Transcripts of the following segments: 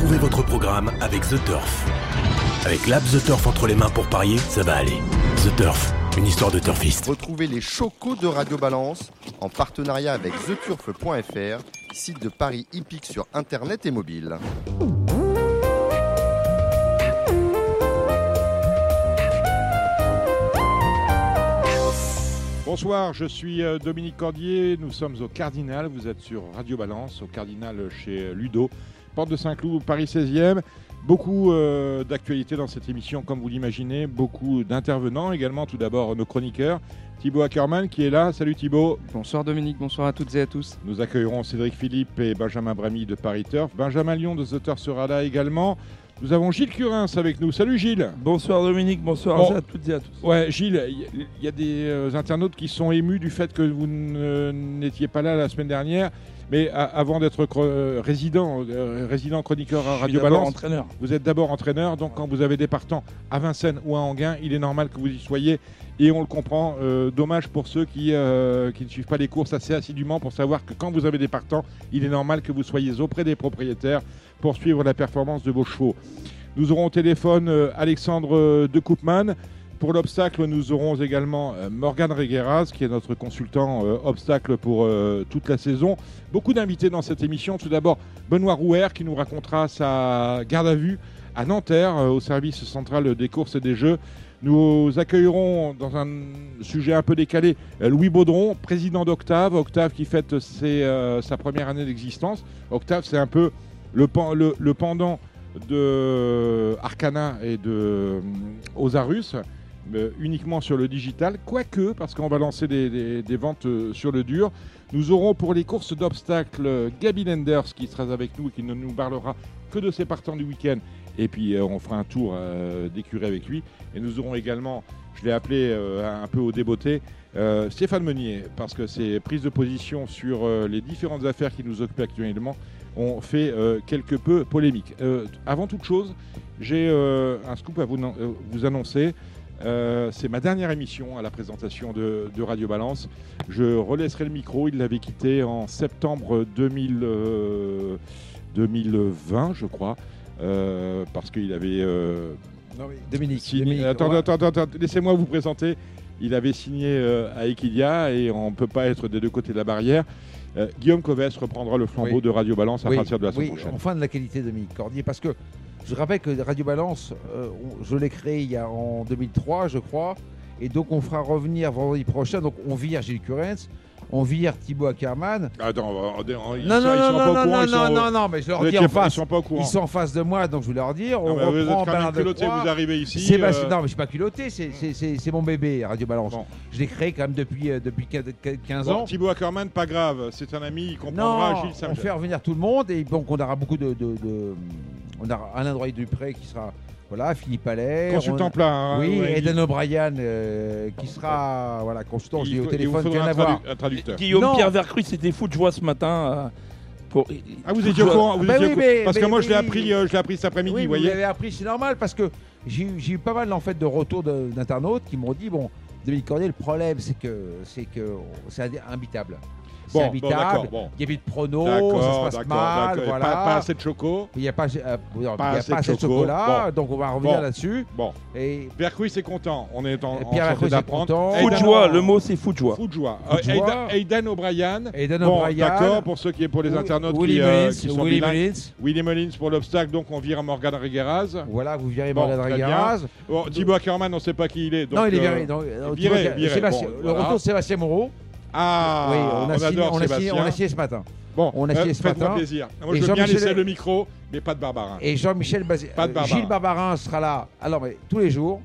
Retrouvez votre programme avec The Turf. Avec l'app The Turf entre les mains pour parier, ça va aller. The Turf, une histoire de turfiste. Retrouvez les chocos de Radio Balance en partenariat avec theturf.fr, site de paris hippique sur internet et mobile. Bonsoir, je suis euh, Dominique Cordier, nous sommes au Cardinal, vous êtes sur Radio Balance, au Cardinal chez Ludo, porte de Saint-Cloud, Paris 16e. Beaucoup euh, d'actualités dans cette émission, comme vous l'imaginez, beaucoup d'intervenants également, tout d'abord nos chroniqueurs. Thibaut Ackerman qui est là. Salut Thibaut. Bonsoir Dominique, bonsoir à toutes et à tous. Nous accueillerons Cédric Philippe et Benjamin Bramy de Paris Turf. Benjamin Lyon de The Turf sera là également. Nous avons Gilles Curins avec nous. Salut Gilles. Bonsoir Dominique, bonsoir Bon. à toutes et à tous. Ouais, Gilles, il y, y a des euh, internautes qui sont émus du fait que vous n'étiez pas là la semaine dernière. Mais avant d'être euh, résident, euh, résident chroniqueur à Radio Balance, entraîneur. vous êtes d'abord entraîneur. Donc quand vous avez des partants à Vincennes ou à Anguin, il est normal que vous y soyez. Et on le comprend. Euh, dommage pour ceux qui, euh, qui ne suivent pas les courses assez assidûment pour savoir que quand vous avez des partants, il est normal que vous soyez auprès des propriétaires pour suivre la performance de vos chevaux. Nous aurons au téléphone euh, Alexandre de Koopman. Pour l'obstacle, nous aurons également euh, Morgan Regueras, qui est notre consultant euh, obstacle pour euh, toute la saison. Beaucoup d'invités dans cette émission. Tout d'abord, Benoît Rouer, qui nous racontera sa garde à vue à Nanterre, au service central des courses et des jeux. Nous accueillerons dans un sujet un peu décalé Louis Baudron, président d'Octave. Octave qui fête sa première année d'existence. Octave, c'est un peu le, le- pendant de Arcana et de Osarus, euh, uniquement sur le digital, quoique, parce qu'on va lancer des, ventes euh, sur le dur. Nous aurons pour les courses d'obstacles euh, Gaby Lenders qui sera avec nous et qui ne nous parlera que de ses partants du week-end. Et puis on fera un tour d'écurie avec lui. Et nous aurons également, je l'ai appelé un peu au débeauté, Stéphane Meunier, parce que ses prises de position sur les différentes affaires qui nous occupent actuellement ont fait quelque peu polémique. Avant toute chose, j'ai un scoop à vous annoncer. Euh, c'est ma dernière émission à la présentation de, de Radio Balance. Je relaisserai le micro. Il l'avait quitté en septembre 2000, euh, 2020, je crois, euh, parce qu'il avait euh, Dominique, signé- Dominique, Attendez, ouais. attendez, attendez, laissez-moi vous présenter. Il avait signé à Equidia et on ne peut pas être des deux côtés de la barrière. Guillaume Covès reprendra le flambeau Oui. de Radio Balance à Oui, partir de la semaine oui, prochaine. enfin de la qualité de Dominique Cordier, parce que je rappelle que Radio Balance, euh, je l'ai créé il y a en 2003, je crois, et donc on fera revenir vendredi prochain. Donc on vire Gilles Curens, on vire Thibaut Ackerman. Attends, ils Non, sont, non, ils non, pas non, au non, courant, non, ils sont non, non, non, mais je leur dis en face. Ils sont pas au courant. Ils sont en face de moi, donc je vais leur dire. On mais vous êtes reprend quand même culotté, vous arrivez ici. Euh, non, mais je suis pas culotté, c'est- mon bébé, Radio Balance. Bon. Je l'ai créé quand même depuis, euh, depuis 15 Bon, ans. Thibaut Ackerman, pas grave, c'est un ami, il comprendra. Gilles, on fait revenir tout le monde et donc on aura beaucoup de, de- de- on aura Alain Droit Dupré qui sera voilà, Philippe Allaire, Consultant on- plat. hein, oui, ouais, Eden O'Brien euh, qui sera voilà consultant. il J'ai au il téléphone, rien un, à voir. tradu- un traducteur. Guillaume Non. Pierre Vercruy, c'était fou de joie ce matin. euh, pour... Ah, vous étiez au courant, vous Bah étiez oui, au courant. mais- Parce que mais moi, je l'ai appris, euh, je l'ai appris cet après-midi, Oui, vous vous voyez. l'avez appris, c'est normal parce que j'ai eu j'ai eu pas mal en fait de retours d'internautes qui m'ont dit bon, Dominique Cordier, le problème c'est que c'est que c'est imbitable. C'est Bon, bon. Il y a plus de pronos, D'accord, ça se passe mal, voilà. Pas, pas assez de choco. Il n'y a pas, euh, il y a Pas pas assez de chocolat, Bon. donc on va revenir Bon. là-dessus. Bon, Et Vercruy, c'est content. On est en, en Pierre c'est d'apprendre. content. Fou de Aidan- joie, le mot c'est fou de joie. Fou de joie. Euh. Aidan- Aidan O'Brien. Bon, O'Brien. d'accord, pour ceux qui pour les internautes qui, euh, Mullins, qui sont Willy. Mullins. Willy Mullins pour l'obstacle, donc on vire Morgan Regueras. Voilà, vous virez Morgan. Bon, Thibaut Ackerman, on ne sait pas qui il est. Non, il est viré. le retour de Sébastien Moreau. Ah, oui, on a, signé, adore on, a signé, Sébastien. on a signé ce matin. Bon, on a signé ce matin. plaisir. Moi, Et je veux bien laisser le micro, mais pas de Barbarin. Et Jean-Michel. Pas de Barbarin. Gilles Barbarin sera là. Alors, mais tous les jours.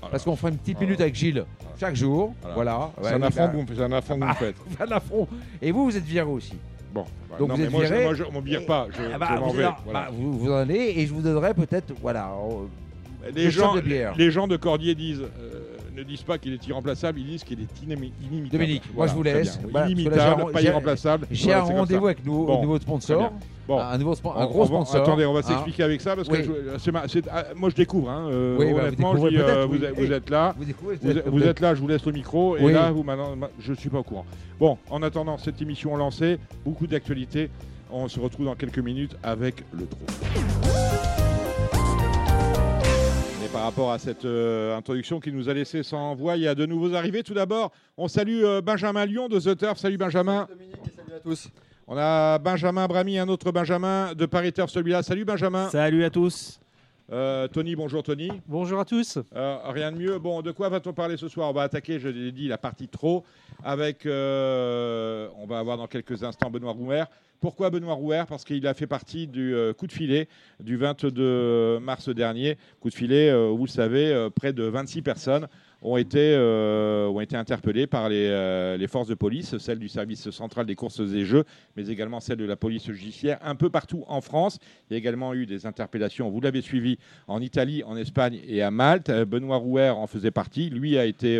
Voilà. Parce qu'on fera une petite Voilà. minute avec Gilles chaque jour. Voilà. C'est Ouais, un il affront que vous faites, c'est un affront. Et vous, vous êtes viré aussi. Bon, bah, Donc non, vous mais êtes moi, je, moi, je, vire pas, je, Ah bah, je m'en vous, vais. bah, vous, vous en allez et je vous donnerai peut-être. Voilà. euh, les, le gens, de bière. les gens de Cordier disent, euh, ne disent pas qu'il est irremplaçable, ils disent qu'il est inimitable. Dominique, moi, je vous laisse. bien. Voilà, inimitable, pas irremplaçable. J'ai Voilà, un rendez-vous avec nos, Bon, nouveau sponsor. Bon. Un, nouveau un gros va- sponsor. Attendez, on va hein. s'expliquer avec ça parce que Oui. je- c'est ma- ah, moi je découvre. Hein, euh, Oui, bah, vous honnêtement, je découvrez dis, euh, vous, oui. êtes, vous Et- êtes là. Vous êtes- vous êtes là, je vous laisse le micro. Et là, vous, je ne suis pas au courant. Bon, en attendant cette émission lancée, beaucoup d'actualités. On se retrouve dans quelques minutes avec le trou. Par rapport à cette euh, introduction qui nous a laissé sans voix, il y a de nouveaux arrivés. Tout d'abord, on salue euh, Benjamin Lyon de The Turf. Salut Benjamin. Dominique et salut à tous. On a Benjamin Brami, un autre Benjamin de Paris Turf, celui-là. Salut Benjamin. Salut à tous. Euh, Tony, bonjour Tony. Bonjour à tous. Euh, rien de mieux. Bon, de quoi va-t-on parler ce soir? On va attaquer, je l'ai dit, la partie trop avec. euh, on va avoir dans quelques instants Benoît Rouer. Pourquoi Benoît Rouer Parce qu'il a fait partie du coup de filet du 22 mars dernier. Coup de filet, vous le savez, près de 26 personnes ont été, euh, ont été interpellées par les, euh, les forces de police, celles du service central des courses et jeux, mais également celles de la police judiciaire, un peu partout en France. Il y a également eu des interpellations, vous l'avez suivi, en Italie, en Espagne et à Malte. Euh, Benoît Rouer en faisait partie. Lui a été,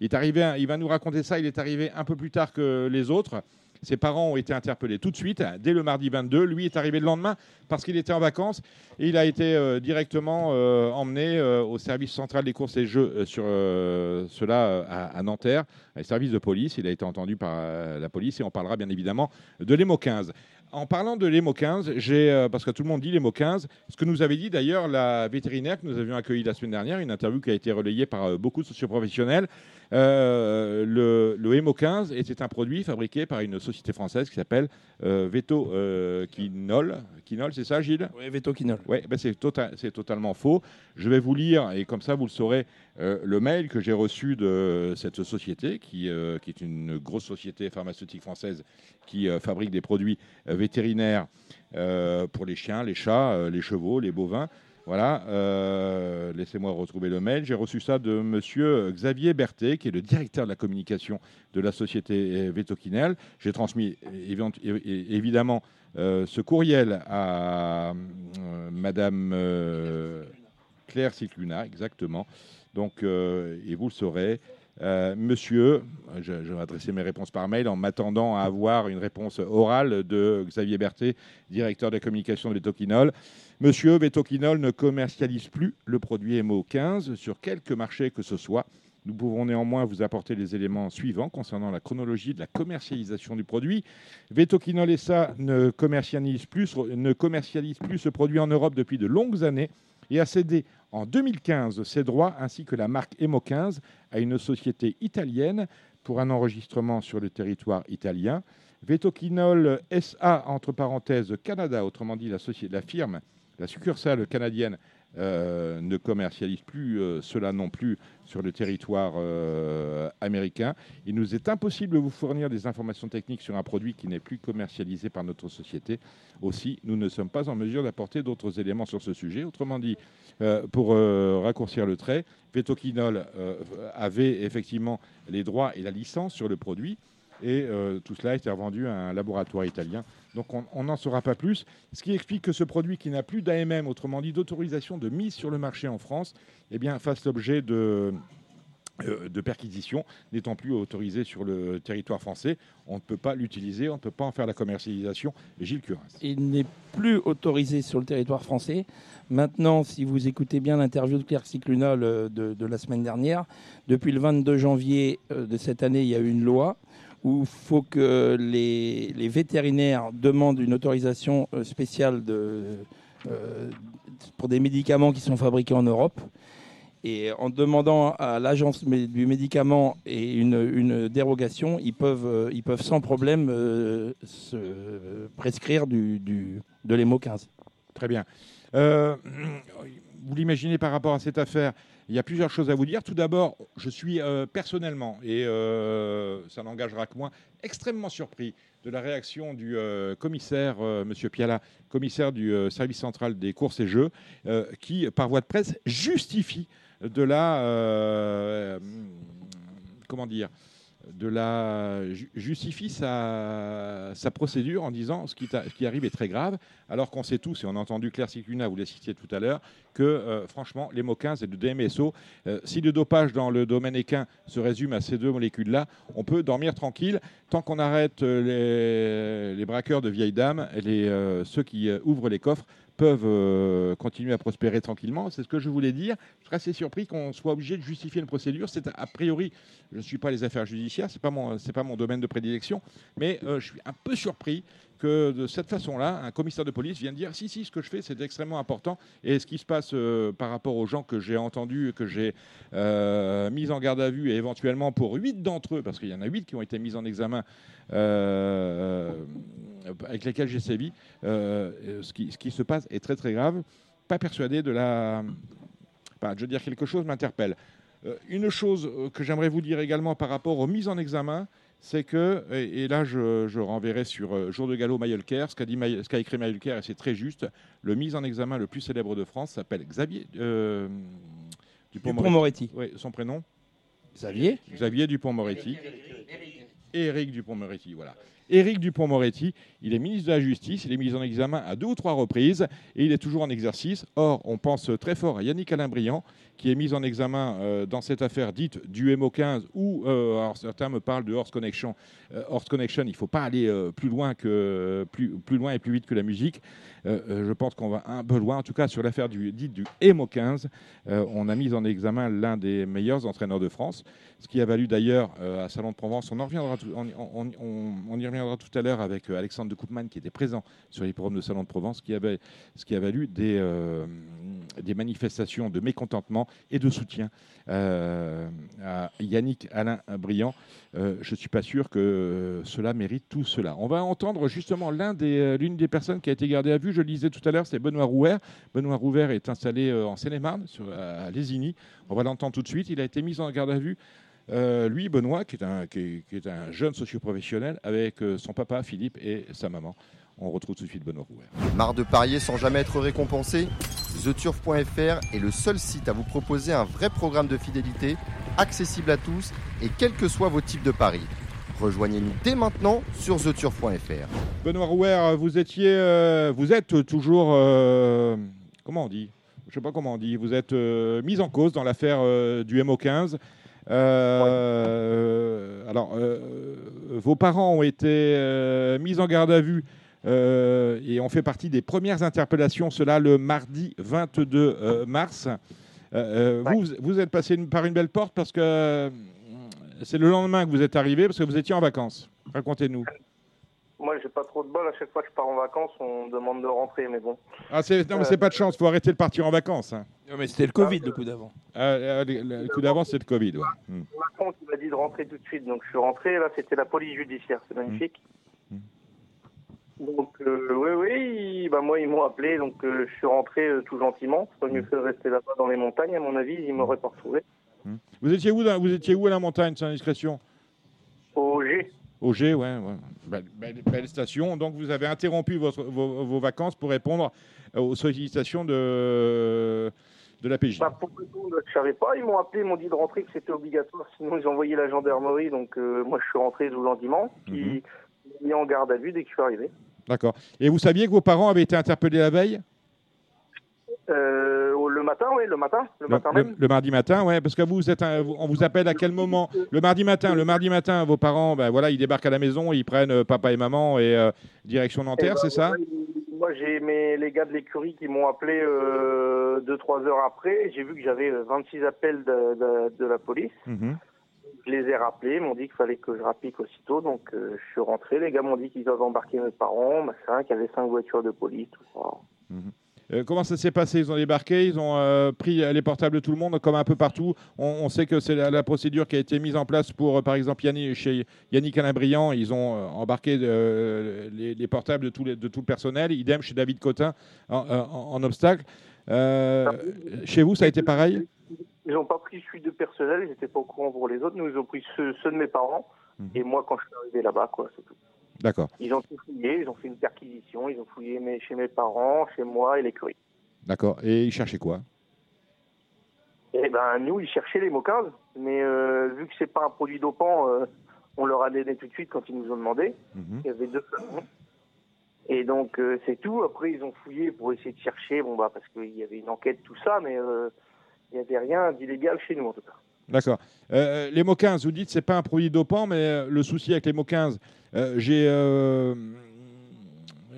il est arrivé, il va nous raconter ça, il est arrivé un peu plus tard que les autres. Ses parents ont été interpellés tout de suite, dès le mardi 22. Lui est arrivé le lendemain parce qu'il était en vacances et il a été euh, directement euh, emmené euh, au service central des courses et jeux sur cela à, à Nanterre, les services de police. Il a été entendu par la police et on parlera bien évidemment de l'EMO 15. En parlant de l'EMO 15, j'ai, euh, parce que tout le monde dit l'EMO 15, ce que nous avait dit d'ailleurs la vétérinaire que nous avions accueillie la semaine dernière, une interview qui a été relayée par euh, beaucoup de socioprofessionnels. Euh, le, le Hemo 15 était un produit fabriqué par une société française qui s'appelle euh, Veto Quinol. Quinol, c'est ça, Gilles? Oui, Veto Quinol. Oui, ben c'est tota- c'est totalement faux. Je vais vous lire, et comme ça vous le saurez, euh, le mail que j'ai reçu de cette société, qui, euh, est une grosse société pharmaceutique française qui euh, fabrique des produits vétérinaires pour les chiens, les chats, les chevaux, les bovins. Voilà, laissez-moi retrouver le mail. J'ai reçu ça de monsieur Xavier Berthet, qui est le directeur de la communication de la société Vetoquinel. J'ai transmis évidemment ce courriel à madame Claire Cicluna, exactement. Donc, euh, et vous le saurez. Euh, monsieur, je, vais adresser mes réponses par mail en m'attendant à avoir une réponse orale de Xavier Berthet, directeur de la communication de Vetoquinol. Monsieur, Vetoquinol ne commercialise plus le produit MO15 sur quelque marché que ce soit. Nous pouvons néanmoins vous apporter les éléments suivants concernant la chronologie de la commercialisation du produit. Vetoquinol SA ne commercialise, plus, ne commercialise plus ce produit en Europe depuis de longues années et a cédé en 2015 ses droits ainsi que la marque Emo15 à une société italienne pour un enregistrement sur le territoire italien. Vetoquinol SA, entre parenthèses Canada, autrement dit la, société, la firme, la succursale canadienne, euh, ne commercialise plus euh, cela non plus sur le territoire euh, américain. Il nous est impossible de vous fournir des informations techniques sur un produit qui n'est plus commercialisé par notre société. Aussi, nous ne sommes pas en mesure d'apporter d'autres éléments sur ce sujet. Autrement dit, pour raccourcir le trait, Vetoquinol euh, avait effectivement les droits et la licence sur le produit. Et euh, tout cela a été revendu à un laboratoire italien. Donc on n'en saura pas plus. Ce qui explique que ce produit qui n'a plus d'AMM, autrement dit d'autorisation de mise sur le marché en France, eh bien, fasse l'objet de, euh, de perquisition, n'étant plus autorisé sur le territoire français. On ne peut pas l'utiliser, on ne peut pas en faire la commercialisation. Gilles Curins. Il n'est plus autorisé sur le territoire français. Maintenant, si vous écoutez bien l'interview de Claire Ciclunol de, de la semaine dernière, depuis le 22 janvier euh, de cette année, il y a eu une loi où il faut que les, vétérinaires demandent une autorisation euh, spéciale euh, pour des médicaments qui sont fabriqués en Europe. Et en demandant à l'agence du médicament et une, dérogation, ils peuvent, euh, ils peuvent sans problème se prescrire du, de l'EMO 15. Très bien. Vous l'imaginez par rapport à cette affaire, il y a plusieurs choses à vous dire. Tout d'abord, je suis euh, personnellement, et euh, ça n'engagera que moi, extrêmement surpris de la réaction du euh, commissaire, Monsieur Piala, commissaire du service central des courses et jeux, qui, par voie de presse, justifie de la... comment dire de la ju- justifie sa, procédure en disant ce qui, ce qui arrive est très grave, alors qu'on sait tous, et on a entendu Claire Cicluna, vous la citiez tout à l'heure, que euh, franchement, les MO15 et le DMSO, si le dopage dans le domaine équin se résume à ces deux molécules-là, on peut dormir tranquille. Tant qu'on arrête euh, les, braqueurs de vieilles dames, les, euh, ceux qui ouvrent les coffres peuvent euh, continuer à prospérer tranquillement. C'est ce que je voulais dire. Je serais assez surpris qu'on soit obligé de justifier une procédure. C'est a priori, je ne suis pas les affaires judiciaires, mon, c'est pas mon domaine de prédilection, mais euh, je suis un peu surpris que de cette façon-là, un commissaire de police vient dire si, si, ce que je fais, c'est extrêmement important. Et ce qui se passe euh, par rapport aux gens que j'ai entendus, que j'ai euh, mis en garde à vue, et éventuellement pour huit d'entre eux, parce qu'il y en a huit qui ont été mis en examen, euh, avec lesquels j'ai sévi, ce qui, se passe est très très grave. Pas persuadé de la. Je veux dire, quelque chose m'interpelle. une chose que j'aimerais vous dire également par rapport aux mises en examen, c'est que, et, là je, renverrai sur euh, Jour de Gallo Mayolker, ce qu'a dit ce qu'a écrit Mayolker, et c'est très juste, le mise en examen le plus célèbre de France s'appelle Xavier euh, Dupont-Moretti. Oui, son prénom Xavier Xavier Dupont-Moretti. Éric Dupont-Moretti, voilà. Éric Dupont-Moretti, il est ministre de la Justice, il est mis en examen à deux ou trois reprises et il est toujours en exercice. Or, on pense très fort à Yannick Alain-Briand, qui est mis en examen euh, dans cette affaire dite du MO15, où euh, alors certains me parlent de Horse Connection. Euh, Horse Connection, il ne faut pas aller plus, loin que, plus, plus loin et plus vite que la musique. je pense qu'on va un peu loin, en tout cas sur l'affaire dite du MO15. on a mis en examen l'un des meilleurs entraîneurs de France, ce qui a valu d'ailleurs à Salon de Provence, on, en reviendra on, y reviendra tout à l'heure avec Alexandre de Koopman qui était présent sur les programmes de Salon de Provence, ce qui a valu des, des manifestations de mécontentement et de soutien euh, à Yannick Alain Briand. Euh, je ne suis pas sûr que cela mérite tout cela. On va entendre justement euh, l'une des personnes qui a été gardée à vue, je le disais tout à l'heure, c'est Benoît Rouvert. Benoît Rouvert est installé en Seine-et-Marne, à Lésigny. On va l'entendre tout de suite. Il a été mis en garde à vue lui, Benoît, qui est, un jeune socioprofessionnel, avec son papa Philippe et sa maman. On retrouve tout de suite Benoît Rouvert. Marre de parier sans jamais être récompensé TheTurf.fr est le seul site à vous proposer un vrai programme de fidélité, accessible à tous et quels que soient vos types de paris. Rejoignez-nous dès maintenant sur TheTurf.fr. Benoît Rouer, vous étiez, euh, vous êtes toujours, euh, comment on dit? Je ne sais pas comment on dit. Vous êtes euh, mis en cause dans l'affaire du MO15. alors, vos parents ont été mis en garde à vue euh, et on fait partie des premières interpellations, cela le mardi 22 euh, mars. Euh, vous, vous êtes passé par une belle porte parce que c'est le lendemain que vous êtes arrivé parce que vous étiez en vacances. Racontez-nous. Moi, j'ai pas trop de bol. À chaque fois que je pars en vacances, on me demande de rentrer, mais bon. Ah, c'est, non, mais c'est pas de chance. Faut arrêter de partir en vacances. Hein. Non, mais c'était le Covid, le coup d'avant. Ah, le, coup d'avant, c'est le Covid, ouais. Macron qui m'a dit de rentrer tout de suite, donc je suis rentré. Là, c'était la police judiciaire. C'est magnifique. Donc euh, oui, oui, bah moi ils m'ont appelé, donc euh, je suis rentré euh, tout gentiment. C'est pas mieux fait de rester là-bas dans les montagnes, à mon avis, ils m'auraient pas retrouvé. Hmm. Vous étiez où Vous étiez où à la montagne, sans indiscrétion Au G. Au G, ouais, ouais. Belle, station. Donc vous avez interrompu votre, vos, vacances pour répondre aux sollicitations de de la PJ. Bah, pour répondre, je savais pas. Ils m'ont appelé, ils m'ont dit de rentrer, que c'était obligatoire. Sinon ils envoyaient la gendarmerie. Donc moi je suis rentré tout gentiment. Puis mhm. mis en garde à vue dès que je suis arrivé. D'accord. Et vous saviez que vos parents avaient été interpellés la veille? Euh, le matin, oui, le matin, le, matin même. Le, mardi matin, oui, parce que vous êtes, on vous appelle à quel moment? Le mardi matin. Le mardi matin, vos parents, ben voilà, ils débarquent à la maison, ils prennent euh, papa et maman et euh, direction Nanterre, eh ben, c'est ça? Moi, j'ai mes les gars de l'écurie qui m'ont appelé deux trois heures après. J'ai vu que j'avais 26 appels de, la police. Mhm je les ai rappelés, m'ont dit qu'il fallait que je rapplique aussitôt, donc euh, je suis rentré. Les gars m'ont dit qu'ils doivent embarquer mes parents, machin, qu'il y avait cinq voitures de police, tout ça. Mhm. Euh, comment ça s'est passé? Ils ont débarqué, ils ont euh, pris les portables de tout le monde, comme un peu partout. On, sait que c'est la, procédure qui a été mise en place pour, par exemple, Yannick, chez Yannick Alain-Briand. Ils ont embarqué les, portables de tout, le personnel. Idem chez David Cotin en obstacle. chez vous, ça a été pareil? Ils n'ont pas pris celui de personnel, ils n'étaient pas au courant pour les autres. Nous, ils ont pris ceux, de mes parents. Mhm. Et moi, quand je suis arrivé là-bas, quoi, c'est tout. D'accord. Ils ont tout fouillé, ils ont fait une perquisition, ils ont fouillé chez mes parents, chez moi et l'écurie. D'accord. Et ils cherchaient quoi? Eh ben, nous, ils cherchaient les 15. Mais euh, vu que c'est pas un produit dopant, euh, on leur a donné tout de suite quand ils nous ont demandé. Mhm. Il y avait deux Et donc, euh, c'est tout. Après, ils ont fouillé pour essayer de chercher, bon, bah, parce qu'il y avait une enquête, tout ça, mais il n'y avait rien d'illégal chez nous en tout cas. D'accord. Euh, les mots 15, vous dites c'est pas un produit dopant, mais euh, le souci avec les mots 15, euh, j'ai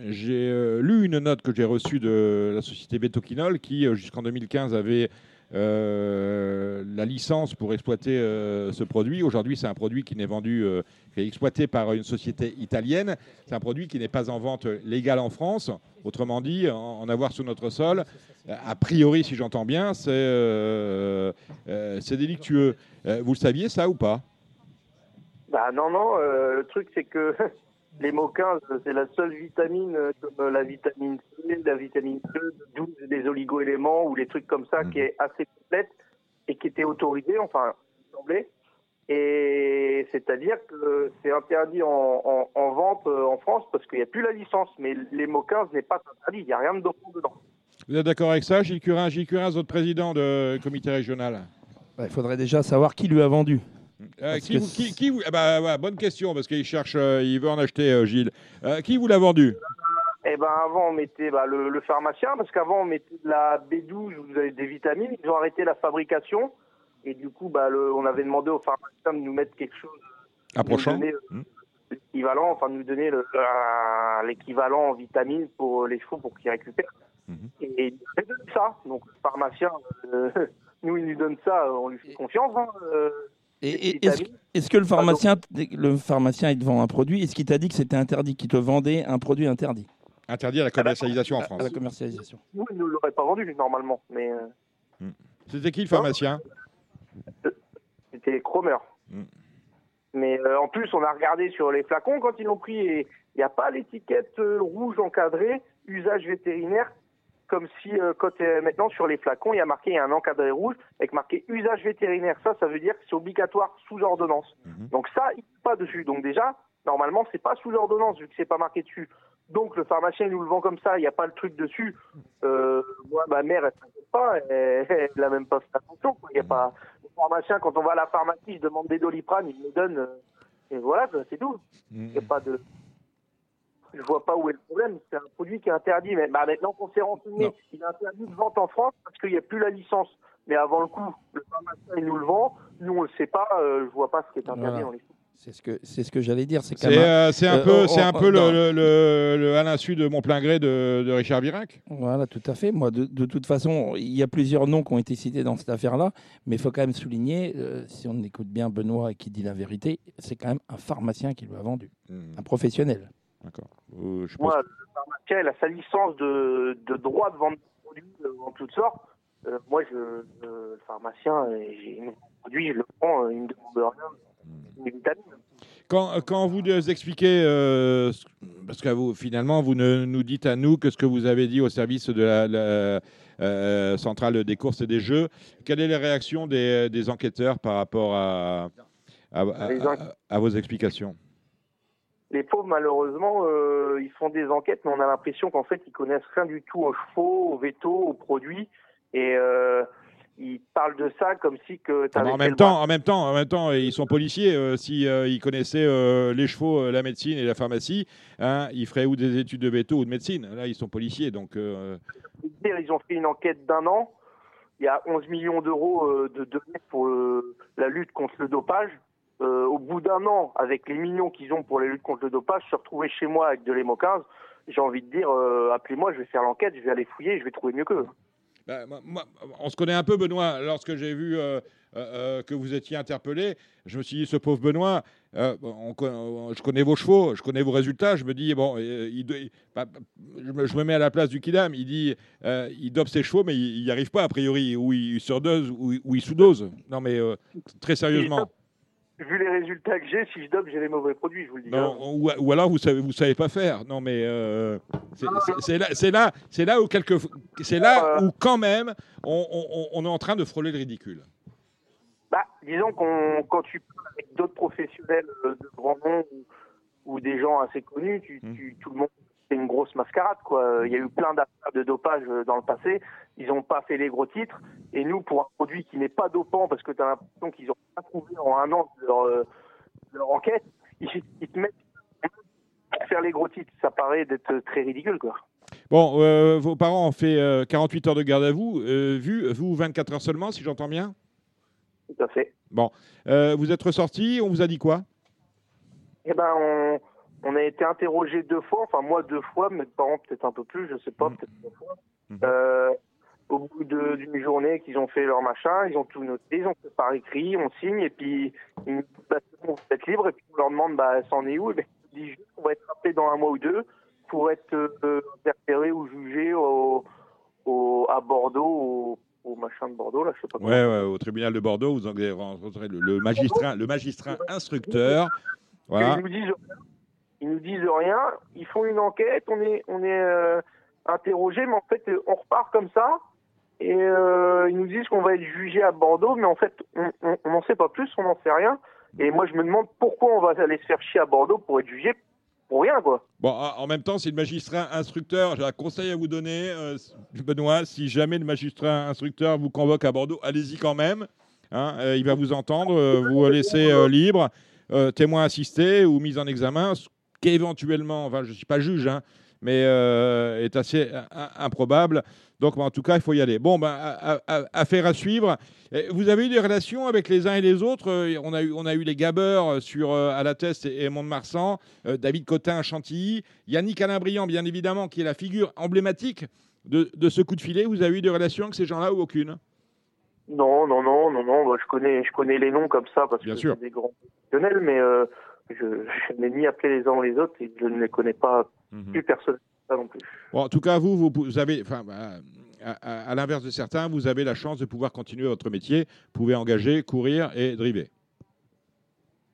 j'ai lu une note que j'ai reçue de la société Betoquinol qui jusqu'en 2015 avait euh, la licence pour exploiter euh, ce produit. Aujourd'hui, c'est un produit qui n'est vendu, euh, qui est exploité par une société italienne. C'est un produit qui n'est pas en vente légale en France. Autrement dit, en, avoir sur notre sol, a priori, si j'entends bien, c'est euh, euh, délictueux. Euh, vous le saviez ça ou pas? Bah non, non, euh, le truc c'est que les moquins, c'est la seule vitamine, euh, comme euh, la vitamine C, la vitamine E, 12 des oligo-éléments ou les trucs comme ça, qui est assez complète et qui était autorisée, enfin, il semblait. Et c'est-à-dire que c'est interdit en, en- en vente euh, en France parce qu'il n'y a plus la licence. Mais les moquins n'est pas interdit, il n'y a rien de dopant dedans. Vous êtes d'accord avec ça, Gilles Curin? Gilles Curin, votre président de comité régional Bah, il faudrait déjà savoir qui lui a vendu. Euh, qui, que vous- qui- qui vous- ah bah, voilà, Bonne question, parce qu'il cherche, euh, il veut en acheter, euh, Gilles. Euh, qui vous l'a vendu? Eh ben avant on mettait bah, le, le pharmacien parce qu'avant on mettait de la B12 ou vous avez des vitamines. Ils ont arrêté la fabrication et du coup bah, le- on avait demandé au pharmacien de nous mettre quelque chose Approchant Hmm. l'équivalent, enfin de nous donner le- l'équivalent en vitamines pour les chevaux pour qu'ils récupèrent. Mhm. Et il nous avait donné ça. Donc le pharmacien, euh, nous il nous donne ça, on lui fait confiance. Hein, euh, Et, est-ce, que le pharmacien, le pharmacien, il te vend un produit Est-ce qu'il t'a dit que c'était interdit, qu'il te vendait un produit interdit? Interdit à la commercialisation en à France. la commercialisation Nous il ne l'aurait pas vendu normalement, mais euh, C'était qui le pharmacien? C'était Cromer. Mm. Mais euh, en plus, on a regardé sur les flacons quand ils l'ont pris et il n'y a pas l'étiquette euh, rouge encadrée, usage vétérinaire, comme si euh, quand euh, maintenant sur les flacons, il y a marqué il y a un encadré rouge avec marqué usage vétérinaire. Ça, ça veut dire que c'est obligatoire sous ordonnance. Mhm. Donc ça, il n'est pas dessus. Donc déjà, normalement, c'est pas sous ordonnance vu que c'est pas marqué dessus. Donc le pharmacien il nous le vend comme ça, il n'y a pas le truc dessus. Euh, moi, ma mère, elle s'inquiète pas, elle, n'a même pas fait attention. Il y a pas le pharmacien quand on va à la pharmacie, je demande des doliprane, il me donne. euh, et voilà, c'est tout. Il y a pas de. Je vois pas où est le problème. C'est un produit qui est interdit. Mais bah, maintenant qu'on s'est renseigné, il est interdit de vente en France parce qu'il n'y a plus la licence. Mais avant le coup, le pharmacien il nous le vend. Nous on le sait pas. euh, je vois pas ce qui est interdit Voilà. dans les. C'est ce que c'est ce que j'allais dire. C'est même- euh, c'est un Euh, peu, c'est un on- peu le, le, le- le à l'insu de mon plein gré de, de Richard Virac. Voilà, tout à fait. Moi, de, de toute façon, il y a plusieurs noms qui ont été cités dans cette affaire-là, mais il faut quand même souligner, euh, si on écoute bien Benoît et qui dit la vérité, c'est quand même un pharmacien qui lui a vendu, un professionnel. D'accord. Euh, je pense- Moi, le pharmacien, il a sa licence de, de droit de vendre des produits euh, en toutes sortes. Euh, moi, je, le pharmacien, j'ai produit, je le prends, il me demande rien. Vitamines. Quand, quand vous nous expliquez, euh, ce- parce que vous, finalement, vous ne nous dites à nous que ce que vous avez dit au service de la, la, centrale des courses et des jeux, quelle est la réaction des, des enquêteurs par rapport à- à vos explications? Les pauvres, malheureusement, euh, ils font des enquêtes, mais on a l'impression qu'en fait, ils connaissent rien du tout aux chevaux, aux vétos, aux produits. Et euh, ils parlent de ça comme si que Ah, en même temps, en même temps, en même temps, ils sont policiers. euh, si euh, ils connaissaient euh, les chevaux, euh, la médecine et la pharmacie, hein, ils feraient ou des études de veto ou de médecine. Là, ils sont policiers, donc. euh, Ils ont fait une enquête d'un an. Il y a 11 millions d'euros de données pour la lutte contre le dopage. Au bout d'un an, avec les millions qu'ils ont pour la lutte contre le dopage, se retrouver chez moi avec de l'hémo 15, j'ai envie de dire, euh, appelez-moi, je vais faire l'enquête, je vais aller fouiller, je vais trouver mieux qu'eux. Bah, moi- on se connaît un peu, Benoît. Lorsque j'ai vu euh, euh, que vous étiez interpellé, je me suis dit, ce pauvre Benoît, euh, on co- on- je connais vos chevaux, je connais vos résultats. Je me dis, bon, il doit- il- bah, je, me, je me mets à la place du Kidam. Il dit, il dope ses chevaux, mais il n'y arrive pas, a priori, ou il surdose, ou, il- ou il sous-dose. Non, mais très sérieusement. Vu les résultats que j'ai, si je dope, j'ai les mauvais produits, je vous le dis. Non, ou, ou alors vous savez, vous savez pas faire. Non, mais euh, c'est- c'est là, c'est là, c'est là où quelque, c'est là où quand même on, on- on est en train de frôler le ridicule. Bah, disons qu'on quand tu parles avec d'autres professionnels euh, de grand nom ou, ou des gens assez connus, tu, tu- tout le monde une grosse mascarade quoi. Il y a eu plein d'affaires de dopage euh, dans le passé, ils n'ont pas fait les gros titres et nous pour un produit qui n'est pas dopant parce que tu as l'impression qu'ils ont pas trouvé en un an de leur, euh, leur enquête, ils, ils te mettent à faire les gros titres, ça paraît d'être très ridicule quoi. Bon, euh, vos parents ont fait euh, 48 heures de garde à vous, euh, vu, vous 24 heures seulement, si j'entends bien? Tout à fait. Bon, vous êtes ressorti, on vous a dit quoi? Eh ben, on, on a été interrogé deux fois, enfin moi deux fois, mes parents peut-être un peu plus, je sais pas, Mhm. peut-être trois fois. Mhm. Euh, au bout d'une journée qu'ils ont fait leur machin, ils ont tout noté, ils ont fait par écrit, on signe, et puis ils nous disent, c'est bon, vous êtes libre, et puis on leur demande, bah, c'en est où? Et ben, ils disent juste qu'on va être rappelé dans un mois ou deux pour être euh, interpellé ou jugé au, au- à Bordeaux, au, au machin de Bordeaux, là, je sais pas Ouais, ouais, au tribunal de Bordeaux, vous allez rencontrer le, le magistrat, le magistrat instructeur. Voilà. Ils nous disent. Ils nous disent rien. Ils font une enquête. On est, euh, interrogé, mais en fait, euh, on repart comme ça. Et euh, ils nous disent qu'on va être jugé à Bordeaux, mais en fait, on n'en sait pas plus, on n'en sait rien. Et moi, je me demande pourquoi on va aller se faire chier à Bordeaux pour être jugé pour rien, quoi. Bon, en même temps, si le magistrat instructeur, j'ai un conseil à vous donner, Benoît, si jamais le magistrat instructeur vous convoque à Bordeaux, allez-y quand même. hein, il va vous entendre, vous laisser libre, témoin assisté ou mise en examen, ce qui éventuellement, enfin, je ne suis pas juge, hein, mais euh, est assez euh, improbable. Donc, bah, en tout cas, il faut y aller. Bon, ben, affaire à suivre. Vous avez eu des relations avec les uns et les autres. Euh, On a eu, on a eu les Gabeurs sur euh, à la Teste et, et Mont-de-Marsan, euh, David Cotin à Chantilly, Yannick Alain Briand, bien évidemment, qui est la figure emblématique de, de ce coup de filet. Vous avez eu des relations avec ces gens-là ou aucune? Non, non, non, non, non. bah, je connais, je connais les noms comme ça parce Bien que c'est des grands professionnels, mais euh, je, je n'ai ni appelé les uns ou les autres et je ne les connais pas Mhm. plus ça non plus. Bon, en tout cas, vous, vous, vous avez, enfin, bah, à, à- à l'inverse de certains, vous avez la chance de pouvoir continuer votre métier. Vous pouvez engager, courir et driver.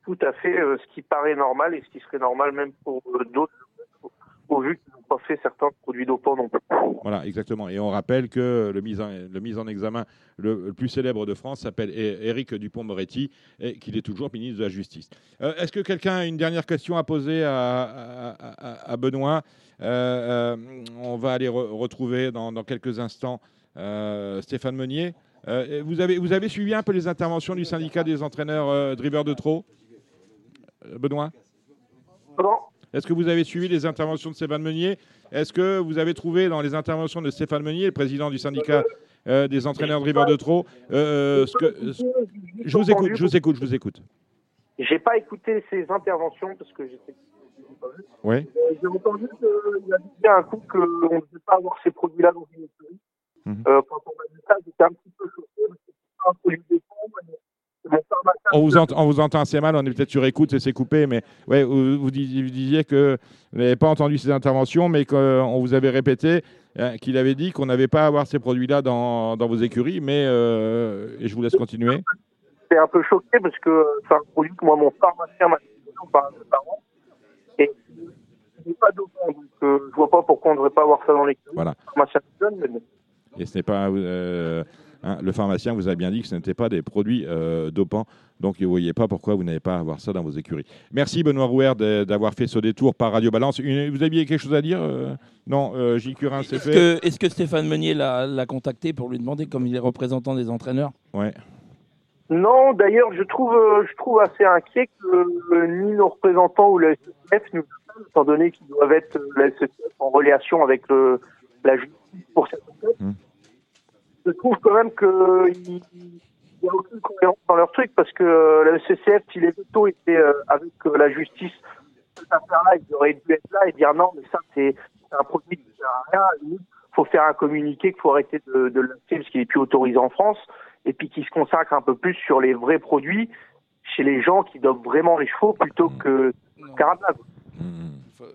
Tout à fait, euh, ce qui paraît normal et ce qui serait normal même pour euh, d'autres, au vu qu'ils n'ont pas fait certains produits dopants non plus. Voilà, exactement. Et on rappelle que le mis en, le mis en examen le, le plus célèbre de France s'appelle Éric Dupont-Moretti et qu'il est toujours ministre de la Justice. Euh, Est-ce que quelqu'un a une dernière question à poser à, à- à- à Benoît? Euh, euh, On va aller re- retrouver dans, dans quelques instants Stéphane Meunier. Vous, avez, vous avez suivi un peu les interventions du syndicat des entraîneurs drivers de trop Benoît? Pardon? Est-ce que vous avez suivi les interventions de Stéphane Meunier? Est-ce que vous avez trouvé dans les interventions de Stéphane Meunier, le président du syndicat euh, des entraîneurs drivers de trop, euh, ce que, ce- je vous écoute, je vous écoute, je vous écoute. J'ai pas écouté ses interventions parce que j'étais. Oui. Euh, J'ai entendu qu'il a dit un coup qu'on ne devait pas avoir ces produits-là dans une écurie. Mhm. Euh, quand on m'a dit ça, j'étais un petit peu choqué parce que c'est pas un produit mon pharmacien. On vous, entend, on vous entend assez mal, on est peut-être sur écoute et c'est coupé, mais ouais, vous, vous disiez, que vous n'avez pas entendu ces interventions, mais qu'on vous avait répété euh, qu'il avait dit qu'on n'avait pas à avoir ces produits-là dans, dans vos écuries, mais euh, et je vous laisse continuer. J'étais un peu choqué parce que c'est un produit que moi, mon pharmacien m'a dit par mes parents. Et il n'est pas dopant, donc euh, je vois pas pourquoi on ne devrait pas avoir ça dans l'écurie. Voilà. Et ce n'est pas euh, hein, le pharmacien vous a bien dit que ce n'était pas des produits euh, dopants, donc vous ne voyez pas pourquoi vous n'avez pas à avoir ça dans vos écuries. Merci Benoît Rouer d'avoir fait ce détour par Radio Balance. Une- vous aviez quelque chose à dire euh? Non, euh, Gilles Curin, c'est Est-ce fait. que, est-ce que Stéphane Meunier l'a contacté pour lui demander, comme il est représentant des entraîneurs? Ouais. Non, d'ailleurs, je trouve, euh, je trouve assez inquiet que euh, ni nos représentants ou la SCF nous appellent, étant donné qu'ils doivent être euh, la SCF en relation avec le, la justice pour cette enquête. Hmm. Je trouve quand même qu'il n'y a aucune cohérence dans leur truc parce que euh, la SCF, si les veto étaient euh, avec euh, la justice, cette affaire-là, ils auraient dû être là et dire non, mais ça, c'est un produit qui ne sert à rien. Il faut faire un communiqué qu'il faut arrêter de, de l'acheter parce qu'il n'est plus autorisé en France et puis qui se consacre un peu plus sur les vrais produits chez les gens qui dopent vraiment les chevaux plutôt que Carapaz.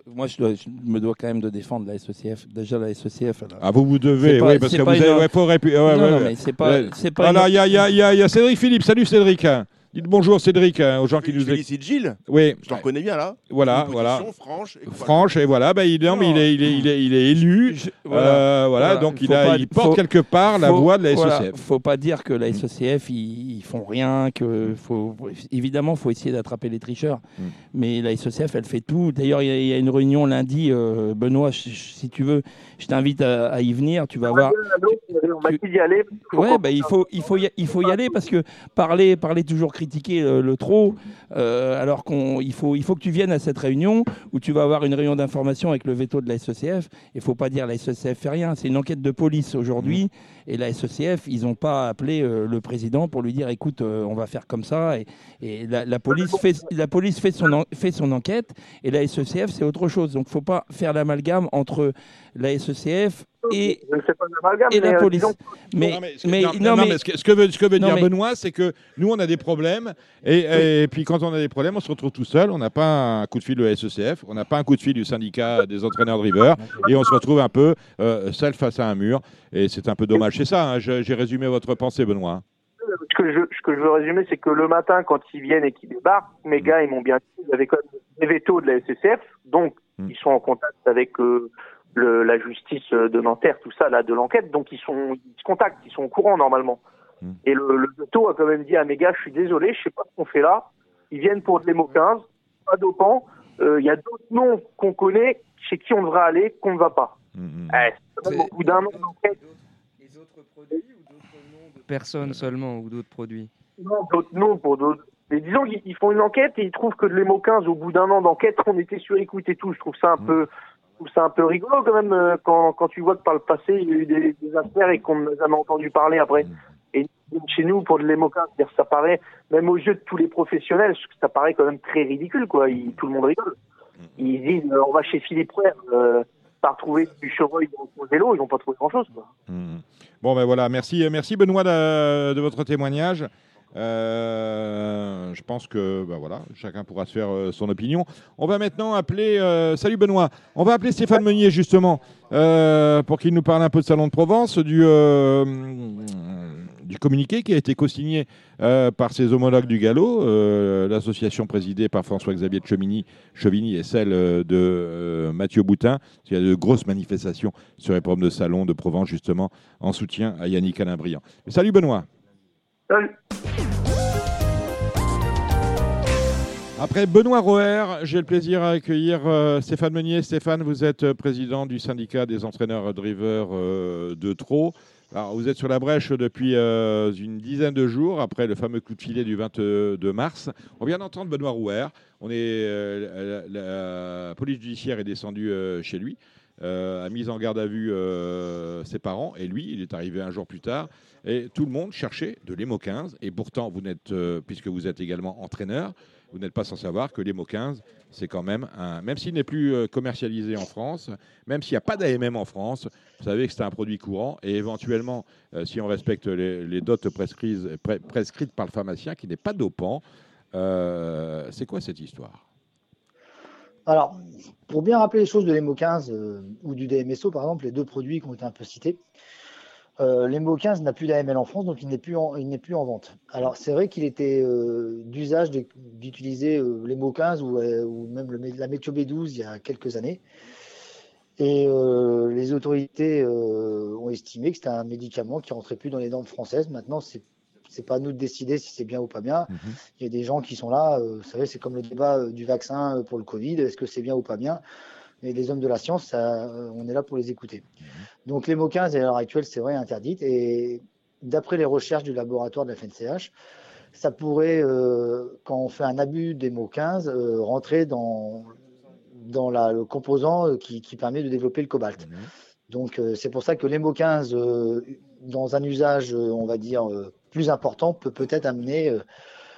Moi, je, dois- je me dois quand même de défendre la SECF. Déjà, la SECF. elle a- Ah, vous vous devez, oui, parce que vous pas avez. une- ouais, ouais, non, mais c'est pas. Voilà, il y y y a Cédric Philippe. Salut Cédric. Dites bonjour Cédric hein, aux gens qui Je nous écoutent. félicite Gilles, Oui, je t'en reconnais bien là. voilà, Une voilà. position franche. et voilà. Franche, et voilà, bah, il, non, mais il, est, il, est, il, est, il est élu. Je- Euh, voilà, donc il, Faut a, pas- il porte faut- quelque part la voix de la voilà, SECF. faut pas dire que la SECF ils, ils font rien, que faut évidemment faut essayer d'attraper les tricheurs. Mm. Mais la SECF elle fait tout. D'ailleurs il y a- il y, a une réunion lundi, euh, Benoît, je- je- si tu veux, je t'invite à, à y venir. Tu vas voir. On m'a dit d'y aller. Ouais, bah, il faut il faut y, il faut y aller parce que parler parler toujours critiquer le, le trop, euh, alors qu'on il faut il faut que tu viennes à cette réunion où tu vas avoir une réunion d'information avec le veto de la SECF. Il faut pas dire la SECF fait rien. C'est une enquête de police aujourd'hui et la SECF ils ont pas appelé euh, le président pour lui dire écoute euh, on va faire comme ça et, la, police fait la police fait son fait son enquête et la SECF c'est autre chose. Donc faut pas faire l'amalgame entre la SECF et, je ne fais pas d'amalgame, et la mais, euh, police. disons- Mais, Non, mais ce que- mais- non, non, non, mais- mais ce que, ce que veut, ce que veut Non, dire mais- Benoît, c'est que nous, on a des problèmes, et, et puis quand on a des problèmes, on se retrouve tout seul. On n'a pas un coup de fil de la SECF, on n'a pas un coup de fil du syndicat des entraîneurs de river, et on se retrouve un peu euh, seul face à un mur. Et c'est un peu dommage. C'est ça, hein, j'ai résumé votre pensée, Benoît. ce que je, ce que je veux résumer, c'est que le matin, quand ils viennent et qu'ils débarquent, mes gars, ils m'ont bien dit, ils avaient quand même des vétos de la SSF, donc Mm. ils sont en contact avec euh, le, la justice de Nanterre, tout ça, là, de l'enquête, donc ils sont, ils se contactent, ils sont au courant normalement. Mm. Et le, le veto a quand même dit à mes gars, je suis désolé, je sais pas ce qu'on fait là, ils viennent pour de l'hémo 15, pas dopant, Euh, il y a d'autres noms qu'on connaît, chez qui on devrait aller, qu'on ne va pas. Mm, mm. Eh, c'est au bout d'un an d'enquête, Les autres produits ou d'autres noms de personnes seulement ou d'autres produits Non, d'autres non, pour d'autres. Mais disons qu'ils ils font une enquête et ils trouvent que de l'EMO 15, au bout d'un an d'enquête, on était sur écoute et tout. Je trouve ça un peu, trouve ça un peu rigolo quand même euh, quand, quand tu vois que par le passé, il y a eu des, des affaires et qu'on n'a jamais entendu parler après. Et chez nous, pour de l'EMO 15, c'est-à-dire, ça paraît, même aux yeux de tous les professionnels, ça paraît quand même très ridicule, quoi. Il- tout le monde rigole. Ils disent, euh, on va chez Philippe Rouer, euh, pas retrouver du chevreuil dans son vélo, ils n'ont pas trouvé grand-chose, quoi. Mm. Bon, ben voilà, merci, merci Benoît de, de votre témoignage. Euh, je pense que ben voilà, chacun pourra se faire euh, son opinion. On va maintenant appeler. euh, salut Benoît. On va appeler Stéphane Meunier justement pour qu'il nous parle un peu de Salon de Provence, du, euh, du communiqué qui a été co-signé par ses homologues du Gallo, l'association présidée par François-Xavier Chevigny, et celle de Mathieu Boutin. Il y a de grosses manifestations sur les problèmes de Salon de Provence justement en soutien à Yannick Alain-Briand. Salut Benoît. Après Benoît Roher, j'ai le plaisir à accueillir euh, Stéphane Meunier. Stéphane, vous êtes euh, président du syndicat des entraîneurs drivers euh, de Trot. Vous êtes sur la brèche depuis une dizaine de jours après le fameux coup de filet du 22 mars. On vient d'entendre Benoît Rouer. On est, la, police judiciaire est descendue chez lui, a mis en garde à vue ses parents et lui, il est arrivé un jour plus tard. Et tout le monde cherchait de l'EMO 15. Et pourtant, euh, puisque vous êtes également entraîneur, vous n'êtes pas sans savoir que l'EMO 15, c'est quand même un. Même s'il n'est plus euh, commercialisé en France, même s'il n'y a pas d'AMM en France, vous savez que c'est un produit courant. Et éventuellement, euh, si on respecte les, les dotes prescrites, pre- prescrites par le pharmacien, qui n'est pas dopant, c'est quoi cette histoire? Alors, pour bien rappeler les choses de l'EMO 15 euh, ou du DMSO, par exemple, les deux produits qui ont été un peu cités, euh, l'EMO 15 n'a plus d'AML en France, donc il n'est plus en, il n'est plus en vente. Alors, c'est vrai qu'il était euh, d'usage d'utiliser euh, l'EMO 15 ou, euh, ou même le, la Métio B12 il y a quelques années. Et euh, les autorités ont estimé que c'était un médicament qui rentrait plus dans les normes françaises. Maintenant, c'est c'est pas à nous de décider si c'est bien ou pas bien. Il y a des gens qui sont là, euh, vous savez, c'est comme le débat euh, du vaccin euh, pour le Covid, est-ce que c'est bien ou pas bien? Mais les hommes de la science, ça, euh, on est là pour les écouter. Donc l'EMO 15, à l'heure actuelle, c'est vrai, interdite. Et d'après les recherches du laboratoire de la FNCH, ça pourrait, euh, quand on fait un abus d'EMO 15, euh, rentrer dans, dans la, le composant qui, qui permet de développer le cobalt. Donc euh, c'est pour ça que l'EMO 15, euh, dans un usage, on va dire, plus important, peut peut-être amener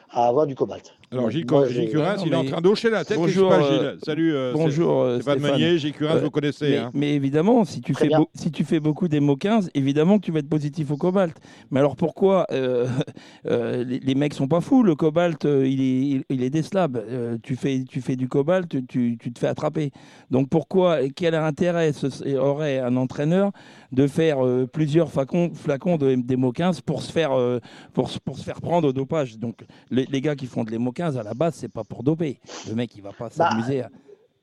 à avoir du cobalt. Alors, Gilles, moi, Gilles Non, il est en train d'hocher la tête. Bonjour, passe, euh, Gilles Salut, euh, Bonjour, euh, Stéphane. Meunier, Gilles Curins, Euh, vous connaissez. Mais, hein. mais évidemment, si tu, Très fais si tu fais beaucoup d'EMO 15, évidemment que tu vas être positif au cobalt. Mais alors pourquoi euh, euh, les, les mecs sont pas fous Le cobalt, il, est, il, il est décelable. Euh, tu, fais, tu fais du cobalt, tu, tu te fais attraper. Donc pourquoi Quel intérêt ce- aurait un entraîneur de faire euh, plusieurs flacons, flacons de d'EMO 15 pour se, faire, euh, pour, se- pour se faire prendre au dopage Donc les, les gars qui font de l'EMO 15, à la base, c'est pas pour doper. Le mec, il va pas Bah, s'amuser à...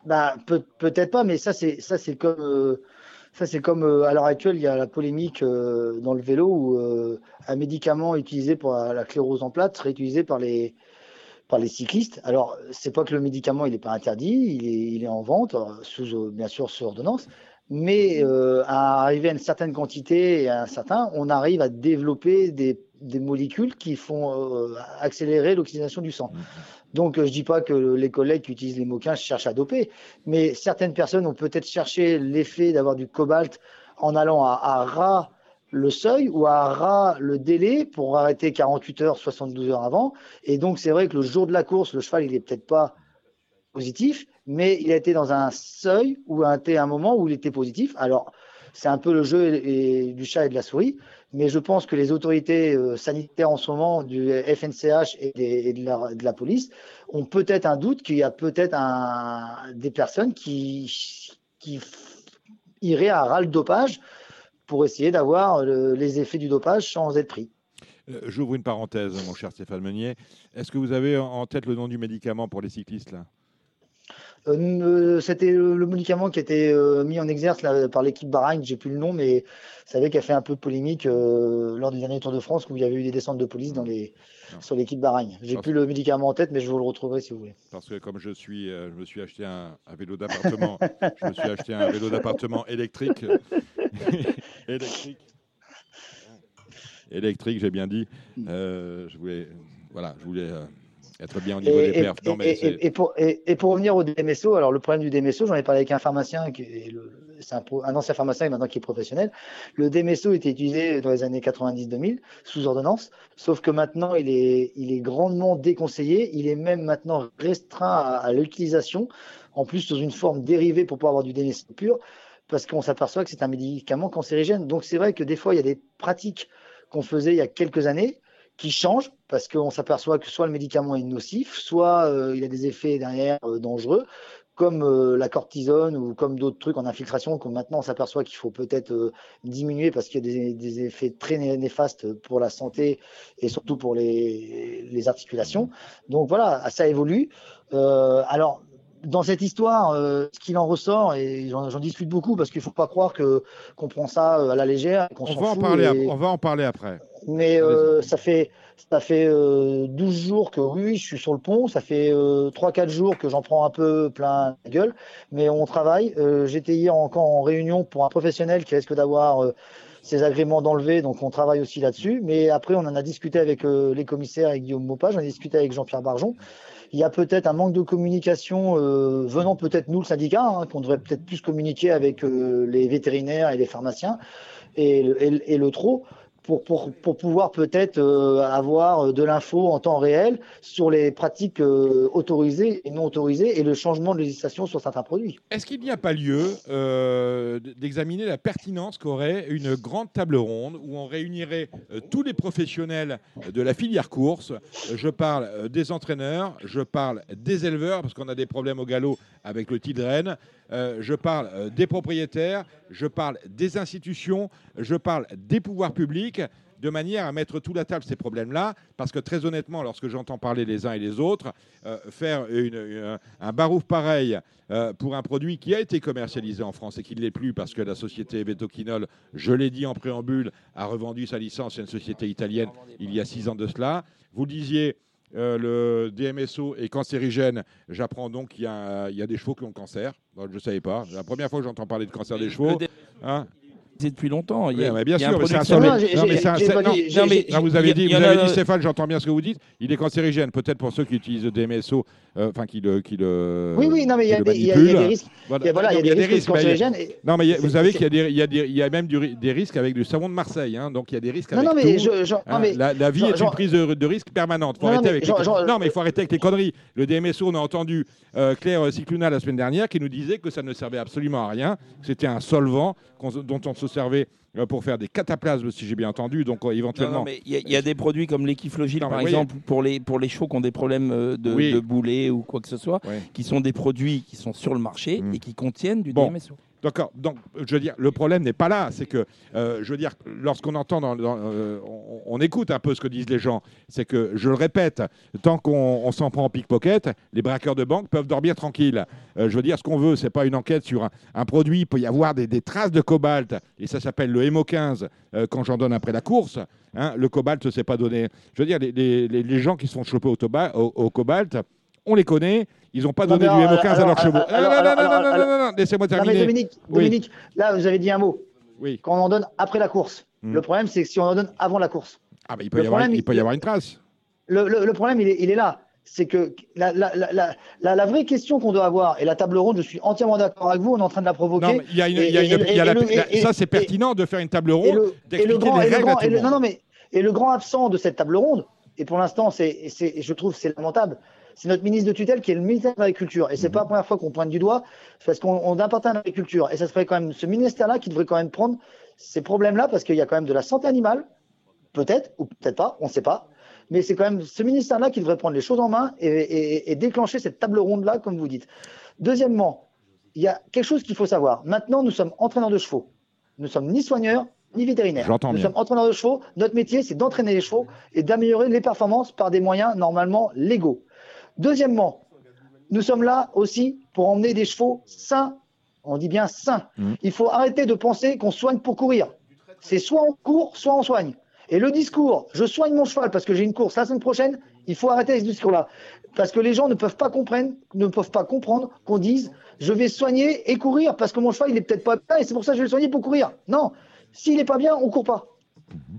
Bah, peut, peut-être pas, mais ça c'est ça c'est comme euh, ça c'est comme euh, à l'heure actuelle il y a la polémique dans le vélo où un médicament utilisé pour la, la clérose en plate serait utilisé par les par les cyclistes. Alors c'est pas que le médicament il est pas interdit, il est il est en vente sous bien sûr sous ordonnance, mais euh, à arriver à une certaine quantité et à un certain, on arrive à développer des des molécules qui font euh, accélérer l'oxydation du sang. Donc, euh, je dis pas que les collègues qui utilisent les moquins cherchent à doper, mais certaines personnes ont peut-être cherché l'effet d'avoir du cobalt en allant à, à ras le seuil ou à ras le délai pour arrêter 48 heures, 72 heures avant. Et donc, c'est vrai que le jour de la course, le cheval, il est peut-être pas positif, mais il a été dans un seuil ou un, un moment où il était positif. Alors, c'est un peu le jeu du chat et de la souris. Mais je pense que les autorités euh, sanitaires en ce moment, du FNCH et, de, la, police, ont peut-être un doute qu'il y a peut-être des personnes qui, iraient à ras le dopage pour essayer d'avoir les effets du dopage sans être pris. Euh, j'ouvre une parenthèse, mon cher Stéphane Meunier. Est-ce que vous avez en tête le nom du médicament pour les cyclistes là? Euh, euh, c'était le médicament qui a été mis en exergue par l'équipe Bahreïn, j'ai plus le nom, mais vous savez qu'elle a fait un peu de polémique lors du dernier Tour de France où il y avait eu des descentes de police dans les, sur l'équipe Bahreïn. J'ai plus le médicament en tête, mais je vous le retrouverai si vous voulez. Parce que comme je suis, je me suis acheté un, un vélo d'appartement, je me suis acheté un vélo d'appartement électrique, électrique électrique, j'ai bien dit. Euh, je voulais, voilà, je voulais euh, être bien au niveau des perfs. et, pour, et, pour, revenir au DMSO, alors le problème du DMSO, j'en ai parlé avec un pharmacien, c'est un, un, ancien pharmacien maintenant qui est professionnel. Le DMSO était utilisé dans les années 90-2000 sous ordonnance, sauf que maintenant il est, il est grandement déconseillé. Il est même maintenant restreint à, l'utilisation, en plus dans une forme dérivée pour pouvoir avoir du DMSO pur, parce qu'on s'aperçoit que c'est un médicament cancérigène. Donc c'est vrai que des fois il y a des pratiques qu'on faisait il y a quelques années qui changent parce qu'on s'aperçoit que soit le médicament est nocif, soit euh, il a des effets derrière euh, dangereux, comme euh, la cortisone ou comme d'autres trucs en infiltration, que maintenant on s'aperçoit qu'il faut peut-être diminuer parce qu'il y a des, effets très néfastes pour la santé et surtout pour les, les articulations. Donc voilà, ça évolue. alors dans cette histoire, euh, ce qu'il en ressort, et j'en discute beaucoup parce qu'il ne faut pas croire que qu'on prend ça à la légère. On, va en parler on va en parler après. Mais euh, ça fait, ça fait 12 jours que oui, je suis sur le pont. Ça fait 3-4 jours que j'en prends un peu plein la gueule. Mais on travaille. J'étais hier encore en réunion pour un professionnel qui risque d'avoir ses agréments d'enlever, donc on travaille aussi là-dessus. Mais après, on en a discuté avec les commissaires et Guillaume Maupas, j'en ai discuté avec Jean-Pierre Barjon. Il y a peut-être un manque de communication euh, venant peut-être nous, le syndicat, hein, qu'on devrait peut-être plus communiquer avec euh, les vétérinaires et les pharmaciens et, et, et le trop pour, pour, pour pouvoir peut-être euh, avoir euh, de l'info en temps réel sur les pratiques euh, autorisées et non autorisées et le changement de législation sur certains produits. Est-ce qu'il n'y a pas lieu d'examiner la pertinence qu'aurait une grande table ronde où on réunirait tous les professionnels de la filière course? Je parle des entraîneurs, je parle des éleveurs, parce qu'on a des problèmes au galop avec le titre Rennes, je parle des propriétaires, je parle des institutions, je parle des pouvoirs publics de manière à mettre tout la table ces problèmes-là, parce que très honnêtement, lorsque j'entends parler les uns et les autres, euh, faire un barouf pareil euh, pour un produit qui a été commercialisé en France et qui ne l'est plus parce que la société Vetoquinol, je l'ai dit en préambule, a revendu sa licence à une société italienne il y a six ans de cela. Vous disiez, euh, le DMSO est cancérigène. J'apprends donc qu'il y, a des chevaux qui ont le cancer. je ne savais pas. La première fois que j'entends parler de cancer des chevaux. Hein depuis longtemps. Il y a, bien sûr, mais c'est un Non, mais vous avez dit, vous avez dit Stéphane, j'entends bien ce que vous dites. Il est cancérigène, peut-être pour ceux qui utilisent le DMSO, euh, enfin qui le, qui le. Oui, oui, non, mais il y, a des risques. Voilà, il y a des risques cancérigènes. Non, mais vous savez qu'il y a même des risques avec du savon de Marseille, hein, donc il y a des risques avec non, mais hein. La vie est une prise de risque permanente. Non, mais il faut arrêter avec les conneries. Le DMSO, on a entendu euh, Claire Cicluna la semaine dernière qui nous disait que ça ne servait absolument à rien, c'était un solvant dont on se euh, pour faire des cataplasmes, si j'ai bien entendu. Donc euh, éventuellement. il y, a des produits comme l'équiflogile, par exemple, pour les pour les chevaux qui ont des problèmes euh, de, boulet ou quoi que ce soit, qui sont des produits qui sont sur le marché mm. et qui contiennent du DMSO. D'accord. Donc, je veux dire, le problème n'est pas là. C'est que, euh, je veux dire, lorsqu'on entend, euh, on, écoute un peu ce que disent les gens. C'est que, je le répète, tant qu'on s'en prend en pickpocket, les braqueurs de banque peuvent dormir tranquilles. Euh, je veux dire, ce qu'on veut, c'est pas une enquête sur un, produit. Il peut y avoir des, traces de cobalt, et ça s'appelle le MO15 quand j'en donne après la course. Hein, le cobalt, c'est pas donné. Je veux dire, les, gens qui sont chopés au, au cobalt, on les connaît, ils n'ont pas donné du MO15 à leurs chevaux. non, non, non, non, non, non, laissez-moi terminer. Dominique, Dominique, là, vous avez dit un mot. Oui. Quand on en donne après la course. Hmm. Le problème, c'est que si on en donne avant la course. Ah, bah, il peut, y, avoir, il peut y avoir une trace. Le, le, problème, il est, il est là. C'est que la, la, la, la, vraie question qu'on doit avoir, et la table ronde, je suis entièrement d'accord avec vous, on est en train de la provoquer. Non, il y a une, y a une, y a ça, c'est pertinent de faire une table ronde, d'expliquer mais et le grand absent de cette table ronde, et pour l'instant, c'est, je trouve c'est lamentable, c'est notre ministre de tutelle qui est le ministère de l'Agriculture. Et c'est pas la première fois qu'on pointe du doigt, parce qu'on appartient à l'agriculture. Et ça serait quand même ce ministère-là qui devrait quand même prendre ces problèmes-là, parce qu'il y a quand même de la santé animale, peut-être, ou peut-être pas, on ne sait pas. Mais c'est quand même ce ministère-là qui devrait prendre les choses en main et, et déclencher cette table ronde-là, comme vous dites. Deuxièmement, il y a quelque chose qu'il faut savoir. Maintenant, nous sommes entraîneurs de chevaux. Nous sommes ni soigneurs, ni vétérinaires. Nous sommes entraîneurs de chevaux. Notre métier, c'est d'entraîner les chevaux et d'améliorer les performances par des moyens normalement légaux. Deuxièmement, nous sommes là aussi pour emmener des chevaux sains. On dit bien sains. Mmh. Il faut arrêter de penser qu'on soigne pour courir. C'est soit on court, soit on soigne. Et le discours, je soigne mon cheval parce que j'ai une course la semaine prochaine, il faut arrêter ce discours-là. Parce que les gens ne peuvent pas comprendre, ne peuvent pas comprendre qu'on dise je vais soigner et courir parce que mon cheval il est peut-être pas bien et c'est pour ça que je vais le soigner pour courir. Non, s'il n'est pas bien, on court pas.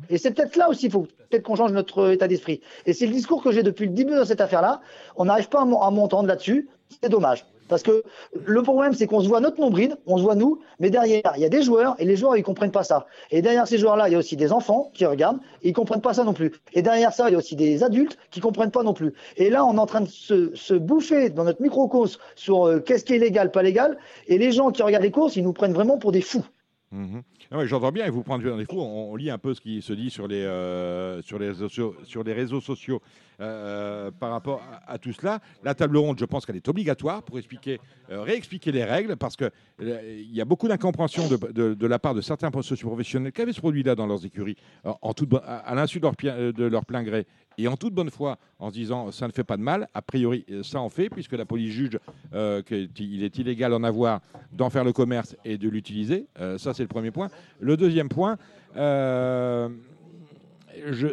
Et c'est peut-être là aussi, il faut peut-être qu'on change notre état d'esprit. Et c'est le discours que j'ai depuis le début de cette affaire-là. On n'arrive pas à m'entendre là-dessus. C'est dommage. Parce que le problème, c'est qu'on se voit notre nombril, on se voit nous, mais derrière, il y a des joueurs et les joueurs, ils comprennent pas ça. Et derrière ces joueurs-là, il y a aussi des enfants qui regardent et ils comprennent pas ça non plus. Et derrière ça, il y a aussi des adultes qui comprennent pas non plus. Et là, on est en train de se, bouffer dans notre microcosme sur euh, qu'est-ce qui est légal, pas légal. Et les gens qui regardent les courses, ils nous prennent vraiment pour des fous. Mhm. Ah j'entends bien, et vous prendre dans les fous. On, lit un peu ce qui se dit sur les, euh, sur les, sur les réseaux sociaux euh, par rapport à, tout cela. La table ronde, je pense qu'elle est obligatoire pour euh, réexpliquer les règles, parce qu'il il y a beaucoup d'incompréhension de, la part de certains professionnels qui avaient ce produit-là dans leurs écuries, à, l'insu de leur, plein gré, et en toute bonne foi en se disant ça ne fait pas de mal. A priori, ça en fait, puisque la police juge euh, qu'il est illégal d'en avoir, d'en faire le commerce et de l'utiliser. Euh, ça, c'est le premier point. Le deuxième point, euh,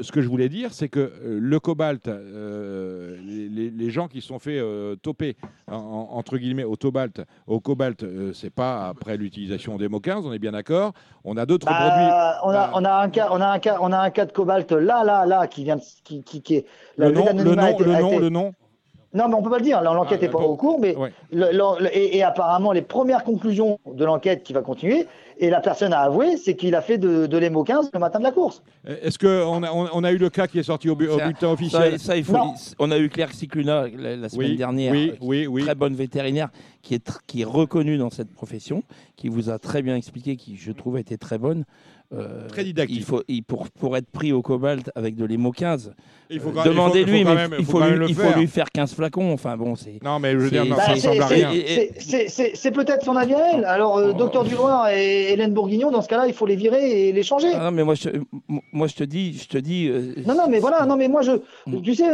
ce que je voulais dire, c'est que euh, le cobalt, euh, les, gens qui sont fait euh, toper entre guillemets au cobalt, au cobalt, c'est pas après l'utilisation des mots 15, on est bien d'accord. On a d'autres bah, produits. On a, on a un cas, on a un cas, on a un cas de cobalt là, là, là, qui vient, qui, qui, est. Le nom, le nom, le nom, le nom. Non, mais on peut pas le dire. L'enquête n'est ah, pas au cours, mais et, apparemment les premières conclusions de l'enquête qui va continuer, et la personne a avoué, c'est qu'il a fait de, de l'EMO 15 le matin de la course. Est-ce qu'on a, on, a eu le cas qui est sorti au, bulletin officiel ça, il faut, On a eu Claire Cicluna la, semaine dernière, oui, oui, très bonne vétérinaire, qui est, qui est reconnue dans cette profession, qui vous a très bien expliqué, qui je trouve a été très bonne. Euh, Très didactique. Il faut, il, pour, pour être pris au cobalt avec de l'EMO 15, demandez-lui, mais il faut, lui, il faut lui faire 15 flacons. Enfin bon, c'est. Non, mais je veux dire, non, ça ressemble à rien. C'est peut-être son avis à elle. Alors, euh, oh. docteur Duloir et Hélène Bourguignon, dans ce cas-là, il faut les virer et les changer. Ah, non, mais moi, je, moi, je te dis. Je te dis euh, non, non, mais voilà, non, mais moi, je. Mm. Tu sais,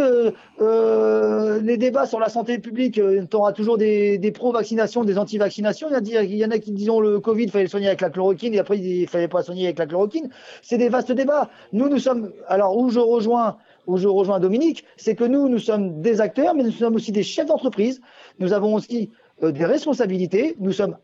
les débats sur la santé publique, tu auras toujours des, des pro-vaccinations, des anti-vaccinations. Il, il y en a qui disent le Covid, il fallait le soigner avec la chloroquine, et après, il fallait pas soigner avec la chloroquine. C'est des vastes débats. Nous, nous sommes. Alors, où je rejoins, où je rejoins Dominique, c'est que nous, nous sommes des acteurs, mais nous sommes aussi des chefs d'entreprise. Nous avons aussi euh, des responsabilités. Nous sommes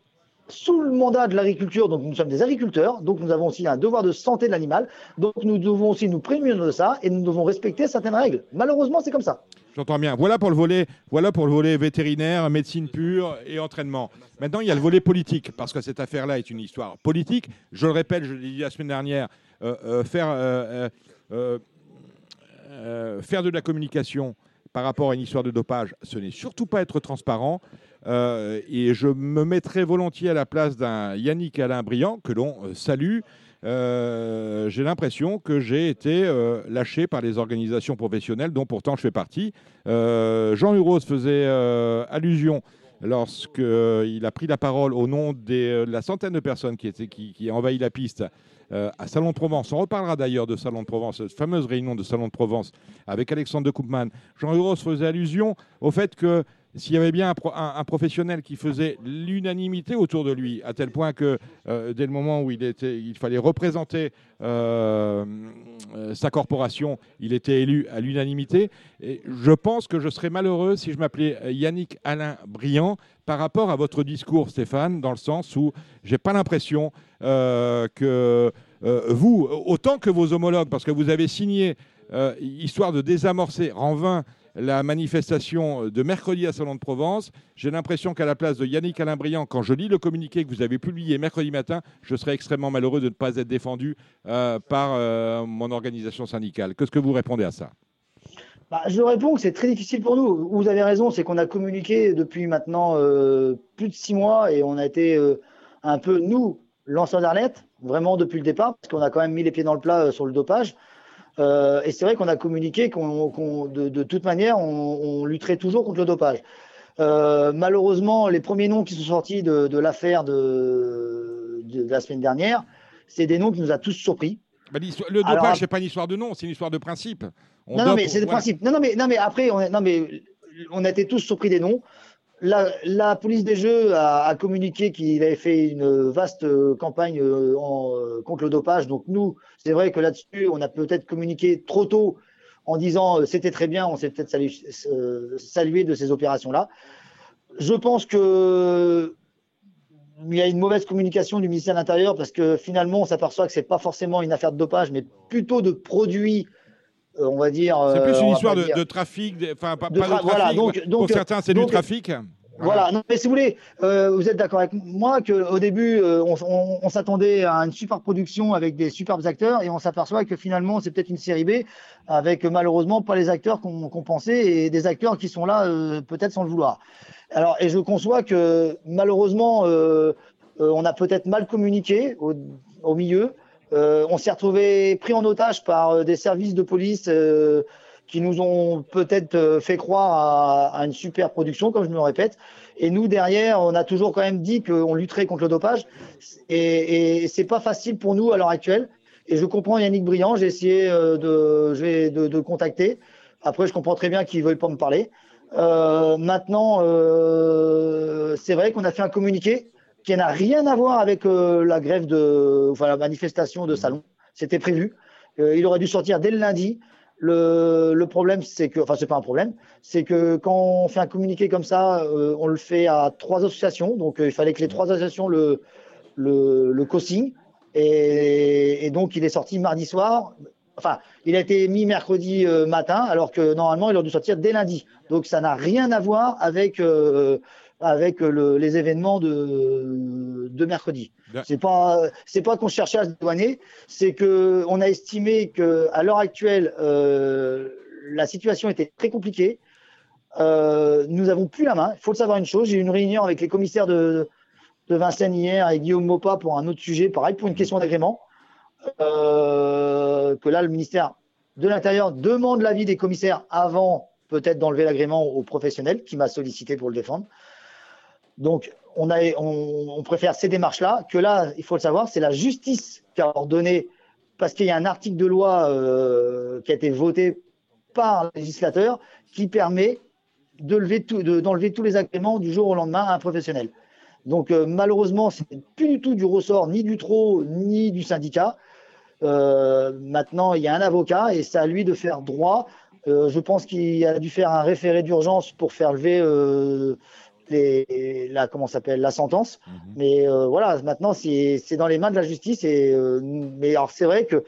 sous le mandat de l'agriculture, donc nous sommes des agriculteurs, donc nous avons aussi un devoir de santé de l'animal, donc nous devons aussi nous prémunir de ça et nous devons respecter certaines règles. Malheureusement, c'est comme ça. J'entends bien. Voilà pour le volet, voilà pour le volet vétérinaire, médecine pure et entraînement. Maintenant, il y a le volet politique, parce que cette affaire-là est une histoire politique. Je le répète, je l'ai dit la semaine dernière, euh, euh, faire, euh, faire de la communication par rapport à une histoire de dopage, ce n'est surtout pas être transparent. Et je me mettrai volontiers à la place d'un Yannick Alain Briand, que l'on salue, euh, j'ai l'impression que j'ai été euh, lâché par les organisations professionnelles dont pourtant je fais partie. Euh, Jean Huros faisait allusion lorsqu'il a pris la parole au nom de la centaine de personnes qui, étaient, qui, qui envahi la piste à Salon de Provence. On reparlera d'ailleurs de Salon de Provence, cette fameuse réunion de Salon de Provence avec Alexandre de Koopman. Jean Huros faisait allusion au fait que s'il y avait bien un, professionnel qui faisait l'unanimité autour de lui, à tel point que euh, dès le moment où il, fallait représenter euh, euh, sa corporation, il était élu à l'unanimité. Je pense que je serais malheureux si je m'appelais Yannick Alain Briand par rapport à votre discours, Stéphane, dans le sens où j'ai pas l'impression que vous, autant que vos homologues, parce que vous avez signé histoire de désamorcer en vain la manifestation de mercredi à Salon de Provence. J'ai l'impression qu'à la place de Yannick Alain quand je lis le communiqué que vous avez publié mercredi matin, je serais extrêmement malheureux de ne pas être défendu euh, par euh, mon organisation syndicale. Qu'est-ce que vous répondez à ça? Bah, Je réponds que c'est très difficile pour nous. Vous avez raison, c'est qu'on a communiqué depuis maintenant euh, plus de six mois et on a été euh, un peu, nous, lanceurs d'alerte, vraiment depuis le départ, parce qu'on a quand même mis les pieds dans le plat euh, sur le dopage. Et c'est vrai qu'on a communiqué qu'on, de, de, toute manière, on, on, lutterait toujours contre le dopage. malheureusement, les premiers noms qui sont sortis de, de l'affaire de, de, la semaine dernière, c'est des noms qui nous a tous surpris. Bah, le dopage, c'est pas une histoire de nom, c'est une histoire de principe. non, non, mais c'est des principes. Non, non, mais, non, mais après, on, non, mais on a été tous surpris des noms. La, la police des Jeux a, a communiqué qu'il avait fait une vaste euh, campagne euh, en, euh, contre le dopage. Donc nous, c'est vrai que là-dessus, on a peut-être communiqué trop tôt en disant c'était très bien, on s'est peut-être salué, salué de ces opérations-là. Je pense que il y a une mauvaise communication du ministère de l'Intérieur parce que finalement, on s'aperçoit que c'est pas forcément une affaire de dopage, mais plutôt de produits, euh, on va dire. C'est plus une euh, histoire de, trafic, enfin pas, de, trafic. Voilà, donc, donc, pour certains, c'est du trafic. Voilà. mais si vous voulez, euh, vous êtes d'accord avec moi qu'au début, on, on, s'attendait à une super production avec des superbes acteurs et on s'aperçoit que finalement, c'est peut-être une série B avec malheureusement pas les acteurs qu'on pensait et des acteurs qui sont là peut-être sans le vouloir. Alors, et je conçois que malheureusement, euh, euh, on a peut-être mal communiqué au, au milieu. Euh, on s'est retrouvé pris en otage par des services de police qui nous ont peut-être fait croire à, une super production, comme je me répète. Et nous, derrière, on a toujours quand même dit qu'on lutterait contre le dopage. Et, et c'est pas facile pour nous à l'heure actuelle. Et je comprends Yannick Briand, j'ai essayé de, de, de, contacter. Après, je comprends très bien qu'il ne veuille pas me parler. Euh, maintenant, euh, c'est vrai qu'on a fait un communiqué qui n'a rien à voir avec euh, la grève de, enfin la manifestation de salon. C'était prévu. Euh, il aurait dû sortir dès le lundi. Le, problème, c'est que, enfin, c'est pas un problème, c'est que quand on fait un communiqué comme ça, euh, on le fait à trois associations. Donc, il fallait que les trois associations le, le, co-signent. Et, donc, il est sorti mardi soir. Enfin, il a été mis mercredi euh, matin, alors que normalement, il aurait dû sortir dès lundi. Donc, ça n'a rien à voir avec euh, avec le, les événements de, de mercredi. C'est pas c'est pas qu'on cherchait à se douaner, c'est que on a estimé que à l'heure actuelle, euh, la situation était très compliquée. Euh, nous avons plus la main. Il faut le savoir une chose. J'ai eu une réunion avec les commissaires de, de Vincennes hier et Guillaume Mopa pour un autre sujet, pareil pour une question d'agrément. Euh, que là, le ministère de l'Intérieur demande l'avis des commissaires avant peut-être d'enlever l'agrément aux professionnels qui m'a sollicité pour le défendre. Donc, on, préfère ces démarches-là que là, il faut le savoir, c'est la justice qui a ordonné, parce qu'il y a un article de loi euh, qui a été voté par le législateur qui permet d'enlever de, tous les agréments du jour au lendemain à un professionnel. Donc euh, malheureusement, c'est plus du tout du ressort ni du TRO ni du syndicat. Euh, maintenant, il y a un avocat et c'est à lui de faire droit. Je pense qu'il a dû faire un référé d'urgence pour faire lever les, la comment s'appelle la sentence. Mhm. Mais euh, voilà, maintenant c'est dans les mains de la justice. Et euh, mais alors c'est vrai que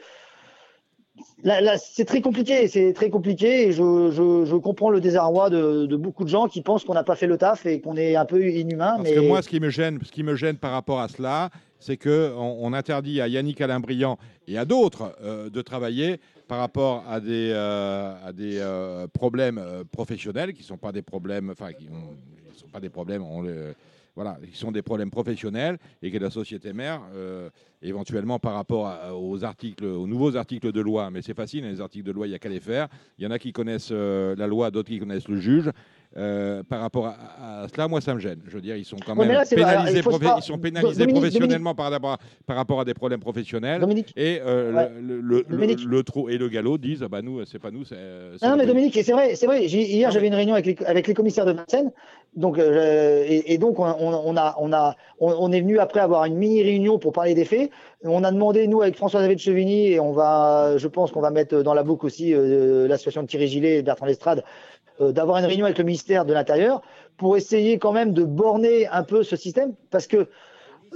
Là, là c'est très compliqué, c'est très compliqué et je, je, je, comprends le désarroi de, de beaucoup de gens qui pensent qu'on n'a pas fait le taf et qu'on est un peu inhumain. Parce mais... que moi, ce qui me gêne, ce qui me gêne par rapport à cela, c'est qu'on on interdit à Yannick Alain-Briand et à d'autres euh, de travailler par rapport à des, euh, à des euh, problèmes professionnels qui ne sont pas des problèmes, enfin, qui ne sont pas des problèmes, voilà, sont des problèmes professionnels et que la société mère, euh, éventuellement par rapport aux articles, aux nouveaux articles de loi, mais c'est facile, les articles de loi, il n'y a qu'à les faire. Il y en a qui connaissent euh, la loi, d'autres qui connaissent le juge. Euh, par rapport à, à, cela, moi, ça me gêne. Je veux dire, ils sont quand même là, pénalisés, alors, pas... ils sont pénalisés Dominique, professionnellement Dominique. Par, par, rapport à des problèmes professionnels. Dominique. Et euh, ouais. le, le, le, le, trou et le galop disent, ah bah nous, c'est pas nous, c'est. Non, mais Dominique, c'est vrai, c'est vrai. Hier, j'avais une réunion avec les, avec les commissaires de Vincennes. Donc, euh, et, et, donc, on, on, a, on, a, on, on, est venu après avoir une mini réunion pour parler des faits. On a demandé, nous, avec François David Chevigny, et on va, je pense qu'on va mettre dans la boucle aussi euh, l'association de Thierry Gillet et Bertrand Lestrade, euh, d'avoir une réunion avec le ministère de l'Intérieur pour essayer quand même de borner un peu ce système, parce que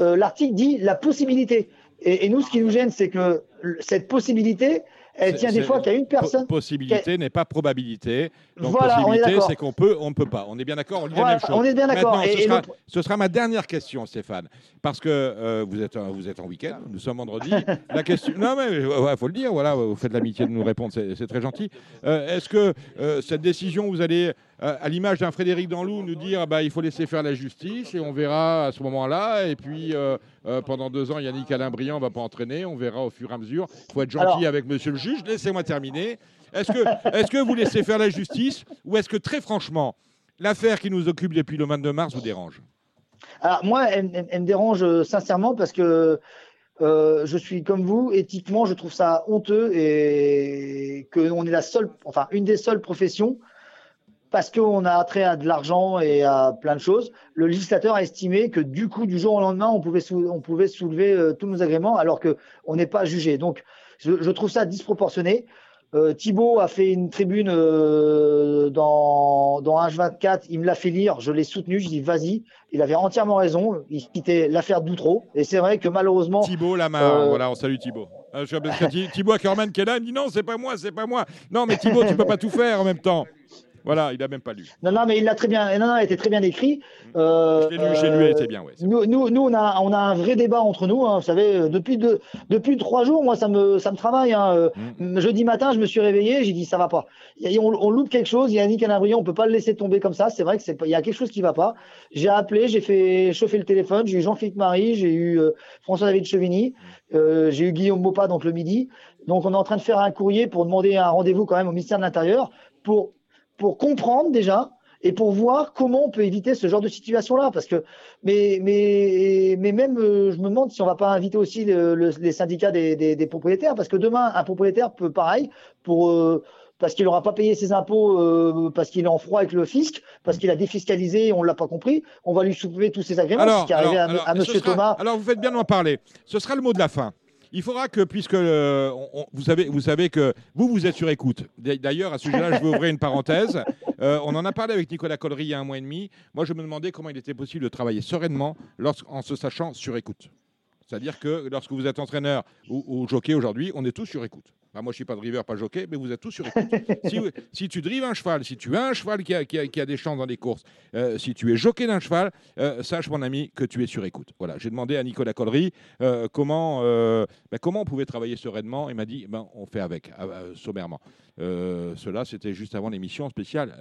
euh, l'article dit la possibilité. Et, et, nous, ce qui nous gêne, c'est que cette possibilité, Elle tient des fois a une personne. Possibilité n'est pas probabilité. Donc Voilà, possibilité, c'est qu'on peut, on ne peut pas. On est bien d'accord, on dit Voilà, la même chose. on est bien d'accord. Ce, le- ce sera ma dernière question, Stéphane, parce que euh, vous êtes, en- vous êtes en week-end, nous sommes vendredi. la question, non mais il faut le dire, voilà, vous faites l'amitié de nous répondre, c'est très gentil. Euh, Est-ce que euh, cette décision, vous allez, à l'image d'un Frédéric Danlou, nous dire, bah, il faut laisser faire la justice et on verra à ce moment-là. Et puis pendant deux ans, Yannick Alain Briand va pas entraîner, on verra au fur et à mesure. Il faut être gentil Alors- avec Monsieur le juge. Laissez-moi terminer. Est-ce que, que vous laissez faire la justice ou est-ce que très franchement, l'affaire qui nous occupe depuis le 22 mars vous dérange? Alors moi, elle, me dérange euh, sincèrement parce que euh, je suis comme vous, éthiquement, je trouve ça honteux et qu'on est la seule, enfin une des seules professions parce qu'on a attrait à de l'argent et à plein de choses. Le législateur a estimé que du coup, du jour au lendemain, on pouvait, on pouvait soulever euh, tous nos agréments alors que on n'est pas jugé. Donc, je trouve ça disproportionné. Euh, Thibaut a fait une tribune euh, dans, dans H24, il me l'a fait lire, je l'ai soutenu, je dis vas-y, il avait entièrement raison, il quittait l'affaire d'Outreau, et c'est vrai que malheureusement... Thibaut Lamar, Euh, voilà, on salue Thibaut. Thibaut Ackerman qui est là, il me dit non, c'est pas moi, c'est pas moi. Non, mais Thibaut, tu peux pas tout faire en même temps. Voilà, il a même pas lu. Non, non, mais il l'a très bien, non, non, il était très bien écrit. Euh, l'ai lu lui, elle était bien, ouais. Nous, nous, nous, on, a, on a un vrai débat entre nous. hein, vous savez, euh, depuis, deux, depuis trois jours, moi, ça me, ça me travaille. hein, euh, Mm. Jeudi matin, je me suis réveillé, j'ai dit ça va pas. On, on loupe quelque chose. Il y a Yannick Alain-Briand, on peut pas le laisser tomber comme ça. C'est vrai que c'est, pas- il y a quelque chose qui va pas. J'ai appelé, j'ai fait chauffer le téléphone. J'ai eu Jean-Philippe Marie, j'ai eu euh, François-David Chevigny, euh, j'ai eu Guillaume Mopa donc le midi. Donc, on est en train de faire un courrier pour demander un rendez-vous quand même au ministère de l'Intérieur pour pour comprendre déjà et pour voir comment on peut éviter ce genre de situation-là. Parce que, mais, mais, mais même, euh, je me demande si on va pas inviter aussi le- le- les syndicats des, des, des propriétaires, parce que demain, un propriétaire peut, pareil, pour euh, parce qu'il n'aura pas payé ses impôts, euh, parce qu'il est en froid avec le fisc, parce qu'il a défiscalisé, et on l'a pas compris, on va lui soulever tous ses agréments, ce qui est arrivé à, sera- Thomas. alors, vous faites bien d'en parler. Ce sera le mot de la fin. Il faudra que, puisque euh, on- on- vous, savez, vous savez que vous, vous êtes sur écoute. D'ailleurs, à ce sujet-là, je vais ouvrir une parenthèse. Euh, on en a parlé avec Nicolas Collery il y a un mois et demi. Moi, je me demandais comment il était possible de travailler sereinement lorsqu'en se sachant sur écoute. C'est-à-dire que lorsque vous êtes entraîneur ou, ou jockey aujourd'hui, on est tous sur écoute. Enfin, moi, je suis pas driver, pas jockey, mais vous êtes tous sur écoute. si, tu drives un cheval, si tu as un cheval qui a, qui a- qui a des chances dans des courses, euh, si tu es jockey d'un cheval, euh, sache, mon ami, que tu es sur écoute. Voilà, j'ai demandé à Nicolas Collery euh, comment, ben, comment on pouvait travailler sereinement. Il m'a dit, ben, on fait avec, sommairement. Cela, c'était juste avant l'émission spéciale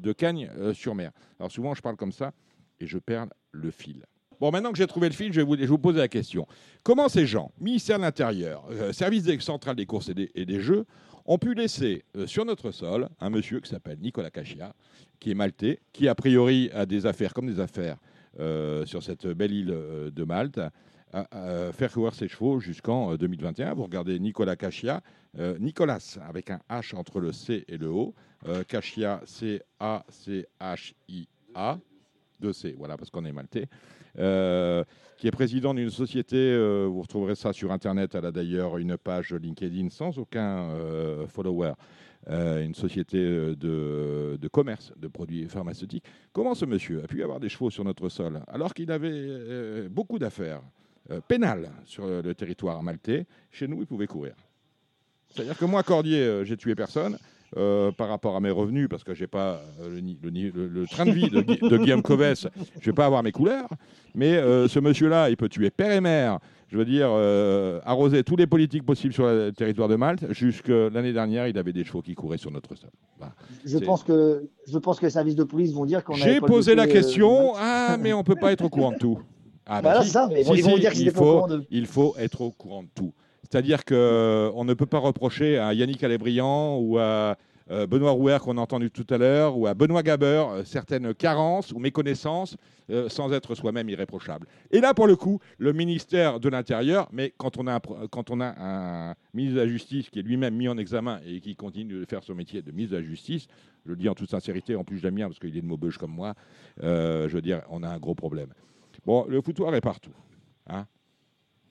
de Cagnes sur mer. Alors souvent, je parle comme ça et je perds le fil. Bon, maintenant que j'ai trouvé le fil, je vais vous, poser la question. Comment ces gens, ministère de l'Intérieur, euh, service central des courses et des, jeux, ont pu laisser euh, sur notre sol un monsieur qui s'appelle Nicolas Cachia, qui est maltais, qui a priori a des affaires comme des affaires euh, sur cette belle île de Malte, faire courir ses chevaux jusqu'en euh, 2021. Vous regardez Nicolas Cachia, Nicolas avec un H entre le C et le O, euh, Cachia, C-A-C-H-I-A, 2C, voilà, parce qu'on est maltais, euh, qui est président d'une société, euh, vous retrouverez ça sur Internet, elle a d'ailleurs une page LinkedIn sans aucun euh, follower, une société de, de commerce de produits pharmaceutiques. Comment ce monsieur a pu avoir des chevaux sur notre sol alors qu'il avait beaucoup d'affaires pénales sur le territoire maltais Chez nous, il pouvait courir. C'est-à-dire que moi, Cordier, j'ai tué personne. Euh, par rapport à mes revenus, parce que j'ai pas euh, le, ni- le ni- le- le train de vie de, Gui- de Guillaume Covès, je vais pas avoir mes couleurs, mais euh, ce monsieur-là, il peut tuer père et mère, je veux dire, euh, arroser tous les politiques possibles sur le territoire de Malte. Jusque l'année dernière, il avait des chevaux qui couraient sur notre sol. Je pense que je pense que les services de police vont dire qu'on avait J'ai posé la question, ah, mais on peut pas être au courant de tout. Ah, c'est ça, mais ils vont- ils vont dire qu'ils il étaient pas au faut, de- il faut être au courant de tout. C'est-à-dire qu'on ne peut pas reprocher à Yannick Alébriand ou à Benoît Rouer qu'on a entendu tout à l'heure ou à Benoît Gaber euh, certaines carences ou méconnaissances euh, sans être soi-même irréprochable. Et là, pour le coup, le ministère de l'Intérieur, mais quand on, a un, ministre de la Justice qui est lui-même mis en examen et qui continue de faire son métier de ministre de la Justice, je le dis en toute sincérité, en plus je l'aime bien parce qu'il est de Maubeuge comme moi, euh, je veux dire, on a un gros problème. Bon, le foutoir est partout. hein.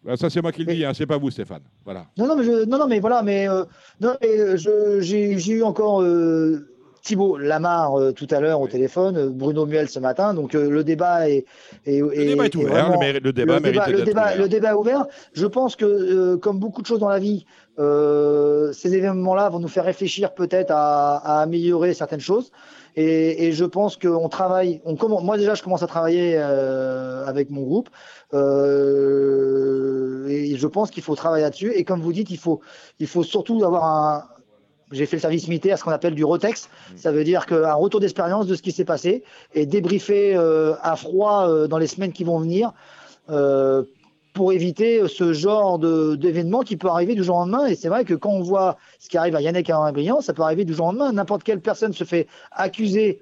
Euh, Ça, c'est moi qui le dis, hein, c'est pas vous, Stéphane. Voilà. Non, non, mais je, non, non, mais voilà, mais, euh, non, mais euh, j'ai eu encore euh, Thibaut Lamar euh, tout à l'heure au téléphone, euh, Bruno Muel ce matin. Donc le débat est, est, Le débat est ouvert, le, débat débat, le débat- ouvert. le débat est ouvert. Je pense que, comme beaucoup de choses dans la vie, ces événements-là vont nous faire réfléchir peut-être à, à améliorer certaines choses. Et, et je pense qu'on travaille. On commence, moi déjà, je commence à travailler euh, avec mon groupe. Euh, et je pense qu'il faut travailler là-dessus. Et comme vous dites, il faut, il faut surtout avoir un. J'ai fait le service militaire, ce qu'on appelle du rotex. Ça veut dire qu'un retour d'expérience de ce qui s'est passé et débriefer euh, à froid euh, dans les semaines qui vont venir pour éviter ce genre d'événement qui peut arriver du jour au lendemain. Et c'est vrai que quand on voit ce qui arrive à Yannick Brillant, ça peut arriver du jour au lendemain. N'importe quelle personne se fait accuser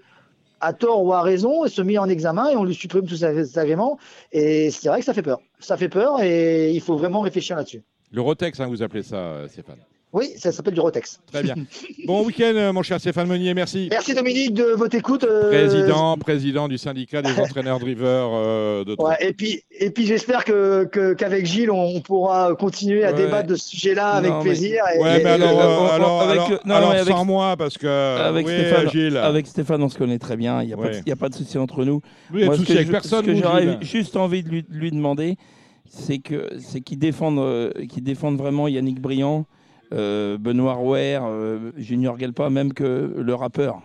à tort ou à raison se met en examen et on lui supprime tous ses agréments. Et c'est vrai que ça fait peur. Ça fait peur et il faut vraiment réfléchir là-dessus. Le Rotex, hein, vous appelez ça, euh, Stéphane? Oui, ça s'appelle du rotex. Très bien. Bon week-end, euh, mon cher Stéphane Meunier, merci. Merci Dominique de votre écoute. euh, Président, président du syndicat des entraîneurs drivers euh, de Ouais, et puis, et puis j'espère que que- qu'avec Gilles, on, pourra continuer à Ouais. débattre de ce sujet-là avec Non, mais- plaisir. et- Ouais, et- mais alors, et- euh, alors, avec- alors, non, alors mais avec- sans moi, parce que. Avec, oui, Stéphane, Gilles. avec Stéphane, on se connaît très bien. Il n'y a, pas de- Ouais. il y a pas de souci entre nous. Êtes Moi, ce souci que avec je- personne, Ce que vous, j'aurais juste envie de lui, de lui demander, c'est que c'est qu'il défende, euh, qu'il défende vraiment Yannick Briand, Benoît Rouer, euh, Junior Gelpa, même que le rappeur.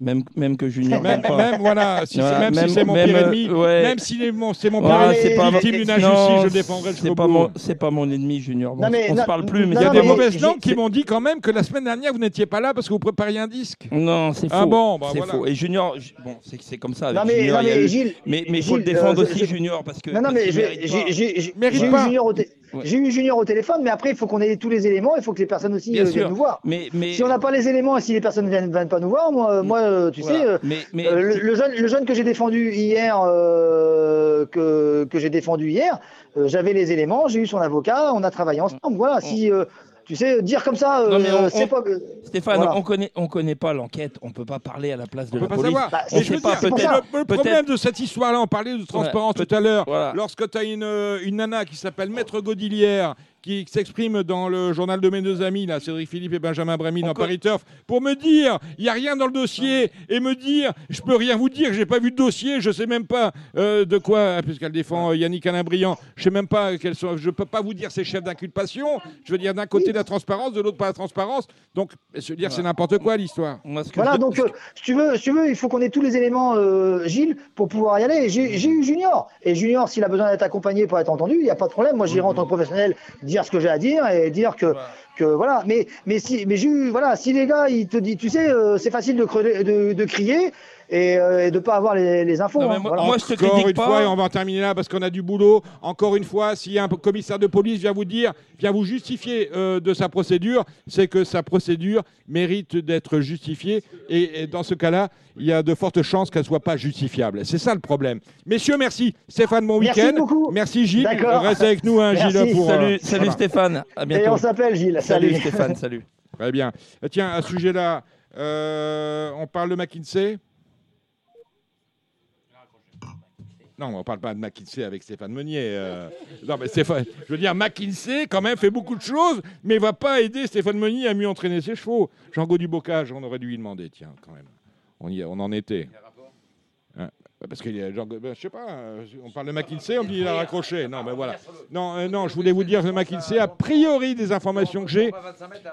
Même, même que Junior Même, Gelpa. même, voilà, si c'est- Voilà, même, si même- c'est mon même, pire euh, ennemi, ouais. même si c'est mon, c'est mon Voilà, pire c'est pas ennemi, victime d'une non, injustice, je défendrai C'est pas mon, c'est pas mon ennemi, Junior. Non, on mais- on se non, parle plus, mais non, Il y a non, des mauvaises langues qui m'ont dit quand même que la semaine dernière, vous n'étiez pas là parce que vous prépariez un disque. Non, c'est faux. Ah bon, bah c'est voilà. faux. Et Junior, ju- bon, c'est comme ça. Avec Non, mais- Junior, non, mais Gilles- mais mais il faut le défendre euh, aussi, Junior, parce que. Non, non, mais mérite pas. J'ai- eu. Junior au té- Ouais. j'ai eu Junior au téléphone, mais après, il faut qu'on ait tous les éléments, il faut que les personnes aussi Bien euh, sûr. viennent nous voir. Mais, mais, Si on n'a pas les éléments et si les personnes ne viennent, viennent pas nous voir, moi, moi tu voilà. sais, mais, mais euh, le, le jeune, le jeune que j'ai défendu hier, euh, que, que j'ai défendu hier, euh, j'avais les éléments, j'ai eu son avocat, on a travaillé ensemble. Voilà, si euh, tu sais, dire comme ça, Non, mais euh, on- c'est on- pas. Stéphane, Voilà. on connaît, on connaît pas l'enquête, on peut pas parler à la place de On la peut pas police. savoir. Bah, on Mais sait pas, dire, le, le peut-être- problème de cette histoire-là, on parlait de transparence Ouais, tout à l'heure. Voilà. Lorsque tu as une, euh, une nana qui s'appelle Maître Godilière, qui s'exprime dans le journal de mes deux amis, là, Cédric Philippe et Benjamin Bremy, On dans Paris Turf, pour me dire, il n'y a rien dans le dossier, et me dire, je peux rien vous dire, j'ai pas vu de dossier, je sais même pas euh, de quoi, puisqu'elle défend euh, Yannick Alain Briand, je sais même pas quels sont, je peux pas vous dire ses chefs d'inculpation, je veux dire d'un côté la transparence, de l'autre pas la transparence, donc je veux dire c'est n'importe quoi l'histoire. Voilà, donc euh, si tu veux, si tu veux, il faut qu'on ait tous les éléments, euh, Gilles, pour pouvoir y aller. J'ai j'ai eu Junior, et Junior, s'il a besoin d'être accompagné pour être entendu, il n'y a pas de problème. Moi, j'irai en tant que professionnel dire ce que j'ai à dire et dire que, que voilà. Mais mais si, mais eu, voilà, si les gars, ils te disent, tu sais, euh, c'est facile de, creuser- de, de crier et, euh, et de pas avoir les, les infos. Non, hein, moi- voilà. moi, je te Encore critique une pas. fois, et on va en terminer là parce qu'on a du boulot. Encore une fois, s'il y a un commissaire de police vient vous dire, vient vous justifier euh, de sa procédure, c'est que sa procédure mérite d'être justifiée. Et, et dans ce cas-là, il y a de fortes chances qu'elle soit pas justifiable. C'est ça le problème. Messieurs, merci. Stéphane, bon Merci week-end. beaucoup. Merci Gilles. Reste avec nous, hein. Gilles. Pour, euh, Salut, voilà. Stéphane, à et bientôt. on s'appelle Gilles. Salut Salut. Stéphane, salut. Très bien. Tiens, à ce sujet-là, euh, on parle de McKinsey. Non, on ne parle pas de McKinsey avec Stéphane Meunier. euh. Non, mais Stéphane, je veux dire, McKinsey, quand même, fait beaucoup de choses, mais va pas aider Stéphane Meunier à mieux entraîner ses chevaux. Jean Gaudibocage, on aurait dû lui demander, tiens, quand même. On, y, on en était. Hein, parce qu'il y a Jean, ben, je sais pas, euh, on parle de McKinsey, on me dit il a raccroché. Non, mais voilà. Non, euh, non, je voulais vous dire que McKinsey, a priori des informations que j'ai,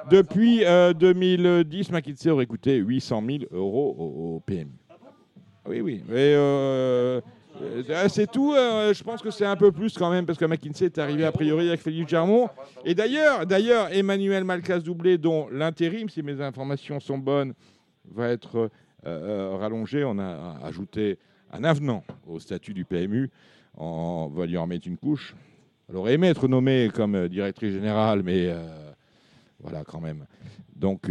depuis euh, 2010, McKinsey aurait coûté 800 000 euros au, au PMU. Oui, oui. Et, euh, euh, c'est tout. euh, je pense que c'est un peu plus quand même, parce que McKinsey est arrivé a priori avec Philippe Germont. Et d'ailleurs, d'ailleurs, Emmanuel Malkas-Doublé, dont l'intérim, si mes informations sont bonnes, va être euh, rallongé. On a ajouté un avenant au statut du PMU. On va lui en mettre une couche. Elle aurait aimé être nommée comme directrice générale, mais voilà quand même. Donc,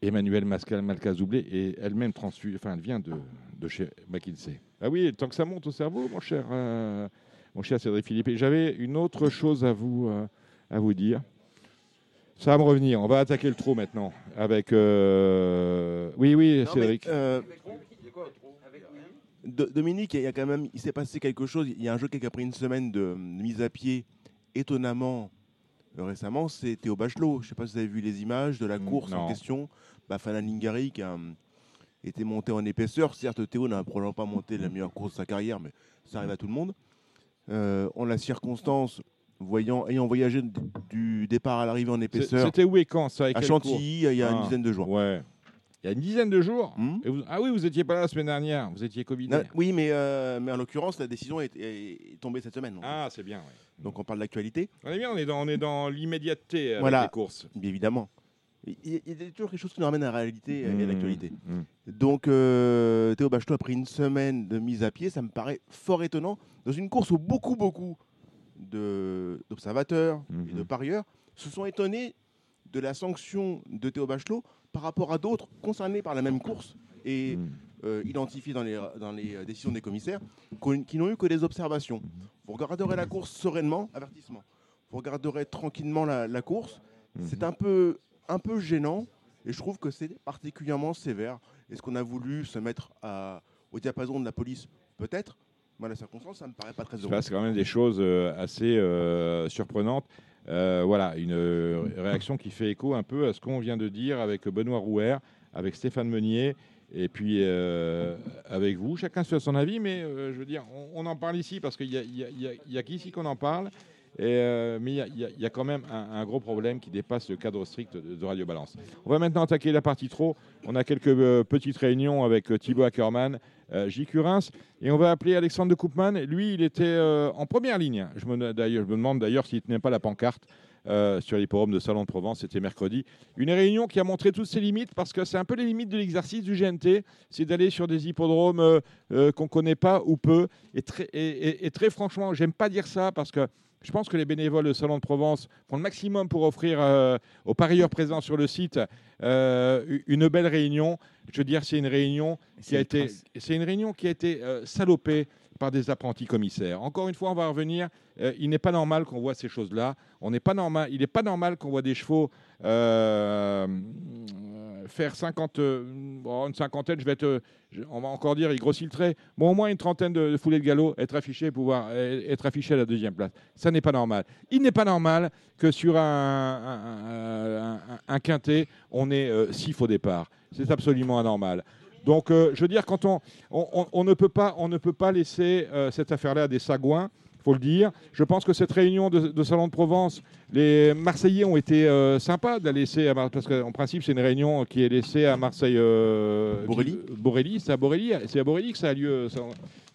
Emmanuel Mascal Malcazoublé est elle-même transfusée, enfin, elle vient de, de chez McKinsey. Ah oui, tant que ça monte au cerveau, mon cher, euh, mon cher Cédric Philippe. Et j'avais une autre chose à vous, euh, à vous dire. Ça va me revenir. On va attaquer le trou maintenant. Avec. euh, Oui, oui, Non, Cédric. Do- Dominique, il y a quand même, il s'est passé quelque chose. Il y a un jeu qui a pris une semaine de, mise à pied étonnamment récemment, c'est Théo Bachelot. Je ne sais pas si vous avez vu les images de la Mm, course non. en question. Bafana Lingari qui a hum, été monté en épaisseur. Certes, Théo n'a probablement pas monté la meilleure course de sa carrière, mais ça arrive à tout le monde. Euh, en la circonstance, voyant, ayant voyagé du départ à l'arrivée en épaisseur C'était où et quand? Ça à Chantilly, il y a Ah. une dizaine de jours. Ouais. Il y a une dizaine de jours. Hmm Et vous- Ah oui, vous étiez pas là la semaine dernière. Vous étiez Covid. Oui, mais, euh, mais en l'occurrence, la décision est, est tombée cette semaine. Donc, Ah, c'est bien. ouais. donc on parle d'actualité. On est bien. On est dans, on est dans l'immédiateté avec Voilà. les courses. Bien évidemment. Il y, a- il y a toujours quelque chose qui nous ramène à la réalité et à Mmh, l'actualité. mmh. Donc euh, Théo Bachelot a pris une semaine de mise à pied, ça me paraît fort étonnant, dans une course où beaucoup, beaucoup d'observateurs et de parieurs se sont étonnés de la sanction de Théo Bachelot par rapport à d'autres concernés par la même course et Mmh. euh, identifiés dans les, dans les euh, décisions des commissaires, qui n'ont eu que des observations. Vous regarderez la course sereinement, avertissement. Vous regarderez tranquillement la, la course. C'est un peu, un peu gênant et je trouve que c'est particulièrement sévère. Est-ce qu'on a voulu se mettre à- au diapason de la police? Peut-être. Mais à la circonstance, ça me paraît pas très Il se heureux. passe quand même des choses euh, assez euh, surprenantes. Euh, voilà, une euh, réaction qui fait écho un peu à ce qu'on vient de dire avec Benoît Rouer, avec Stéphane Meunier, et puis euh, avec vous. Chacun se fait son avis, mais je veux dire, on, en parle ici parce qu'il n'y a, qu'ici qu'on en parle. Mais il y a- quand même un, gros problème qui dépasse le cadre strict de, de Radio Balance. On va maintenant attaquer la partie trop. On a quelques petites réunions avec Thibaut Ackermann, J. Curins, et on va appeler Alexandre de Koopman. Lui, il était euh, en première ligne. Je me, demande d'ailleurs s'il ne tenait pas la pancarte euh, sur l'hipporome de Salon de Provence. C'était mercredi. Une réunion qui a montré toutes ses limites parce que c'est un peu les limites de l'exercice du GNT. C'est d'aller sur des hippodromes euh, euh, qu'on ne connaît pas ou peu. Et très, et, et- et très franchement, j'aime pas dire ça parce que je pense que les bénévoles de Salon de Provence font le maximum pour offrir euh, aux parieurs présents sur le site euh, une belle réunion. Je veux dire, c'est une réunion qui a été, c'est une réunion qui a été euh, salopée par des apprentis commissaires. Encore une fois, on va revenir. il n'est pas normal qu'on voit ces choses-là. On n'est pas normal. Il n'est pas normal qu'on voit des chevaux faire 50, euh, une cinquantaine. Je vais être, euh, on va encore dire, il grossit le trait. Bon, au moins une trentaine de, foulées de galop, être affiché, pouvoir euh, être affiché à la deuxième place. Ça n'est pas normal. Il n'est pas normal que sur un, un- un- quintet, on ait euh, six faux départs. C'est absolument anormal. Donc, je veux dire, quand on, on, ne peut pas, on ne peut pas laisser cette affaire-là à des sagouins, faut le dire. Je pense que cette réunion de, de Salon de Provence, les Marseillais ont été euh, sympas de la laisser à Mar- parce qu'en principe, c'est une réunion qui est laissée à Marseille. Euh, Borelli qui- Borelli, c'est à Borelli, c'est à Borelli que ça a lieu. euh, ça-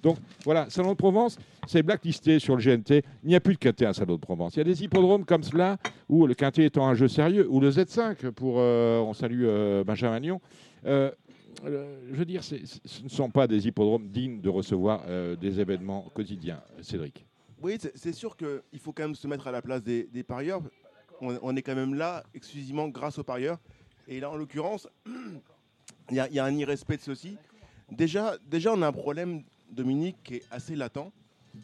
Donc voilà, Salon de Provence, c'est blacklisté sur le GNT. Il n'y a plus de quintet à Salon de Provence. Il y a des hippodromes comme cela où le quintet étant un jeu sérieux, ou le Z5 pour, euh, on salue euh, Benjamin Lyon. Euh, euh, je veux dire, ce ne sont pas des hippodromes dignes de recevoir euh, des événements quotidiens. Cédric. Oui, c'est- sûr qu'il faut quand même se mettre à la place des, parieurs. On, est quand même là exclusivement grâce aux parieurs. Et là, en l'occurrence, il y, a- un irrespect de ceci. Déjà, déjà, on a un problème, Dominique, qui est assez latent.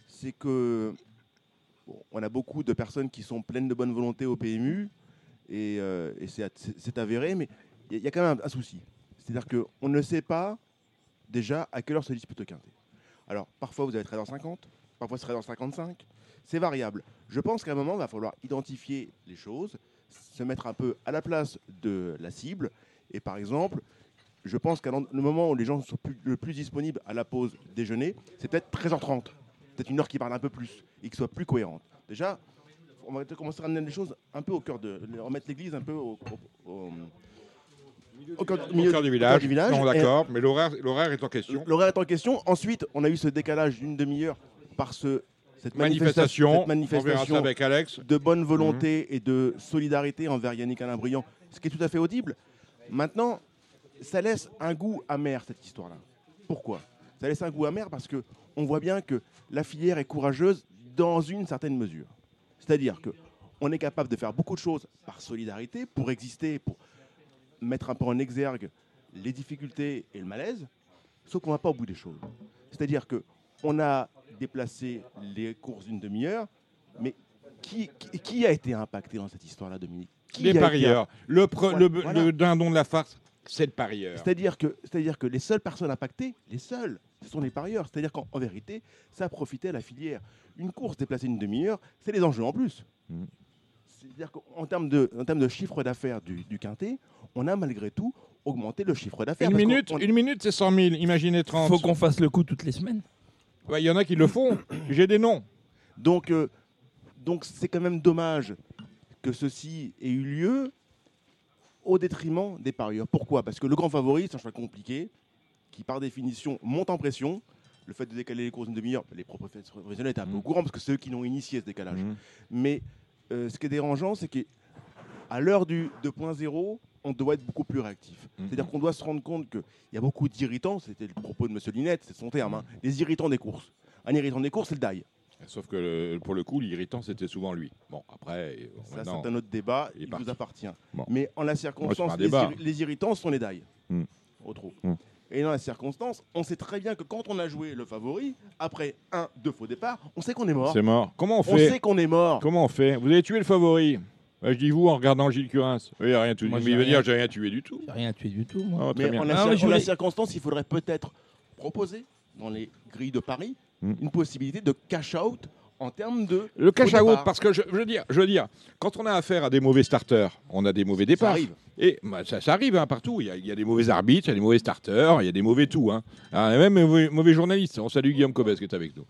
C'est que on a beaucoup de personnes qui sont pleines de bonne volonté au PMU. Et, euh, c'est avéré, mais il y, a- quand même un, un souci. C'est-à-dire qu'on ne sait pas déjà à quelle heure se dispute le quintet. Alors, parfois, vous avez 13h50, parfois 13h55. C'est variable. Je pense qu'à un moment, il va falloir identifier les choses, se mettre un peu à la place de la cible. Et par exemple, je pense qu'à le moment où les gens sont plus- le plus disponibles à la pause déjeuner, c'est peut-être 13h30. Peut-être une heure qui parle un peu plus et qui soit plus cohérente. Déjà, on va commencer à ramener les choses un peu au cœur de. remettre l'église un peu au. au- au- au cœur, Au cœur du village. Non, d'accord, mais l'horaire est en question. L'horaire est en question. Ensuite, on a eu ce décalage d'une demi-heure par ce, cette Manifestation, cette manifestation on verra ça avec Alex. de bonne volonté et de solidarité envers Yannick Alain Briand, ce qui est tout à fait audible. Maintenant, ça laisse un goût amer, cette histoire-là. Pourquoi? Ça laisse un goût amer parce que on voit bien que la filière est courageuse dans une certaine mesure. C'est-à-dire que on est capable de faire beaucoup de choses par solidarité, pour exister, pour mettre un peu en exergue les difficultés et le malaise, sauf qu'on ne va pas au bout des choses. C'est-à-dire que on a déplacé les courses d'une demi-heure, mais qui, qui, qui a été impacté dans cette histoire-là, Dominique? Qui Les été parieurs. Le, pre- Voilà, le, voilà. le dindon de la farce, c'est le parieur. C'est-à-dire que, c'est-à-dire que les seules personnes impactées, les seules, ce sont les parieurs. C'est-à-dire qu'en en vérité, ça a profité à la filière. Une course déplacée une demi-heure, c'est les enjeux en plus. Mhm. C'est-à-dire qu'en termes de, en termes de chiffre d'affaires du, du quintet, on a malgré tout augmenté le chiffre d'affaires. Une minute, on- une minute, c'est 100 000. Imaginez 30. Faut qu'on fasse le coup toutes les semaines. Ouais, Il y en a qui le font. J'ai des noms. Donc, euh, donc c'est quand même dommage que ceci ait eu lieu au détriment des parieurs. Pourquoi? Parce que le grand favori, c'est un choix compliqué, qui par définition monte en pression. Le fait de décaler les courses d'une demi-heure, les professionnels étaient un peu au courant parce que c'est eux qui l'ont initié ce décalage. Mhm. Mais euh, ce qui est dérangeant, c'est qu'à l'heure du 2.0, on doit être beaucoup plus réactif. Mhm. C'est-à-dire qu'on doit se rendre compte qu'il y a beaucoup d'irritants, c'était le propos de M. Linette, c'est son terme, hein, les irritants des courses. Un irritant des courses, c'est le DAI. Sauf que le- pour le coup, l'irritant, c'était souvent lui. Bon, après. euh, Ça, c'est un autre débat, il vous appartient. Bon. Mais en la circonstance, les, irritants sont les. Au trop. Hmm. Et dans la circonstance, on sait très bien que quand on a joué le favori, après un, deux faux départs, on sait qu'on est mort. C'est mort. Comment on On fait sait qu'on est mort. Comment on fait Vous avez tué le favori Bah, Je dis vous en regardant Gilles Curins. Oui, il a rien. Moi, Mais j'ai il veut rien- dire j'ai rien tué du tout. J'ai rien tué du tout. Moi. Ah, très Mais bien. en la, cir- mais je en la voulais- circonstance, il faudrait peut-être proposer dans les grilles de Paris Hmm. une possibilité de cash-out en termes de. Le cash faux out, départ. parce que je, je veux dire, je veux dire, quand on a affaire à des mauvais starters, on a des mauvais départs. arrive. Et bah, ça, ça arrive hein, partout. Il y, a, il y a des mauvais arbitres, il y a des mauvais starters, il y a des mauvais tout. Hein. Ah, et même mauvais, mauvais journalistes. On salue Guillaume Cobes qui est avec nous.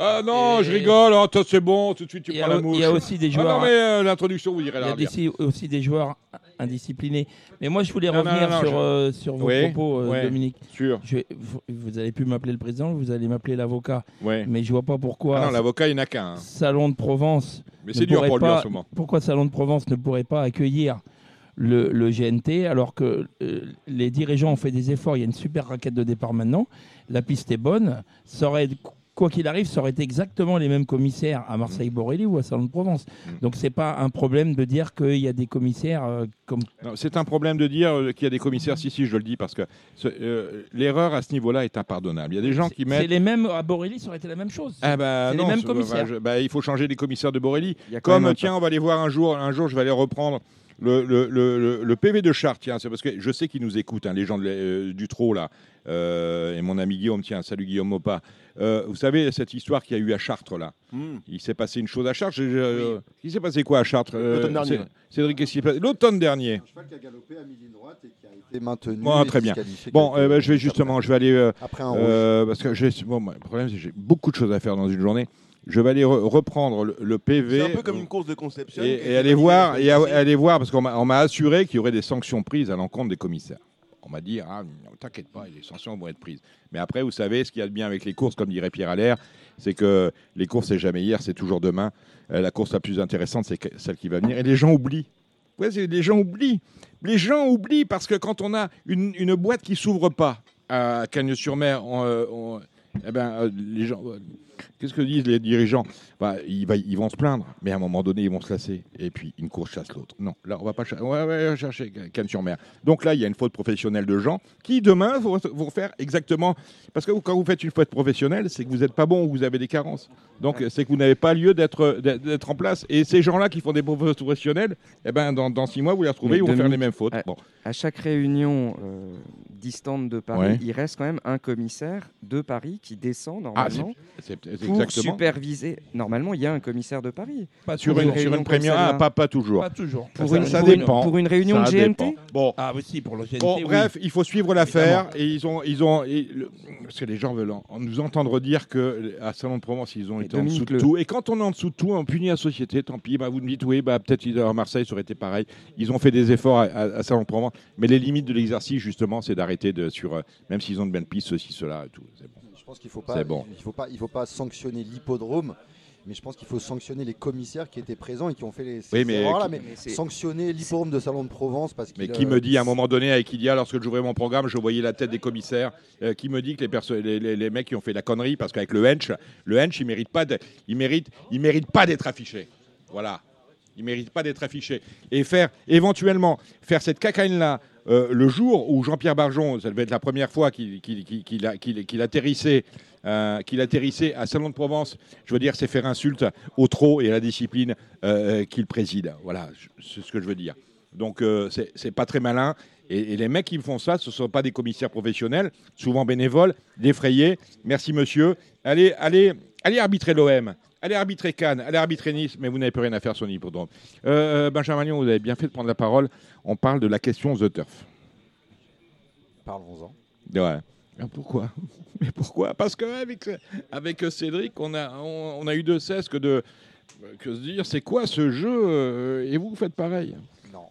Ah non, Et- je rigole. Oh, toi, c'est bon. Tout de suite, tu Il y, prends la a, mouche. il y a aussi des Ah joueurs. non, mais euh, l'introduction, vous direz Il y a aussi des joueurs indisciplinés. Mais moi, je voulais Non, non, revenir non, non, sur, je- euh, sur vos Oui, propos, euh, ouais. Dominique. Sûr. Je vais- vous, vous allez plus m'appeler le président, vous allez m'appeler l'avocat. Ouais. Mais je vois pas pourquoi Ah non, l'avocat, il n'a qu'un. hein. Salon de Provence. Mais ne c'est dur pourrait pour lui en pas- ce moment. Pourquoi Salon de Provence ne pourrait pas accueillir le, le GNT alors que euh, les dirigeants ont fait des efforts Il y a une super raquette de départ maintenant. La piste est bonne. Ça aurait, quoi qu'il arrive, ça aurait été exactement les mêmes commissaires à Marseille-Borelli ou à Salon de Provence. Mm. Donc c'est pas un problème de dire qu'il y a des commissaires euh, comme. Non, C'est un problème de dire euh, qu'il y a des commissaires. Si, si, je le dis parce que euh, l'erreur à ce niveau-là est impardonnable. Il y a des gens qui C'est mettent. les mêmes à Borelli, ça aurait été la même chose. Ah bah C'est les non, mêmes c'est- commissaires. bah, je- bah, il faut changer les commissaires de Borelli. Comme tiens, on va aller voir un jour. Un jour, je vais aller reprendre le, le, le, le- le PV de Chartres. Tiens, c'est parce que je sais qu'ils nous écoutent, hein, les gens de, euh, du Trot là, Euh, et mon ami Guillaume. Tiens, salut Guillaume Mopa. Euh, vous savez cette histoire qu'il y a eu à Chartres là. Hmm. Il s'est passé une chose à Chartres. je- je- Il s'est passé quoi à Chartres Euh, L'automne dernier. Cédric, qu'est-ce qui s'est passé? L'automne dernier. cheval qui a galopé à mi-ligne droite et qui a été maintenu. Bon, très bien. Bon, euh, bah, je vais justement, je vais aller euh, Après un rouge. euh, parce que bon, bah, le problème c'est que j'ai beaucoup de choses à faire dans une journée. Je vais aller re- reprendre le, le PV. C'est un peu comme une course de conception. et, et aller voir, et a- aller voir, parce qu'on m'a assuré qu'il y aurait des sanctions prises à l'encontre des commissaires. On m'a dit, ah, t'inquiète pas, les sanctions vont être prises. Mais après, vous savez, ce qu'il y a de bien avec les courses, comme dirait Pierre Allaire, c'est que les courses, c'est jamais hier, c'est toujours demain. Euh, la course la plus intéressante, c'est celle qui va venir. Et les gens oublient. Ouais, les gens oublient. Les gens oublient parce que quand on a une, une boîte qui s'ouvre pas à Cagnes-sur-Mer, on, euh, on- eh ben, euh, les gens. Qu'est-ce que disent les dirigeants bah, ils, vont se plaindre, mais à un moment donné, ils vont se lasser. Et puis, une course chasse l'autre. Non, là, on va pas va- on va chercher Cannes-sur-Mer. Donc là, il y a une faute professionnelle de gens qui, demain, vont, vont faire exactement. Parce que quand vous faites une faute professionnelle, c'est que vous n'êtes pas bon ou vous avez des carences. Donc, c'est que vous n'avez pas lieu d'être en place. Et ces gens-là qui font des fautes professionnelles, eh ben, dans, dans six mois, vous les retrouvez, Mais ils vont faire les mêmes fautes. à- Bon. À chaque réunion euh, distante de Paris, Ouais. il reste quand même un commissaire de Paris qui descend Ah, normalement c'est- c'est pour exactement. superviser. Normalement, il y a un commissaire de Paris. Pas Sur pour une, une sur première, ah, pas, pas toujours. Pas toujours. Pour Ça- une, ça pour une- dépend. pour une réunion Ça de GNT dépend. Bon, Ah oui, si, pour le. Bon, oui. bref, il faut suivre l'affaire et ils ont, ils ont, et le- parce que les gens veulent en- nous entendre dire que à Salon de Provence ils ont Et été en dessous de Le- tout. Et quand on est en dessous de tout, on punit la société. Tant pis. Bah, vous me dites oui, bah peut-être ils- à Marseille ça aurait été pareil. Ils ont fait des efforts à, à- à Salon de Provence, mais les limites de l'exercice justement, c'est d'arrêter de sur, euh, même s'ils ont de belles pistes, ceci, cela et tout. C'est bon. Je pense qu'il faut pas, C'est bon. il faut pas, il faut pas sanctionner l'hippodrome, mais je pense qu'il faut sanctionner les commissaires qui étaient présents et qui ont fait les. Oui, ces mais Mais c'est- sanctionner l'hippodrome de Salon de Provence parce qu'il. Mais qui euh, me dit à un moment donné avec Ilia, lorsque j'ouvrais mon programme, je voyais la tête des commissaires, euh, qui me dit que les, les, les- les mecs qui ont fait la connerie, parce qu'avec le hench, le hench, il mérite pas, de- il mérite, il mérite pas d'être affiché. Voilà. Il mérite pas d'être affiché. Et faire, éventuellement, faire cette cacagne-là euh, le jour où Jean-Pierre Barjon, ça devait être la première fois qu'il atterrissait, euh, qu'il atterrissait à Salon de Provence, je veux dire, c'est faire insulte au trot et à la discipline euh, qu'il préside. Voilà, c'est ce que je veux dire. Donc, c'est pas très malin. Et, les mecs qui font ça, ce ne sont pas des commissaires professionnels, souvent bénévoles, défrayés. Merci monsieur. Allez, allez, allez arbitrer l'OM. Allez arbitrer Cannes, allez arbitrer Nice, mais vous n'avez plus rien à faire sur l'hippodrome. Euh, Benjamin Magnon, vous avez bien fait de prendre la parole. On parle de la question The Turf. Parlons-en. Ouais. Pourquoi? Mais pourquoi? Parce qu'avec avec Cédric, on a, on, on a eu de cesse que de que se dire c'est quoi ce jeu euh, et vous, vous faites pareil.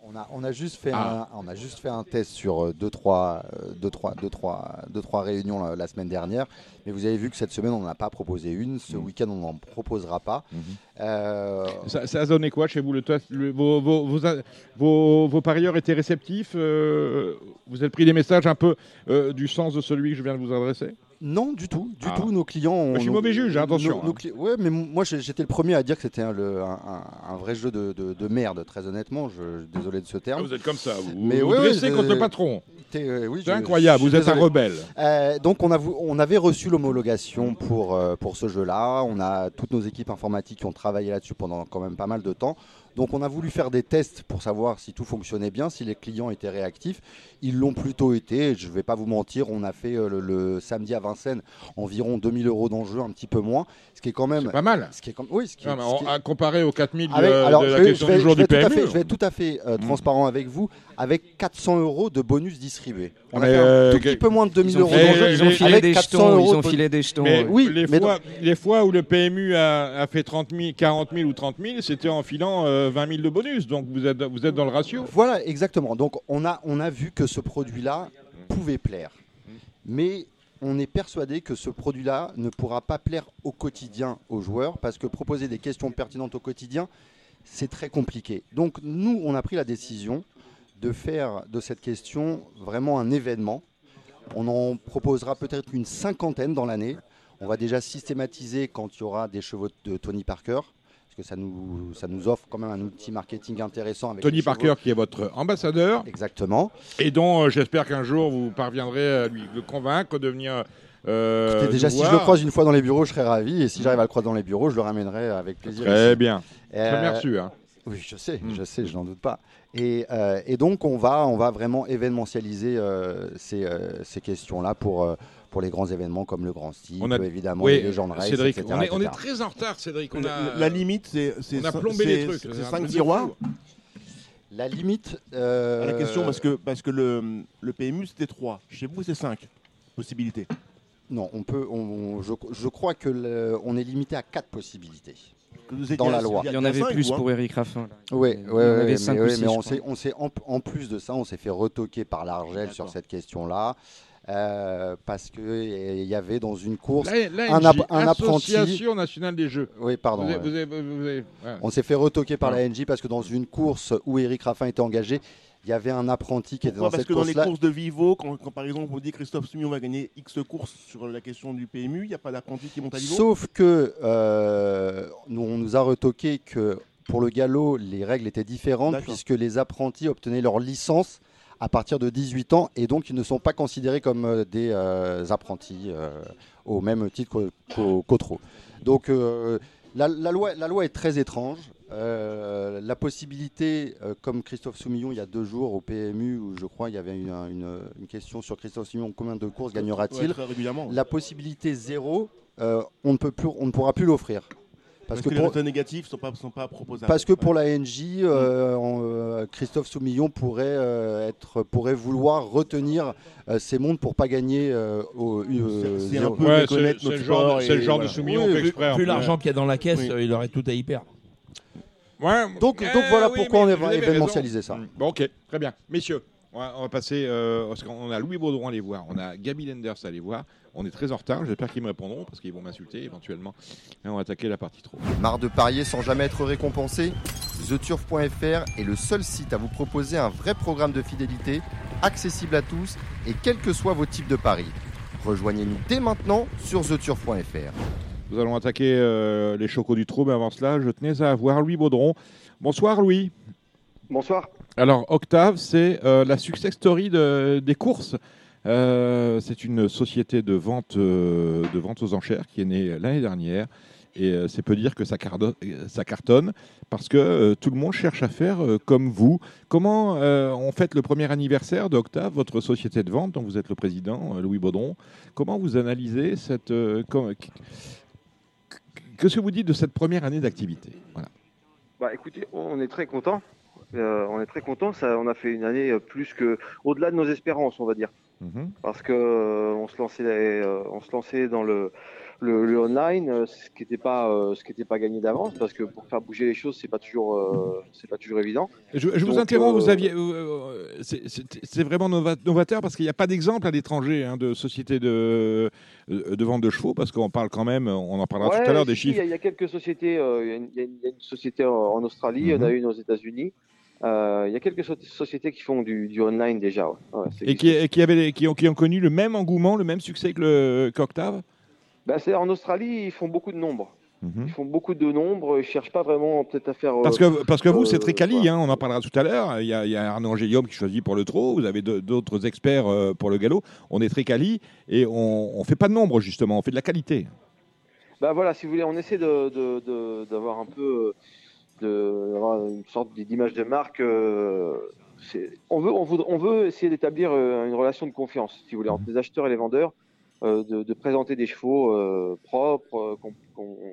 On a, on a juste fait Ah. un, on a juste fait un test sur 2 trois, euh, deux, trois, deux, trois, deux, trois réunions la, la semaine dernière. Mais vous avez vu que cette semaine, on n'en a pas proposé une. Ce week-end, on n'en proposera pas. Euh, Ça, ça a donné quoi chez vous le test Le- vos, vos, vos, vos- vos parieurs étaient réceptifs euh, Vous avez pris des messages un peu euh, du sens de celui que je viens de vous adresser? Non, du tout, du Ah. tout. Nos clients. ont- Je suis mauvais juge, hein, attention, nos- hein. ouais, mais moi j'étais le premier à dire que c'était un, vrai jeu de, de- de merde, très honnêtement. Je, désolé de ce terme. Ah, vous êtes comme ça, vous Mais vous ouais, dressez contre le patron. Euh, oui, C'est incroyable, vous êtes un rebelle. Euh, donc on, a vou- on avait reçu l'homologation pour, euh, pour ce jeu-là. On a toutes nos équipes informatiques qui ont travaillé là-dessus pendant quand même pas mal de temps. Donc on a voulu faire des tests pour savoir si tout fonctionnait bien, si les clients étaient réactifs. Ils l'ont plutôt été. Je ne vais pas vous mentir, on a fait euh, le, le samedi à Vincennes environ 2000 euros d'enjeu, un petit peu moins. Ce qui est quand même... Pas mal. Ce qui est comme, oui, ce qui, Ah, mais ce qui est- à comparer aux 4000 de, avec- alors, de je la vais- question vais- du jour du tout à PMU. fait- je vais être tout à fait euh, transparent avec vous, avec 400 euros de bonus distribués. On a un euh, tout petit peu moins de 2000 Ils ont euros d'enjeu. ils ont filé avec des 400 jetons, euros ils de ont bonus. filé des jetons. Mais ouais. Oui, les, mais fois, les fois où le PMU a, a fait 30 000, 40 000 ou 30 000, c'était en filant euh, 20 000 de bonus. Donc vous êtes, vous êtes dans le ratio. Voilà, exactement. Donc on a, on a vu que ce produit-là pouvait plaire. Mais on est persuadé que ce produit-là ne pourra pas plaire au quotidien aux joueurs parce que proposer des questions pertinentes au quotidien, c'est très compliqué. Donc nous, on a pris la décision de faire de cette question vraiment un événement. On en proposera peut-être une cinquantaine dans l'année. On va déjà systématiser quand il y aura des chevaux de Tony Parker. Que ça nous, ça nous offre quand même un outil marketing intéressant. Avec Tony. Parker qui est votre ambassadeur Exactement. et dont euh, j'espère qu'un jour vous parviendrez à lui le convaincre de venir. euh, déjà, si je le croise une fois dans les bureaux, je serais ravi. Et si j'arrive à le croiser dans les bureaux, je le ramènerai avec plaisir. Très ici. bien. Euh, Très bien reçu. Hein. Oui, je sais, Mm. je sais, je n'en doute pas. Et, euh, et donc, on va, on va vraiment événementialiser euh, ces, ces questions-là pour, pour les grands événements comme le Grand Style, On a- évidemment, Oui, les Legend Race, Cédric, etc., on est, on est etc. très en retard, Cédric. On La, a, la limite, c'est c'est on a cin- plombé les c'est- trucs. C'est un 5 truc de tiroirs. La limite. euh, À la question, parce que, parce que le, le PMU, c'était 3. Chez vous, c'est 5 possibilités. Non, on peut, on- on- je, je crois que le- on est limité à quatre possibilités. Dans la loi. Il y en avait cinq, plus hein. pour Eric Raffin. Oui, Il y en avait cinq ou six, je on s'est, on s'est en, en plus de ça, on s'est fait retoquer par l'Argel sur cette question-là. Euh, parce qu'il y avait dans une course. La- un apprenti- Association nationale des jeux. Oui, pardon. Vous ouais. avez- vous avez- vous avez- ouais. On s'est fait retoquer par Ouais. la NJ parce que dans une course où Eric Raffin était engagé, il y avait un apprenti qui était Pourquoi dans Parce cette que dans les course-là. courses de Vivo, quand, quand par exemple on dit Christophe Sumillon va gagner X courses sur la question du PMU, il n'y a pas d'apprenti qui monte à Vivo? Sauf que euh, nous, on nous a retoqué que pour le galop, les règles étaient différentes puisque les apprentis obtenaient leur licence à partir de 18 ans et donc ils ne sont pas considérés comme euh, des euh, apprentis euh, au même titre qu'au- qu'au qu'au trot. Donc la, la loi, la loi est très étrange. Euh, la possibilité, euh, comme Christophe Soumillon il y a deux jours au PMU, où je crois il y avait une, une- une question sur Christophe Soumillon, combien de courses gagnera-t-il Ouais. La possibilité zéro, euh, on, ne peut plus, on ne pourra plus l'offrir. Parce, Parce, que, que les pour, résultats négatifs ne sont pas, sont pas proposables. parce que pour la NJ, euh, euh, Christophe Soumillon pourrait, euh, être, pourrait vouloir retenir euh, ces mondes pour pas gagner euh, au, euh, C'est- un peu Ouais, c'est notre le genre c'est le genre voilà. de Soumillon Oui, fait vu- Vu plus. l'argent qu'il y a dans la caisse, Oui. euh, il aurait tout à y perdre. Ouais, Donc, eh donc voilà oui, pourquoi on a avez événementialisé ça. Bon, ok, très bien. Messieurs, on va, on va passer, euh, parce qu'on a Louis Baudron à aller voir, on a Gaby Lenders à aller voir. On est très en retard, j'espère qu'ils me répondront, parce qu'ils vont m'insulter éventuellement. Et on va attaquer la partie trop. Marre de parier sans jamais être récompensé TheTurf.fr est le seul site à vous proposer un vrai programme de fidélité, accessible à tous et quels que soient vos types de paris. Rejoignez-nous dès maintenant sur TheTurf.fr. Nous allons attaquer euh, les chocos du trou, mais avant cela, je tenais à voir Louis Baudron. Bonsoir Louis. Bonsoir. Alors, Octave, c'est euh, la success story de- des courses. Euh, c'est une société de vente, euh, de vente aux enchères qui est née l'année dernière. Et euh, c'est peu dire que ça, cartonne parce que tout le monde cherche à faire comme vous. Comment on fête le premier anniversaire d'Octave, votre société de vente, dont vous êtes le président, Louis Baudron? Comment vous analysez cette. euh, com- que ce que vous dites de cette première année d'activité? Voilà. Bah, écoutez, on est très content. On est très content. Ça, on a fait une année euh, plus que au-delà de nos espérances, on va dire, Mhm. parce que euh, on se lançait, euh, on se lançait dans le le, le online, euh, ce qui n'était pas euh, ce qui était pas gagné d'avance, parce que pour faire bouger les choses, c'est pas toujours euh, c'est pas toujours évident. Je, je vous Donc, interromps, vous euh, aviez, euh, euh, c'est- vraiment nova- novateur parce qu'il n'y a pas d'exemple à l'étranger hein, de société de, euh, de vente de chevaux, parce qu'on parle quand même, on en parlera Ouais, tout à l'heure des si, chiffres. Il y, a- il y a quelques sociétés. euh, Il y a une- il y, a une- société en, Australie, il y en a Mhm. une aux États-Unis. Euh, il y a quelques so- sociétés qui font du, du online déjà. ouais. Ouais, c'est- Et qui, et qui, avaient, qui, ont, qui ont connu le même engouement, le même succès que le qu'Octave Bah, c'est en Australie, ils font beaucoup de nombres. Ils font beaucoup de nombres. Ils cherchent pas vraiment peut-être à faire. Mhm. Parce euh, que, parce que vous, c'est euh, très quali, hein, on en parlera tout à l'heure. Il y a, il y a Arnaud Angélium qui choisit pour le trot, vous avez d'autres experts euh, pour le galop. On est très quali et on ne fait pas de nombre, justement, on fait de la qualité. Bah voilà, si vous voulez, on essaie de de- de- d'avoir un peu d'avoir une sorte d'image de marque. euh, on veut on veut on veut essayer d'établir euh, une relation de confiance, si vous voulez, entre les acheteurs et les vendeurs, euh, de, de présenter des chevaux propres,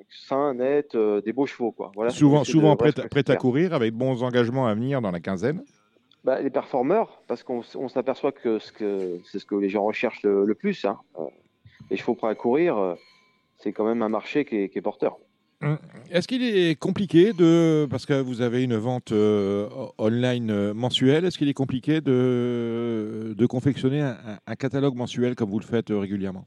sains, nets, des beaux chevaux quoi. Voilà. souvent c'est souvent de- prêt, voilà, prêt à courir, avec de bons engagements à venir dans la quinzaine. Bah, les performeurs, parce qu'on s'aperçoit que ce que c'est ce que les gens recherchent le, le plus. Hein. Les chevaux prêts à courir, c'est quand même un marché qui est, qui est porteur. Est-ce qu'il est compliqué de, parce que vous avez une vente euh, online euh, mensuelle, est-ce qu'il est compliqué de, de confectionner un, catalogue mensuel comme vous le faites euh, régulièrement?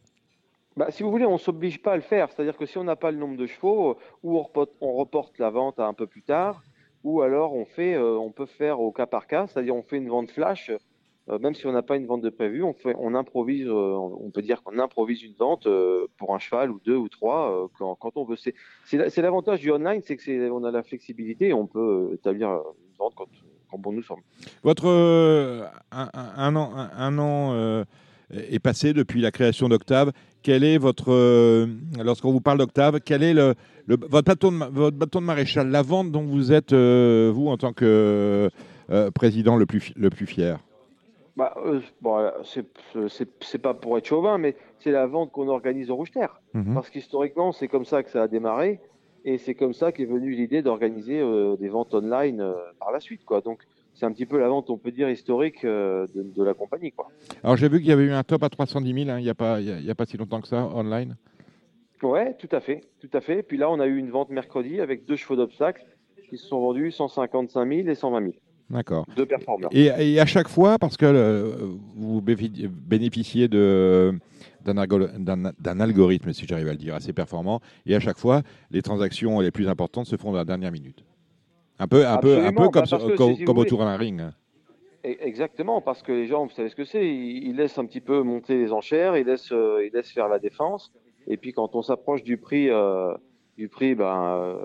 Bah, si vous voulez, on ne s'oblige pas à le faire. C'est-à-dire que si on n'a pas le nombre de chevaux, euh, ou on reporte, la vente à un peu plus tard, ou alors on fait, euh, on peut faire au cas par cas, c'est-à-dire on fait une vente flash. Euh, même si on n'a pas une vente de prévu, on, improvise, euh, on peut dire qu'on improvise une vente euh, pour un cheval ou deux ou trois quand, on veut. C'est c'est la- c'est l'avantage du online, c'est que c'est- on a la flexibilité, et on peut établir une vente quand, bon nous semble. Votre un, an, est passé depuis la création d'Octave. Quel est votre, lorsqu'on vous parle d'Octave, quel est votre, bâton de, votre bâton de maréchal, la vente dont vous êtes, vous, en tant que président, le plus, le plus fier? Bah, euh, bon, euh, c'est pas pour être chauvin, mais c'est la vente qu'on organise au Rouge Terre. Mhm. Parce qu'historiquement, c'est comme ça que ça a démarré. Et c'est comme ça qu'est venue l'idée d'organiser euh, des ventes online euh, par la suite. Quoi. Donc, c'est un petit peu la vente, on peut dire, historique euh, de, de la compagnie. Quoi. Alors j'ai vu qu'il y avait eu un top à 310 000, hein, il n'y a, pas- a, y a pas si longtemps que ça, online. Ouais, tout à fait. Tout à fait. Puis là, on a eu une vente mercredi avec deux chevaux d'obstacle qui se sont vendus 155 000 et 120 000. D'accord. Performeurs. Et, et à chaque fois, parce que euh, vous bénéficiez de- d'un algo- d'un- d'un algorithme, si j'arrive à le dire, assez performant, et à chaque fois, les transactions les plus importantes se font dans la dernière minute. Un peu, un peu, un peu comme, bah, que comme, si autour d'un ring. hein. E- Exactement, parce que les gens, vous savez ce que c'est, ils, laissent un petit peu monter les enchères, ils laissent, euh, ils laissent faire la défense, et puis quand on s'approche du prix, euh, du prix, ben, euh,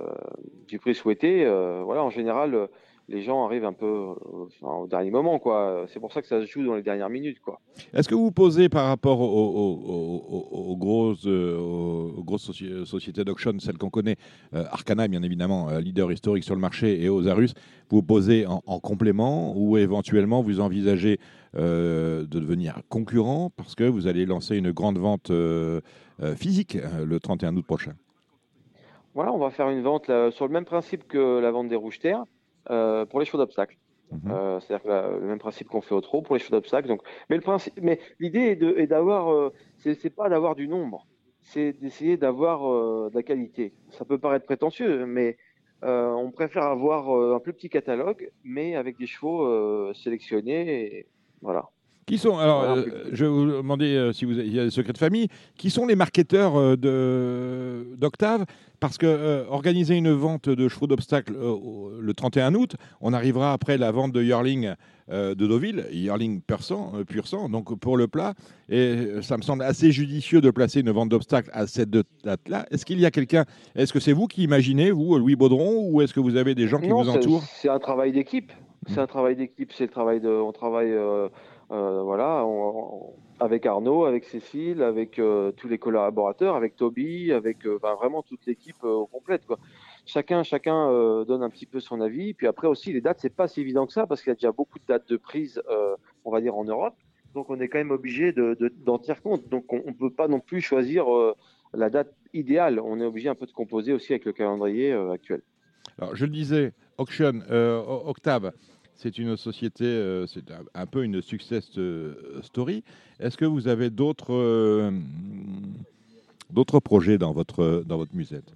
du prix souhaité, euh, voilà, en général, les gens arrivent un peu euh, enfin, au dernier moment, quoi. C'est pour ça que ça se joue dans les dernières minutes, quoi. Est-ce que vous posez par rapport aux, aux- aux- aux- aux grosses, euh, grosses soci- sociétés d'auction, celles qu'on connaît, euh, Arcana bien évidemment, euh, leader historique sur le marché, et aux Arus, vous posez en, en complément ou éventuellement vous envisagez euh, de devenir concurrent parce que vous allez lancer une grande vente physique le 31 août prochain? Voilà, on va faire une vente là, sur le même principe que la vente des rouges terres euh, pour les chevaux d'obstacle. Euh, C'est-à-dire la- le même principe qu'on fait au trot pour les chevaux d'obstacle. Donc, mais le principe, mais l'idée est d'avoir, euh, c'est pas d'avoir du nombre, c'est d'essayer d'avoir euh, de la qualité. Ça peut paraître prétentieux, mais on préfère avoir un plus petit catalogue, mais avec des chevaux sélectionnés. Et, voilà. Qui sont alors euh, Je vais vous demander euh, si vous avez- il y a des secrets de famille. Qui sont les marketeurs euh, de d'Octave? Parce que euh, organiser une vente de chevaux d'obstacle le 31 août, on arrivera après la vente de Yearling de Deauville, Yearling pur sang, pur sang, donc pour le plat. Et ça me semble assez judicieux de placer une vente d'obstacle à cette date-là. Est-ce qu'il y a quelqu'un Est-ce que c'est vous qui imaginez, vous, Louis Baudron, ou est-ce que vous avez des gens qui Non, vous entourent? C'est un travail d'équipe. C'est un travail d'équipe. C'est le travail de. On travaille, euh, voilà, on- on- avec Arnaud, avec Cécile, avec euh, tous les collaborateurs, avec Toby, avec euh, enfin, vraiment toute l'équipe euh, complète, quoi. Chacun, chacun euh, donne un petit peu son avis. Puis après aussi, les dates, c'est pas si évident que ça parce qu'il y a déjà beaucoup de dates de prise, euh, on va dire en Europe. Donc on est quand même obligé de, de- d'en tenir compte. Donc on, ne peut pas non plus choisir euh, la date idéal. On est obligé un peu de composer aussi avec le calendrier euh, actuel. Alors, je le disais, Auction, euh, Octave, c'est une société, euh, c'est un, peu une success euh, story. Est-ce que vous avez d'autres euh, d'autres projets dans votre, dans votre musette?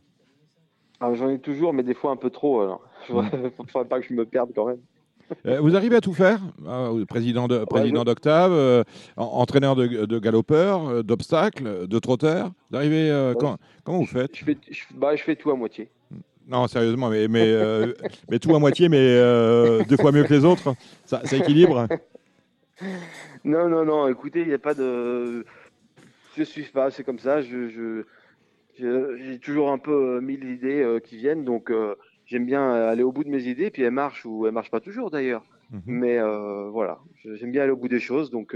Ah, J'en ai toujours, mais des fois un peu trop. Alors, il ne faudrait pas que je me perde quand même. Euh, Vous arrivez à tout faire? Ah, Président de- président d'Octave, euh, en- entraîneur de, de galopeurs, d'obstacles, de trotteurs? Vous arrivez, quand- comment vous faites? Je fais, je, bah, je fais tout à moitié. Non, sérieusement, mais, mais, euh, mais tout à moitié, mais euh, deux fois mieux que les autres. Ça, ça équilibre Non, non, non, écoutez, il n'y a pas de. Je suis pas, c'est comme ça. Je, je- j'ai toujours un peu euh, mille idées qui viennent, donc j'aime bien aller au bout de mes idées, puis elles marchent ou elles marchent pas toujours d'ailleurs. Mais euh, voilà, j'aime bien aller au bout des choses, donc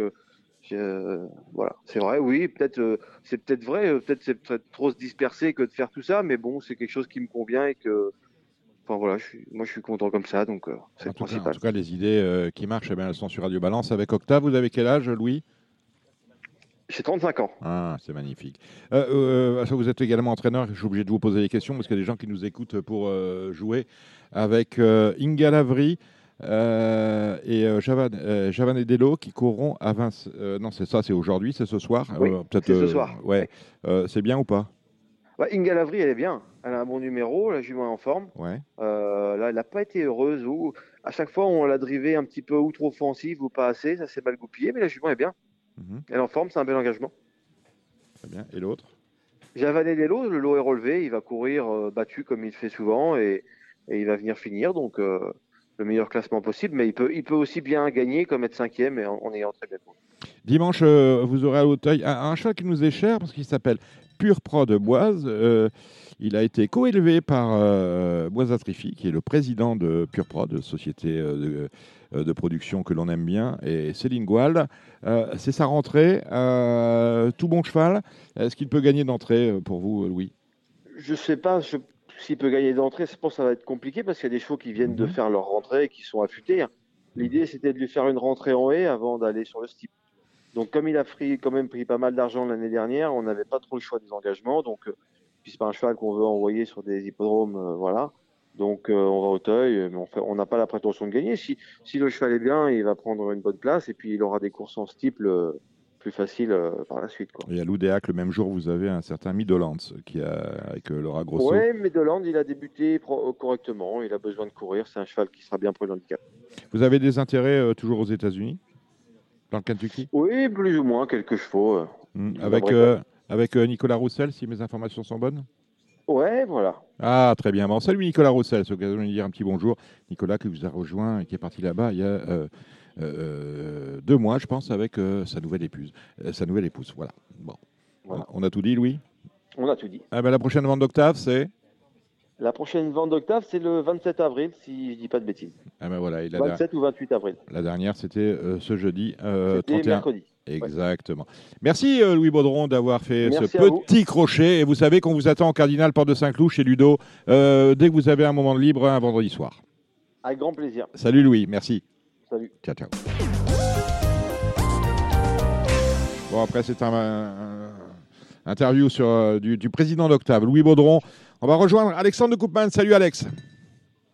euh, voilà, c'est vrai, oui, peut-être, euh, c'est peut-être vrai, euh, peut-être c'est peut-être trop se disperser que de faire tout ça, mais bon, c'est quelque chose qui me convient et que, enfin voilà, je suis, moi je suis content comme ça, donc c'est le en tout, cas, en principal. tout cas, les idées qui marchent, eh bien, elles sont sur Radio Balance avec Octave. Vous avez quel âge, Louis? J'ai 35 ans. Ah, c'est magnifique. Euh, euh, vous êtes également entraîneur. Je suis obligé de vous poser des questions parce qu'il y a des gens qui nous écoutent pour euh, jouer avec Inga Lavry et euh, Javan, euh, Javan et Delo qui courront à Vince. euh, non, c'est ça, c'est aujourd'hui, c'est ce soir. Oui, peut-être, c'est ce euh, soir. Ouais. Euh, c'est bien ou pas? Ouais, Inga Lavry, elle est bien. Elle a un bon numéro, la jument est en forme. Ouais. Euh, là, elle n'a pas été heureuse. Ou à chaque fois, on l'a drivé un petit peu ou trop offensive ou pas assez. Ça s'est mal goupillé, mais la jument est bien. Mhm. Elle est en forme, c'est un bel engagement. Très bien. Et l'autre? Les lots, le lot est relevé. Il va courir euh, battu comme il fait souvent et, et il va venir finir. Donc, euh, le meilleur classement possible. Mais il peut, il peut aussi bien gagner comme être cinquième et en, en ayant très bien. Dimanche, euh, vous aurez à l'Auteuil un, un cheval qui nous est cher parce qu'il s'appelle Pure Pro de Boise. Euh, il a été coélevé par euh, Boise Trify, qui est le président de Pure Pro, de société euh, de, euh, de production que l'on aime bien, et Céline Goual. Euh, C'est sa rentrée. Euh, tout bon cheval. Est-ce qu'il peut gagner d'entrée pour vous, Louis? Je sais pas je- s'il peut gagner d'entrée. Je pense que ça va être compliqué parce qu'il y a des chevaux qui viennent de Mhm. faire leur rentrée et qui sont affûtés. hein. L'idée, c'était de lui faire une rentrée en haie avant d'aller sur le steep. Donc, comme il a pris, quand même pris pas mal d'argent l'année dernière, on n'avait pas trop le choix des engagements. Donc, euh, puis c'est pas un cheval qu'on veut envoyer sur des hippodromes, euh, voilà. Donc, euh, on va au teuil, mais on n'a pas la prétention de gagner. Si, si le cheval est bien, il va prendre une bonne place et puis il aura des courses en steeple plus faciles euh, par la suite, quoi. Et à l'Oudéac, le même jour, vous avez un certain Midolans qui a, avec euh, Laura Grosso. Ouais, mais Deland, il a débuté pro- correctement. Il a besoin de courir. C'est un cheval qui sera bien pour le handicap. Vous avez des intérêts euh, toujours aux États-Unis? Dans le Kentucky? Oui, plus ou moins quelques chevaux. euh. Hmm, Avec, euh, avec euh, Nicolas Roussel, si mes informations sont bonnes? Ouais, voilà. Ah, très bien. Bon, salut Nicolas Roussel, c'est l'occasion de lui dire un petit bonjour. Nicolas qui vous a rejoint et qui est parti là-bas il y a euh, euh, deux mois, je pense, avec euh, sa nouvelle épouse. Euh, sa nouvelle épouse, voilà. Bon. Voilà. On a tout dit, Louis? On a tout dit. ah ben, La prochaine vente d'octave, c'est? La prochaine vente d'octave, c'est le 27 avril, si je dis pas de bêtises. ah ben voilà, et la, 27 ou 28 avril. la dernière, c'était euh, ce jeudi euh, C'était 31. mercredi. Exactement. Merci euh, Louis Baudron d'avoir fait Merci ce vous. petit crochet. Et vous savez qu'on vous attend au Cardinal Porte de Saint-Cloud chez Ludo euh, dès que vous avez un moment de libre un vendredi soir. Avec grand plaisir. Salut Louis, merci. Salut. Ciao, ciao. Bon, après, c'est un, un- interview sur, euh, du, du président d'Octave, Louis Baudron. On va rejoindre Alexandre de Coupman. Salut Alex.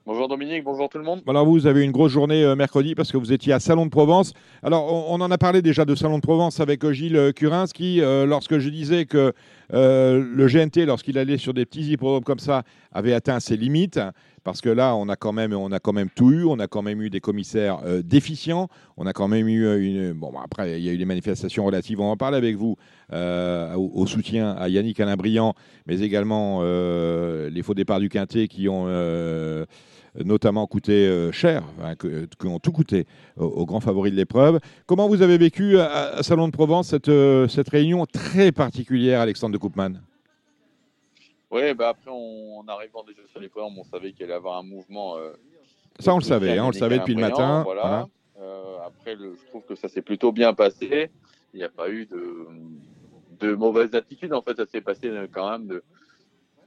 Bonjour Dominique, bonjour tout le monde. Alors vous, vous avez eu une grosse journée euh, mercredi parce que vous étiez à Salon de Provence. Alors on, on en a parlé déjà de Salon de Provence avec euh, Gilles Curins qui, euh, lorsque je disais que euh, le GNT, lorsqu'il allait sur des petits hippodromes comme ça, avait atteint ses limites, parce que là on a quand même, tout eu, on a quand même eu des commissaires euh, déficients, on a quand même eu euh, une... Bon bah, après il y a eu des manifestations relatives, on en parler avec vous, euh, au, soutien à Yannick Alain-Briand, mais également les faux départs du Quintet qui ont... notamment coûté cher, hein, qui ont tout coûté aux, grands favoris de l'épreuve. Comment vous avez vécu à, Salon de Provence cette, cette réunion très particulière, Alexandre de Koopman? Oui, bah après, on, en arrivant déjà sur les programmes, on savait qu'il allait y avoir un mouvement. euh, Ça, on le savait, hein, on le savait depuis le matin, Voilà. Euh, après, le- je trouve que ça s'est plutôt bien passé. Il n'y a pas eu de, de mauvaise attitude. En fait, ça s'est passé euh, quand même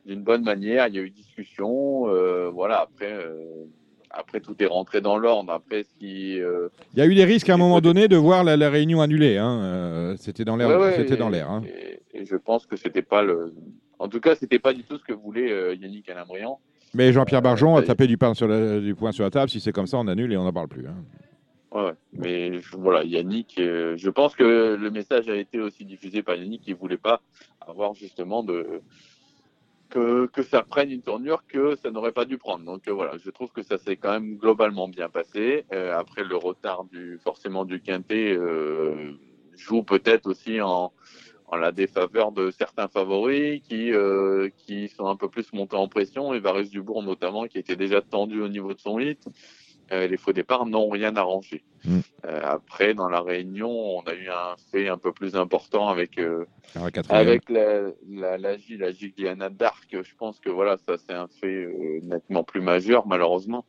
d'une bonne manière. Il y a eu discussion. euh, voilà, après, euh, après, tout est rentré dans l'ordre. Après, qui. euh, Il y a eu des risques à un moment donné de voir la, la réunion annulée. hein, euh, C'était dans l'air. Ouais, ouais, C'était dans l'air. hein. Et, et je pense que c'était pas le, En tout cas, c'était pas du tout ce que voulait euh, Yannick Alain-Briand. Mais Jean-Pierre Barjon a tapé du, pain sur la- du poing sur la table. Si c'est comme ça, on annule et on n'en parle plus. hein. Ouais, ouais. mais je- voilà, Yannick, euh, je pense que le message a été aussi diffusé par Yannick qui voulait pas avoir justement de que, que ça prenne une tournure que ça n'aurait pas dû prendre. Donc euh, voilà, je trouve que ça s'est quand même globalement bien passé. Euh, après le retard du forcément du quintet euh, joue peut-être aussi en, en la défaveur de certains favoris qui euh, qui sont un peu plus montés en pression. Et Varese Dubourg notamment qui était déjà tendu au niveau de son hit. Euh, les faux départs n'ont rien arrangé. Euh, après, dans la réunion, on a eu un fait un peu plus important avec euh, Alors, la avec la, la, la, Gigliana Dark. Je pense que voilà, ça c'est un fait nettement plus majeur, malheureusement,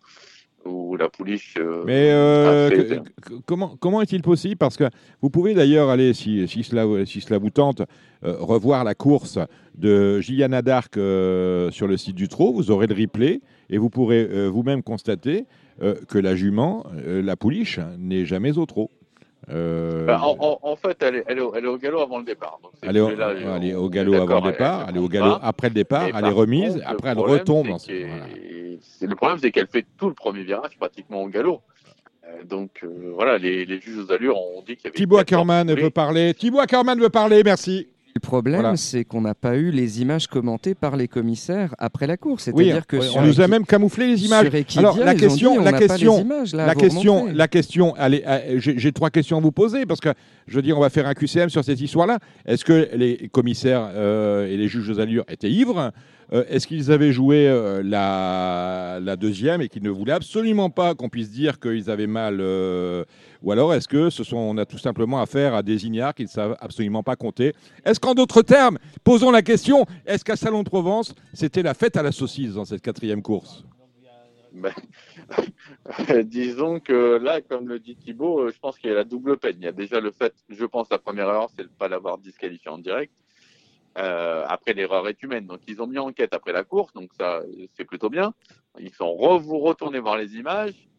où la pouliche. euh, Mais euh, fait- comment, comment est-il possible? Parce que vous pouvez d'ailleurs aller, si, si, cela, si cela vous tente, euh, revoir la course de Gilliana Dark sur le site du Trot. Vous aurez le replay et vous pourrez vous-même constater que la jument, la pouliche, n'est jamais au trot. Euh, Bah, en, fait, elle est, elle, est au, elle est au galop avant le départ. Donc, elle est au, elle est galop avant le départ, elle est au galop après le départ, elle est remise, contre, après le elle retombe. qu'elle- voilà. Le problème, c'est qu'elle fait tout le premier virage pratiquement au galop. Euh, donc euh, voilà, les, les juges aux allures ont dit qu'il y avait. Thibaut 14 Ackermann poulets. veut parler. Thibaut Ackermann veut parler, merci. Le problème, Voilà. c'est qu'on n'a pas eu les images commentées par les commissaires après la course. Oui, C'est-à-dire que on sur nous a même camouflé les images. Equidia, Alors la question, dit, la question, images, là, à la question, remontrer. la question. Allez, euh, j'ai trois questions à vous poser parce que je veux dire, on va faire un QCM sur cette histoire-là. Est-ce que les commissaires euh, et les juges aux allures étaient ivres? Euh, Est-ce qu'ils avaient joué euh, la, la deuxième et qu'ils ne voulaient absolument pas qu'on puisse dire qu'ils avaient mal Ou alors est-ce que ce sont, on a tout simplement affaire à des ignares qui ne savent absolument pas compter? Est-ce qu'en d'autres termes, posons la question, est-ce qu'à Salon de Provence, c'était la fête à la saucisse dans cette quatrième course? Ben, disons que là, comme le dit Thibaut, euh, je pense qu'il y a la double peine. Il y a déjà le fait, je pense, la première erreur, c'est de ne pas l'avoir disqualifié en direct. Euh, après, l'erreur est humaine. Donc, ils ont mis enquête après la course, donc ça, c'est plutôt bien. Ils sont retournés voir les images.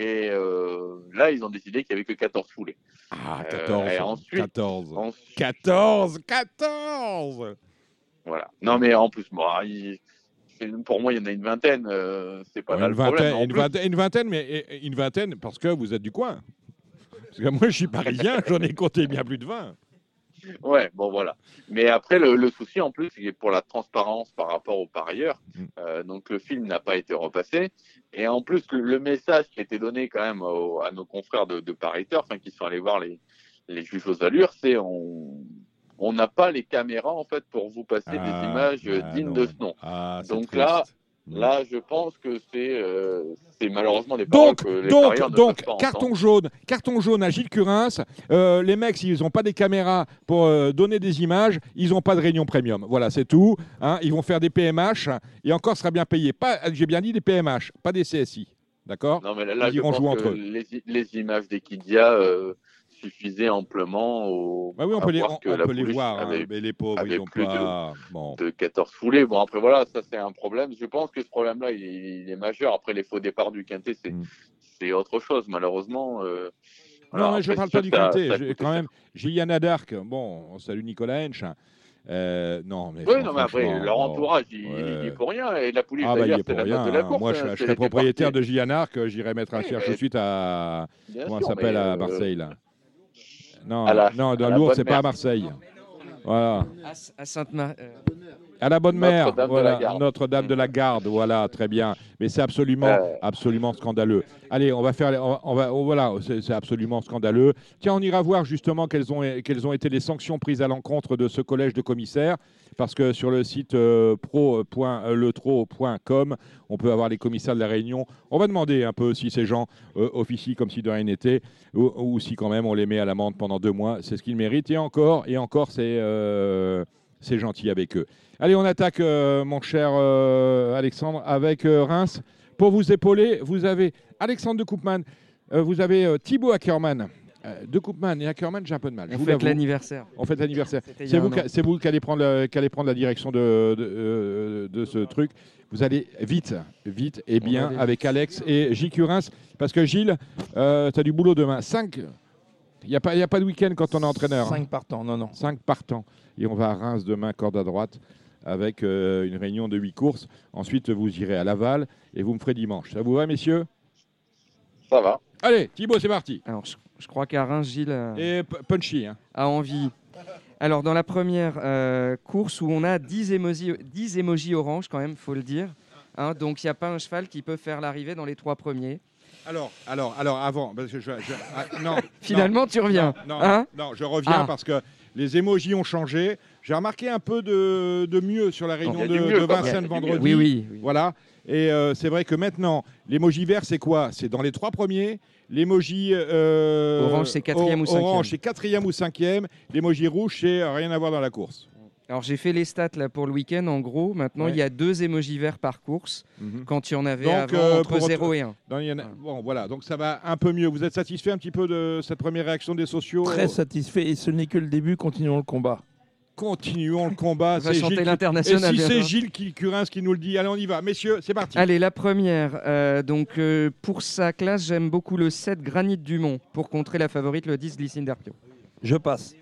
Et euh, là, ils ont décidé qu'il n'y avait que 14 foulées. Ah, Euh, 14. et ensuite, 14. ensuite- 14 14 Voilà. Non, mais en plus, moi, il- pour moi, il y en a une vingtaine. euh, c'est pas là une, le problème. vingtaine, En une, vingtaine, une vingtaine, mais une vingtaine parce que vous êtes du coin. Parce que moi, je suis parisien, j'en ai compté bien plus de 20. Ouais, bon voilà. Mais après, le, le souci en plus, c'est pour la transparence par rapport aux parieurs. Mm. Euh, donc le film n'a pas été repassé. Et en plus, le, le message qui a été donné quand même au- à nos confrères de, de parieurs, enfin qui sont allés voir les, les juges aux allures, c'est on on n'a pas les caméras en fait pour vous passer des Ah, images euh, ah dignes non. de ce nom. Ah, donc triste. là. Là, je pense que c'est euh, malheureusement des Donc, que les donc, ne donc pas carton jaune, carton jaune à Gilles Curins. Euh, les mecs, s'ils n'ont pas des caméras pour euh, donner des images, ils n'ont pas de réunion premium. Voilà, c'est tout. hein. Ils vont faire des PMH et encore ce sera bien payé. Pas, j'ai bien dit des PMH, pas des CSI. D'accord? Non, mais là, là, Ils je iront pense jouer que entre eux. les, les images d'Equidia euh, suffisaient amplement au. Bah oui, on peut les, voir on, on peut les hein, avait- mais les pauvres, ils n'ont plus de- pas. Bon. de 14 foulées. Bon, après, voilà, ça, c'est un problème. Je pense que ce problème-là, il, il est majeur. Après, les faux départs du Quintet, c'est c'est autre chose, malheureusement. euh, Non, mais je ne parle pas du quintet. quand même Gilliana Dark. Bon, on salue Nicolas Hench. Euh, non, mais Oui, non, mais après, leur entourage, il, il ouais. est pour rien. Et la pouliche, Ah bah il est c'est pour rien. de la course. Moi, hein, je, je serais les propriétaire de. Gilliana Arc, j'irais mettre un cierge tout de suite à Bien comment s'appelle à euh, Marseille là. Non, à la- non, à dans Lourdes, c'est pas à. Marseille. Voilà. À, à Sainte-Marie. À la bonne mère, Notre-Dame de voilà, la Garde. Notre-Dame de la Garde, voilà, très bien. Mais c'est absolument, Euh. absolument scandaleux. Allez, on va faire, on va, on oh, voilà, c'est absolument scandaleux. Tiens, on ira voir justement quelles ont, quelles ont été les sanctions prises à l'encontre de ce collège de commissaires, parce que sur le site euh, pro.letro.com, on peut avoir les commissaires de la Réunion. On va demander un peu si ces gens euh, officient comme si de rien n'était, ou, ou si quand même on les met à l'amende pendant deux mois. C'est ce qu'ils méritent. Et encore, et encore, c'est euh, c'est gentil avec eux. Allez, on attaque, euh, mon cher euh, Alexandre, avec euh, Reims. Pour vous épauler, vous avez Alexandre de Koopman, vous avez Thibaut Ackermann. Euh, de Koopman et Ackermann, j'ai un peu de mal. On fête l'avoue. l'anniversaire. On fête l'anniversaire. C'est vous, qui- vous allez prendre, le- qui allez prendre la direction de, de, de ce truc. Vous allez vite, vite et bien avec Alex et Gilles Curins. Parce que Gilles, tu as du boulot demain. 5. Il n'y a, pas- y a pas de week-end quand on est entraîneur. hein. Cinq partants, non, non. 5 partants. Et on va à Reims demain, corde à droite, avec euh, une réunion de huit courses. Ensuite, vous irez à Laval et vous me ferez dimanche. Ça vous va, messieurs? Ça va. Allez, Thibaut, c'est parti. Alors, je, je crois qu'à Reims, Gilles euh, Et punchy. Hein. a envie. Alors, dans la première euh, course où on a 10 émojis, 10 émojis orange, quand même, faut le dire. hein, donc, il n'y a pas un cheval qui peut faire l'arrivée dans les trois premiers. Alors, alors, alors, avant, parce que je, je- ah, non. Finalement, tu reviens, Non, non, hein? non, je reviens Ah. parce que les émojis ont changé. J'ai remarqué un peu de, de mieux sur la réunion Il de, y a du mieux, de quand même. Vincennes Il y a du vendredi. Oui, oui, oui. Voilà. Et euh, c'est vrai que maintenant, l'emoji vert, c'est quoi? C'est dans les trois premiers. L'emoji euh, Orange, c'est quatrième ou cinquième. Orange, c'est quatrième ou cinquième. L'emoji rouge, c'est rien à voir dans la course. Alors, j'ai fait les stats là pour le week-end. En gros, maintenant, Ouais. il y a deux émojis verts par course, Mhm. quand il y en avait Donc, avant euh, entre pour- 0 et 1. dans- il y en a- Bon, voilà. Donc ça va un peu mieux. Vous êtes satisfait un petit peu de cette première réaction des sociaux? Très satisfait et ce n'est que le début, continuons le combat. Continuons le combat. On va C'est chanter Gilles qui- l'international Et si c'est. Gilles qui, Curins qui nous le dit, allez, on y va. Messieurs, c'est parti. Allez, la première. euh, donc, euh, pour sa classe, j'aime beaucoup le 7 Granit Dumont pour contrer la favorite, le 10 Glycine d'Arpio. Je passe.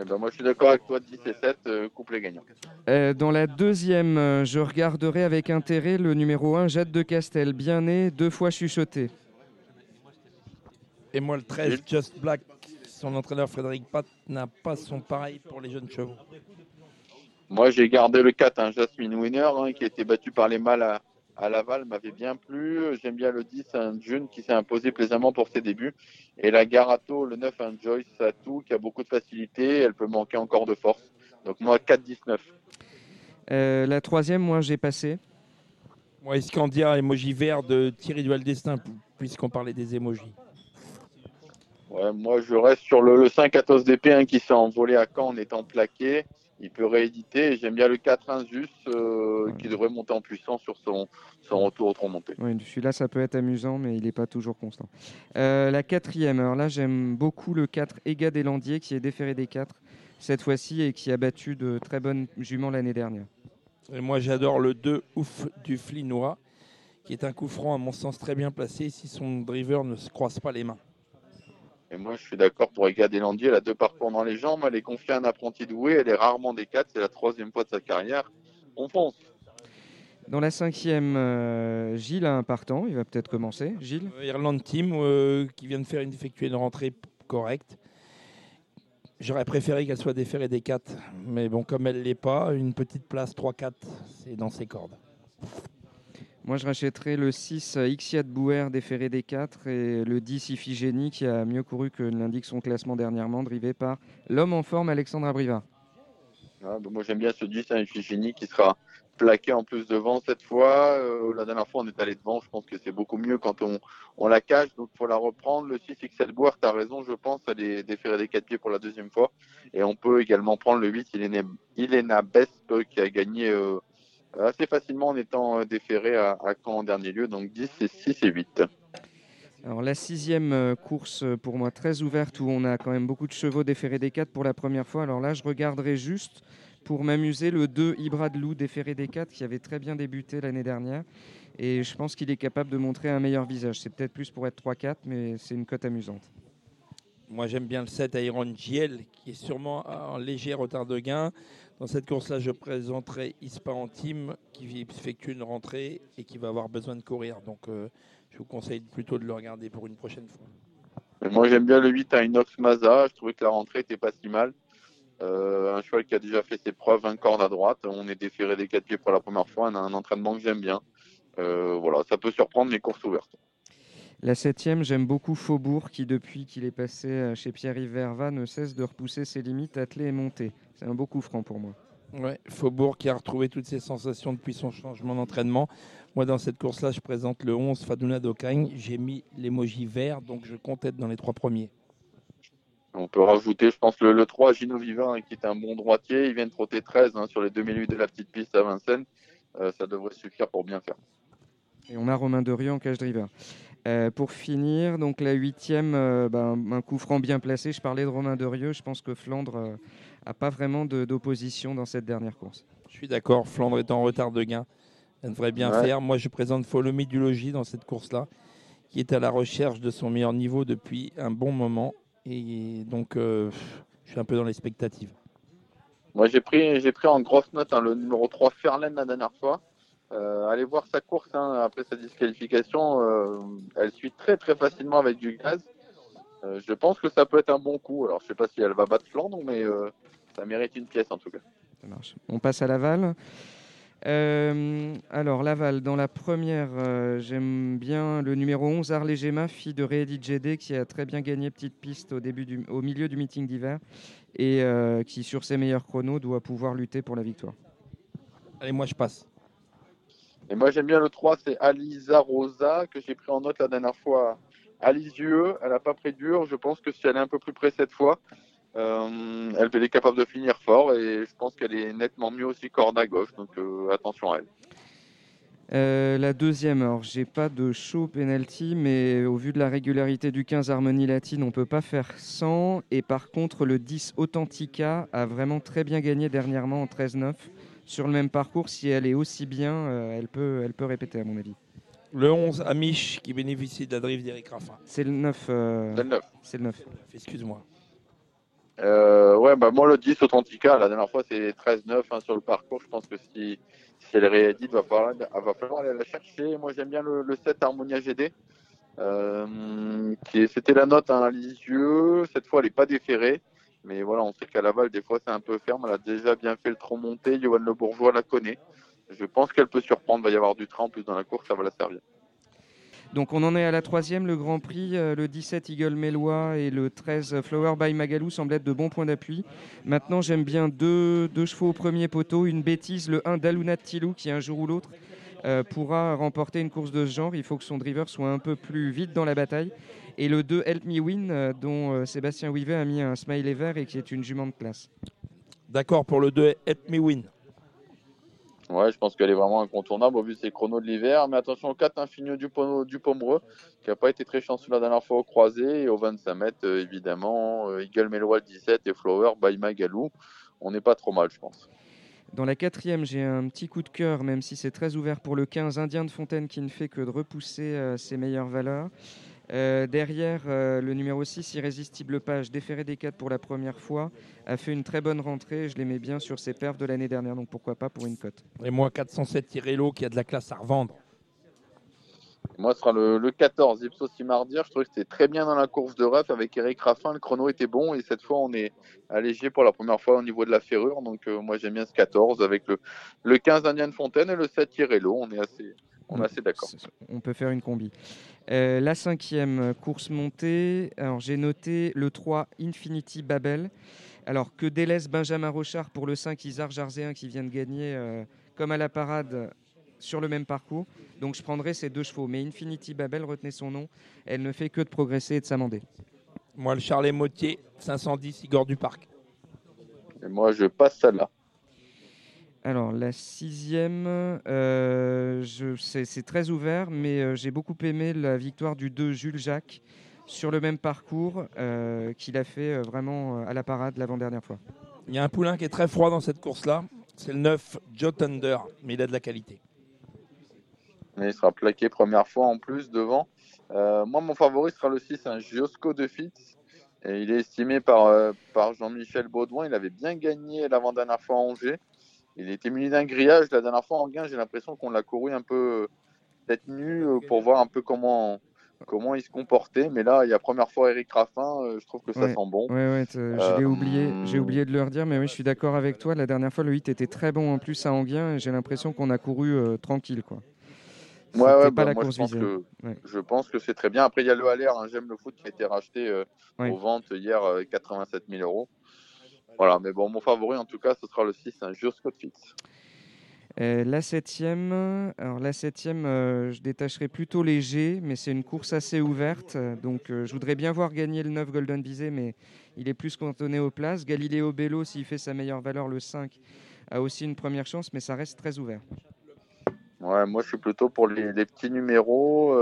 Eh ben, moi, je suis d'accord avec toi, 10 et 7, euh, couplet gagnant. Euh, dans la deuxième, euh, je regarderai avec intérêt le numéro 1, Jade de Castel, bien né, deux fois chuchoté. Et moi, le 13, Just Black, son entraîneur Frédéric Pat n'a pas son pareil pour les jeunes chevaux. Moi, j'ai gardé le 4, un Jasmine Winner, hein, qui a été battu par les mâles à, à Laval, m'avait bien plu. J'aime bien le 10, un jeune qui s'est imposé plaisamment pour ses débuts. Et la Garato, le 9, un Joyce Satou, qui a beaucoup de facilité. Elle peut manquer encore de force. Donc, moi, 4-19. Euh, la troisième, moi, j'ai passé. Moi, Iscandia, emoji vert de Thierry Duval Destin, puisqu'on parlait des emojis. Ouais, moi, je reste sur le, le 5 Athos DP1 qui s'est envolé à Caen en étant plaqué. Il peut rééditer. Et J'aime bien le 4 Insus euh, qui devrait monter en puissance sur son, son retour au tronc monté. Oui, celui-là, ça peut être amusant, mais il n'est pas toujours constant. Euh, la quatrième, alors là, j'aime beaucoup le 4 Ega des Landiers, qui est déféré des 4 cette fois-ci et qui a battu de très bonnes juments l'année dernière. Et moi, j'adore le 2 Ouf du Flinois, qui est un coup franc, à mon sens, très bien placé si son driver ne se croise pas les mains. Et moi, je suis d'accord pour Ega Deslandiers. Elle a deux parcours dans les jambes. Elle est confiée à un apprenti doué. Elle est rarement des 4. C'est la troisième fois de sa carrière. On fonce. Dans la cinquième, euh, Gilles a un partant, il va peut-être commencer. Gilles Euh, Irlande Team, euh, qui vient de faire une, effectuer une rentrée correcte. J'aurais préféré qu'elle soit déférée des 4, mais bon, comme elle ne l'est pas, une petite place 3-4, c'est dans ses cordes. Moi, je rachèterai le 6 euh, Ixiat Bouer déféré des 4 et le 10 Iphigénie qui a mieux couru que l'indique son classement dernièrement, drivé par l'homme en forme Alexandre Abriva. Ah, bah, moi, j'aime bien ce 10, un Iphigénie qui sera plaqué en plus devant cette fois. Euh, la dernière fois, on est allé devant. Je pense que c'est beaucoup mieux quand on, on la cache. Donc, il faut la reprendre. Le 6 XL Boire, tu as raison, je pense. Elle est déférée des 4 pieds pour la deuxième fois. Et on peut également prendre le 8, Ilena, Ilena Besp, qui a gagné euh, assez facilement en étant euh, déféré à, à Caen en dernier lieu. Donc, 10, et 6 et 8. Alors la sixième euh, course euh, pour moi très ouverte où on a quand même beaucoup de chevaux déférés des 4 pour la première fois. Alors là je regarderai juste pour m'amuser le 2 Ibra de Loup déféré des 4 qui avait très bien débuté l'année dernière et je pense qu'il est capable de montrer un meilleur visage. C'est peut-être plus pour être 3-4 mais c'est une cote amusante. Moi, j'aime bien le 7 Iron GL, qui est sûrement en léger retard de gain. Dans cette course-là, je présenterai Ispa en team, qui effectue une rentrée et qui va avoir besoin de courir. Donc, euh, je vous conseille plutôt de le regarder pour une prochaine fois. Et moi, j'aime bien le 8 à Inox Maza. Je trouvais que la rentrée était pas si mal. Euh, un cheval qui a déjà fait ses preuves, un corde à droite. On est déféré des quatre pieds pour la première fois. On a un entraînement que j'aime bien. Euh, voilà, ça peut surprendre les courses ouvertes. La septième, j'aime beaucoup Faubourg qui, depuis qu'il est passé euh, chez Pierre-Yves Verva, ne cesse de repousser ses limites, attelé et monté. C'est un beau coup franc pour moi. Ouais, Faubourg qui a retrouvé toutes ses sensations depuis son changement d'entraînement. Moi, dans cette course-là, je présente le 11 Faduna Dokagne. J'ai mis l'emoji vert, donc je compte être dans les trois premiers. On peut rajouter, je pense, le, le 3 Gino Vivin, hein, qui est un bon droitier. Il vient de trotter 13 hein, sur les 2008 de la petite piste à Vincennes. Euh, ça devrait suffire pour bien faire. Et on a Romain Derieux en cash driver. Euh, pour finir, donc la huitième, euh, ben, un coup franc bien placé. Je parlais de Romain Derieux. Je pense que Flandre n'a pas vraiment d'opposition dans cette dernière course. Je suis d'accord, Flandre est en retard de gain. Elle devrait bien Ouais. faire. Moi, je présente Follow Me du Logis dans cette course-là, qui est à la recherche de son meilleur niveau depuis un bon moment. Et donc, euh, je suis un peu dans l'expectative. Moi, j'ai pris, j'ai pris en grosse note hein, le numéro 3 Ferlaine la dernière fois. Euh, allez voir sa course hein, après sa disqualification. euh, elle suit très très facilement avec du gaz. Euh, je pense que ça peut être un bon coup. Alors, je sais pas si elle va battre Flandre, mais euh, ça mérite une pièce en tout cas. Ça marche. On passe à Laval. Euh, alors, Laval, dans la première, euh, j'aime bien le numéro 11, Arlé Gemma, fille de Réedi GD, qui a très bien gagné petite piste au, début du, au milieu du meeting d'hiver et euh, qui, sur ses meilleurs chronos, doit pouvoir lutter pour la victoire. Allez, moi je passe. Et moi, j'aime bien le 3, c'est Alisa Rosa, que j'ai pris en note la dernière fois à Lisieux. Elle n'a pas pris dur. Je pense que si elle est un peu plus près cette fois, euh, elle, elle est capable de finir fort. Et je pense qu'elle est nettement mieux aussi corde à gauche. Donc euh, attention à elle. Euh, la deuxième, alors j'ai pas de show penalty, mais au vu de la régularité du 15 Harmonie Latine, on peut pas faire 100. Et par contre, le 10 Authentica a vraiment très bien gagné dernièrement en 13-9. Sur le même parcours, si elle est aussi bien, euh, elle, peut, elle peut répéter à mon avis. Le 11, Amish, qui bénéficie de la drift d'Eric Raffin. C'est le 9. euh, C'est le 9. C'est le 9. Excuse-moi. Euh, ouais, bah moi, le 10 Authentica, la dernière fois, c'est 13-9 hein, sur le parcours. Je pense que si, si elle réédite, va falloir, va falloir aller la chercher. Moi, j'aime bien le, le 7 Harmonia GD. Euh, C'était la note hein, à Lisieux. Cette fois, elle n'est pas déférée. Mais voilà, on sait qu'à Laval, des fois, c'est un peu ferme. Elle a déjà bien fait le trop monté. Johan Le Bourgeois la connaît. Je pense qu'elle peut surprendre. Il va y avoir du train en plus dans la course. Ça va la servir. Donc on en est à la troisième, le Grand Prix. Euh, Le 17 Eagle Mélois et le 13 Flower by Magalou semblent être de bons points d'appui. Maintenant, j'aime bien deux, deux chevaux au premier poteau. Une bêtise, le 1 Daluna Tilou, qui un jour ou l'autre euh, pourra remporter une course de ce genre. Il faut que son driver soit un peu plus vite dans la bataille. Et le 2 Help Me Win, euh, dont euh, Sébastien Wivet a mis un smiley vert et qui est une jument de classe. D'accord pour le 2, Help Me Win. Ouais, je pense qu'elle est vraiment incontournable au vu de ses chronos de l'hiver. Mais attention au 4 Infinio du, Pono- du Pomereux, qui n'a pas été très chanceux la dernière fois au croisé. Et au 25 mètres, euh, évidemment, euh, Eagle Melois le 17 et Flower by Magalou. On n'est pas trop mal, je pense. Dans la quatrième, j'ai un petit coup de cœur, même si c'est très ouvert pour le 15 Indien de Fontaine qui ne fait que de repousser euh, ses meilleures valeurs. Euh, derrière, euh, le numéro 6, Irrésistible Page, déféré des 4 pour la première fois, a fait une très bonne rentrée. Je l'aimais bien sur ses perfs de l'année dernière, donc pourquoi pas pour une cote. Et moi, 407 Tirello, qui a de la classe à revendre. Moi, ce sera le, le 14 Ipsos Simardir. Je trouvais que c'était très bien dans la course de ref avec Eric Raffin. Le chrono était bon et cette fois, on est allégé pour la première fois au niveau de la ferrure. Donc, euh, moi, j'aime bien ce 14 avec le, le 15 Indian Fontaine et le 7 Tirello. On est assez, on est assez d'accord. On peut faire une combi. Euh, la cinquième course montée, alors j'ai noté le 3 Infinity Babel. Alors que délaisse Benjamin Rochard pour le 5 Isar Jarzéen qui vient de gagner euh, comme à la parade sur le même parcours? Donc je prendrai ces deux chevaux. Mais Infinity Babel, retenez son nom, elle ne fait que de progresser et de s'amender. Moi, le Charlet Motier, 510 Igor du Parc. Et moi, je passe celle-là. Alors, la sixième, euh, je- c'est c'est très ouvert, mais euh, j'ai beaucoup aimé la victoire du 2 Jules Jacques sur le même parcours euh, qu'il a fait euh, vraiment euh, à la parade l'avant-dernière fois. Il y a un poulain qui est très froid dans cette course-là. C'est le 9 Joe Thunder, mais il a de la qualité. Et il sera plaqué première fois en plus devant. Euh, moi, mon favori sera le 6, un Giosco de Fitz. Et il est estimé par, euh, par Jean-Michel Baudouin. Il avait bien gagné l'avant-dernière fois à Angers. Il était muni d'un grillage. La dernière fois en gain, j'ai l'impression qu'on l'a couru un peu euh, tête nue euh, pour voir un peu comment, comment il se comportait. Mais là, il y a première fois Eric Raffin. euh, je trouve que ça Ouais. sent bon. Ouais, ouais, t- je l'ai Euh, oublié, j'ai oublié de le redire, mais oui, je suis d'accord avec toi. La dernière fois, le 8 était très bon en plus à Anguien et j'ai l'impression qu'on a couru euh, tranquille. Quoi. Ouais, bah, la moi, je pense que Ouais. je pense que c'est très bien. Après, il y a le Haller, hein, j'aime le foot qui a été racheté euh, aux ventes hier euh, 87 000 euros. Voilà, mais bon, mon favori en tout cas, ce sera le 6, un Jure Scott Fitz. Euh, la septième, alors la septième, euh, je détacherai plutôt léger, mais c'est une course assez ouverte. Donc euh, je voudrais bien voir gagner le 9 Golden Visé, mais il est plus cantonné aux places. Galileo Bello, s'il fait sa meilleure valeur, le 5, a aussi une première chance, mais ça reste très ouvert. Ouais, moi je suis plutôt pour les, les petits numéros.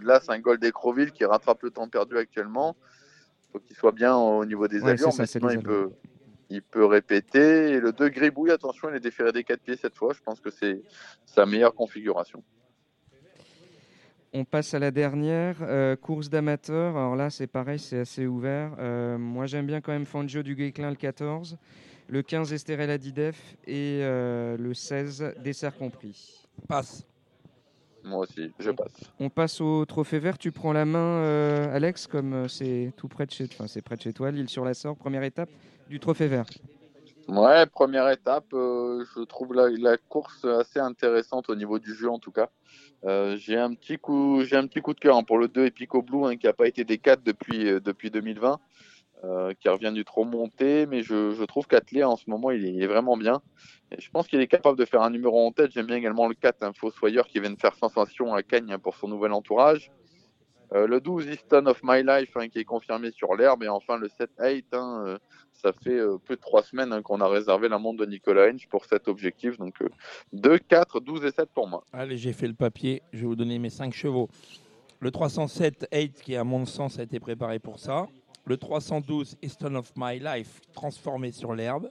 Là, c'est un Gold d'Ecroville qui rattrape le temps perdu actuellement. Il faut qu'il soit bien au niveau des Ouais, allures, ça, mais sinon il peut, il peut répéter. Et le 2 Gribouille, attention, il est déféré des 4 pieds cette fois. Je pense que c'est sa meilleure configuration. On passe à la dernière, euh, course d'amateurs. Alors là, c'est pareil, c'est assez ouvert. Euh, moi, j'aime bien quand même Fangio du Guesclin le 14. le 15 Esterella Didef et euh, le 16 Dessert compris. Passe. Moi aussi, je passe. On passe au trophée vert. Tu prends la main, euh, Alex, comme c'est tout près de chez, enfin, c'est près de chez toi, l'île sur la Sorgue, première étape du trophée vert. Ouais, première étape, euh, je trouve la, course assez intéressante au niveau du jeu en tout cas. Euh, j'ai un petit coup, j'ai un petit coup de cœur hein, pour le 2 Epico Blue hein, qui n'a pas été des 4 depuis euh, depuis 2020, euh, qui revient du trop monté, mais je, je trouve qu'Atelier en ce moment il est, vraiment bien. Je pense qu'il est capable de faire un numéro en tête. J'aime bien également le 4, un Fossoyeur qui vient de faire sensation à Cagnes hein, pour son nouvel entourage. Le 12 Easton of My Life hein, qui est confirmé sur l'herbe et enfin le 7-8 hein, euh, ça fait euh, plus de trois semaines hein, qu'on a réservé la montre de Nicolas Hench pour cet objectif donc euh, 2, 4, 12 et 7 pour moi. Allez, j'ai fait le papier. Je vais vous donner mes 5 chevaux. Le 307 8 qui, à mon sens, a été préparé pour ça. Le 312 Easton of My Life, transformé sur l'herbe.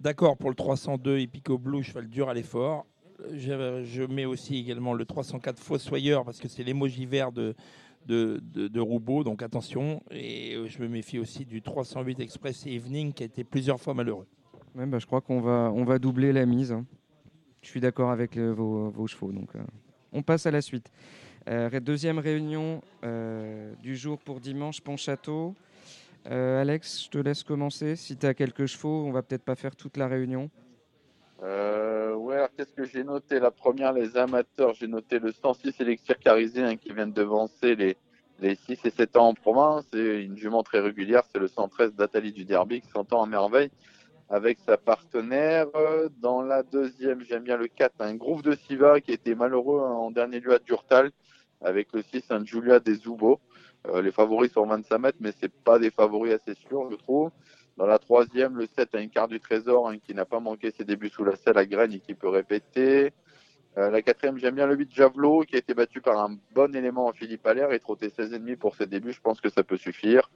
D'accord pour le 302 Epico Blue, cheval dur à l'effort. Je, je mets aussi également le 304 Fossoyeur parce que c'est l'émoji vert de, de, de, de Roubaud, donc attention. Et euh, je me méfie aussi du 308 Express Evening qui a été plusieurs fois malheureux. Ouais, bah, je crois qu'on va, on va doubler la mise. hein. Je suis d'accord avec euh, vos, vos chevaux. Donc, euh, on passe à la suite. Euh, deuxième réunion euh, du jour pour dimanche, Pontchâteau. Euh, Alex, je te laisse commencer. Si tu as quelques chevaux, on va peut-être pas faire toute la réunion. Euh, qu'est-ce que j'ai noté? La première, les amateurs, j'ai noté le 106 Elixir Carisé qui vient de devancer les, les 6 et 7 ans en province. C'est une jument très régulière, c'est le 113 d'Atali du Derby qui s'entend à merveille avec sa partenaire. Dans la deuxième, j'aime bien le 4, un groupe de Siva qui était malheureux hein, en dernier lieu à Durtal avec le 6, un Julia des Zubo. Euh, les favoris sont 25 mètres, mais c'est pas des favoris assez sûrs, je trouve. Dans la troisième, le 7 a une carte du trésor hein, qui n'a pas manqué ses débuts sous la selle à Graine et qui peut répéter. Euh, la quatrième, j'aime bien le 8 Javelot qui a été battu par un bon élément en Philippe Allaire et trotté 16,5 pour ses débuts. Je pense que ça peut suffire.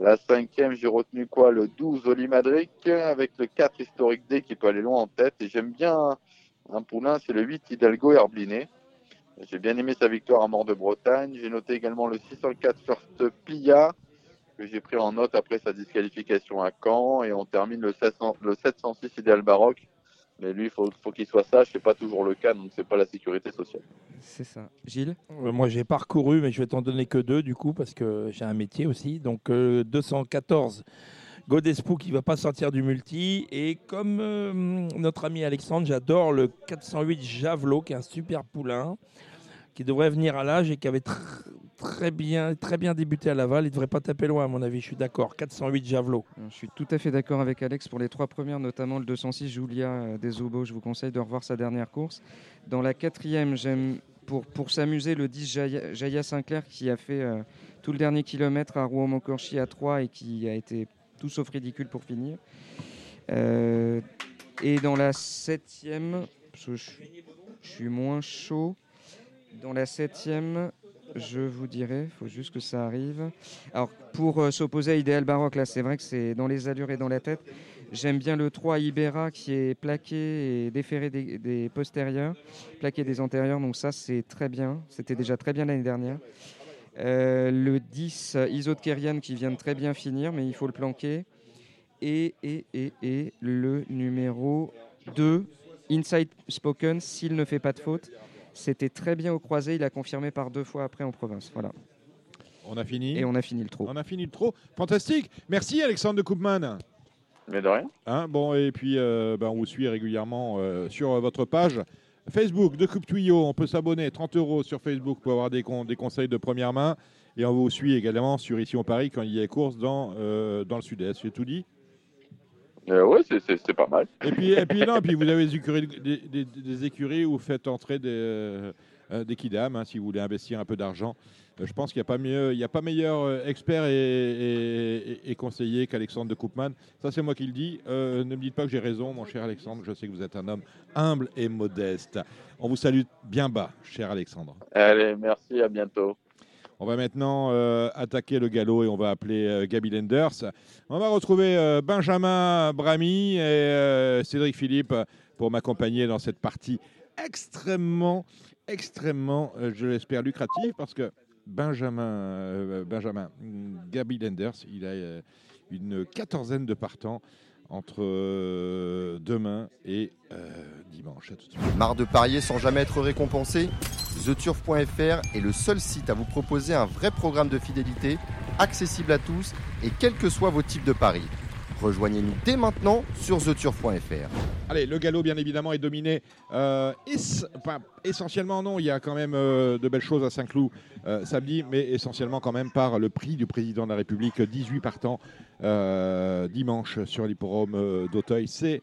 La cinquième, j'ai retenu quoi Le 12 Oli Madric avec le 4 Historique D qui peut aller loin en tête. Et j'aime bien un, un poulain, c'est le 8 Hidalgo Herbliné. J'ai bien aimé sa victoire à Mort de Bretagne. J'ai noté également le 604 First Pilla que j'ai pris en note après sa disqualification à Caen. Et on termine le, 700 le 706 Idéal Baroque. Mais lui, il faut, faut qu'il soit sage. C'est pas toujours le cas, donc c'est pas la sécurité sociale. C'est ça. Gilles? Euh, Moi, j'ai parcouru, mais je vais t'en donner que deux, du coup, parce que j'ai un métier aussi. Donc, euh, 214, Godespou qui va pas sortir du multi. Et comme euh, notre ami Alexandre, j'adore le 408 Javelot, qui est un super poulain, qui devrait venir à l'âge et qui avait tr- très bien, très bien débuté à Laval. Il devrait pas taper loin, à mon avis. Je suis d'accord. 408 Javelot. Je suis tout à fait d'accord avec Alex pour les trois premières, notamment le 206 Julia euh, des Obos. Je vous conseille de revoir sa dernière course. Dans la quatrième, j'aime pour, pour s'amuser le 10 Jaya, Sinclair qui a fait euh, tout le dernier kilomètre à Rouen-Montcorchy à 3 et qui a été tout sauf ridicule pour finir. Euh, et dans la septième, je suis moins chaud, dans la septième, je vous dirai, il faut juste que ça arrive. Alors, pour euh, s'opposer à Idéal Baroque, là, c'est vrai que c'est dans les allures et dans la tête. J'aime bien le 3 Ibera qui est plaqué et déféré des, postérieurs, plaqué des antérieurs. Donc, ça, c'est très bien. C'était déjà très bien l'année dernière. Euh, le 10 Iso de Kerian qui vient de très bien finir, mais il faut le planquer. Et, et, et, et le numéro 2, Inside Spoken, s'il ne fait pas de faute. C'était très bien au croisé. Il a confirmé par deux fois après en province. Voilà. On a fini Et on a fini le trot. On a fini le trop. Fantastique. Merci Alexandre de Koopman. Mais de rien. Hein, bon, et puis euh, ben, on vous suit régulièrement euh, sur euh, votre page Facebook de Coupe Tuyau. On peut s'abonner 30 euros sur Facebook pour avoir des, con- des conseils de première main. Et on vous suit également sur Ici au Paris quand il y a des courses dans, euh, dans le sud-est. J'ai tout dit Euh, ouais, c'est- pas mal. Et puis, et puis, non, puis vous avez des écuries, des, des- des écuries où vous faites entrer des, euh, des kidam hein, si vous voulez investir un peu d'argent. Euh, je pense qu'il n'y a pas mieux, il y a pas meilleur euh, expert et, et- et- et conseiller qu'Alexandre de Koopman. Ça, c'est moi qui le dis. Euh, ne me dites pas que j'ai raison, mon cher Alexandre. Je sais que vous êtes un homme humble et modeste. On vous salue bien bas, cher Alexandre. Allez, merci, à bientôt. On va maintenant euh, attaquer le galop et on va appeler euh, Gaby Lenders. On va retrouver euh, Benjamin Bramy et euh, Cédric Philippe pour m'accompagner dans cette partie extrêmement, extrêmement, je l'espère, lucrative parce que Benjamin, Benjamin Gaby Lenders, il a une quatorzaine de partants entre euh, demain et euh, dimanche. À tout de suite. Marre de parier sans jamais être récompensé? TheTurf.fr est le seul site à vous proposer un vrai programme de fidélité, accessible à tous et quels que soient vos types de paris. Rejoignez-nous dès maintenant sur TheTurf.fr. Allez, le galop, bien évidemment, est dominé euh, enfin, essentiellement, non, il y a quand même euh, de belles choses à Saint-Cloud euh, samedi, mais essentiellement quand même par le prix du président de la République, 18 partants dimanche sur l'hipporome d'Auteuil. C'est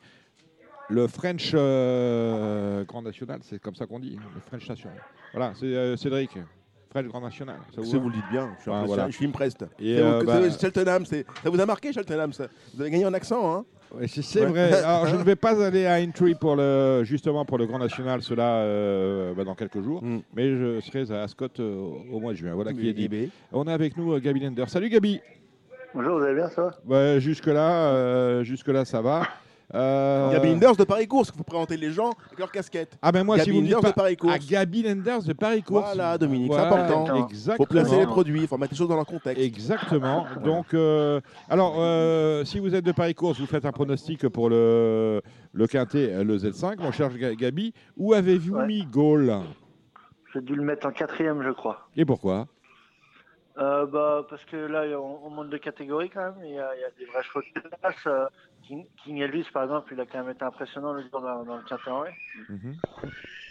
le French Grand National, c'est comme ça qu'on dit, le French National. Voilà, c'est Cédric. French Grand National. Ça Si vous le dites bien, je suis, Ah, voilà. je suis impressed. Et, euh, vous- bah, c'est Cheltenham, c'est- ça vous a marqué Cheltenham ça? Vous avez gagné en accent, hein? Ouais, c'est c'est Ouais. vrai. Alors, je ne vais pas aller à Entry pour le, justement pour le Grand National, cela euh, bah, dans quelques jours, Mm. mais je serai à Ascot euh, au mois de juin. Voilà qui est dit. Eh ben, On a avec nous euh, Gabi Lender. Salut Gabi. Bonjour, vous allez bien, ça va? Ouais, jusque là, jusque là, ça va. Euh, Gabi Linders de Paris Course, il faut présenter les gens avec leur casquette. Ah ben moi, Gabi si vous Linders pas de Paris Course. à Gabi Lenders de Paris Course. Voilà, Dominique, Voilà, c'est important. Exactement. faut placer les produits, il faut mettre les choses dans leur contexte. Exactement. Donc, euh, alors, euh, si vous êtes de Paris Course, vous faites un pronostic pour le, le Quintet, euh, le Z5. Mon cher Ga- Gabi, où avez-vous mis Gaulle? J'ai dû le mettre en quatrième, je crois. Et pourquoi? Euh, bah, parce que là, on, on monte de catégorie quand même. Il y a, il y a des vrais chevaux de place. Euh, King, King Elvis, par exemple, il a quand même été impressionnant le jour dans, dans le quintet en vrai. Mhm.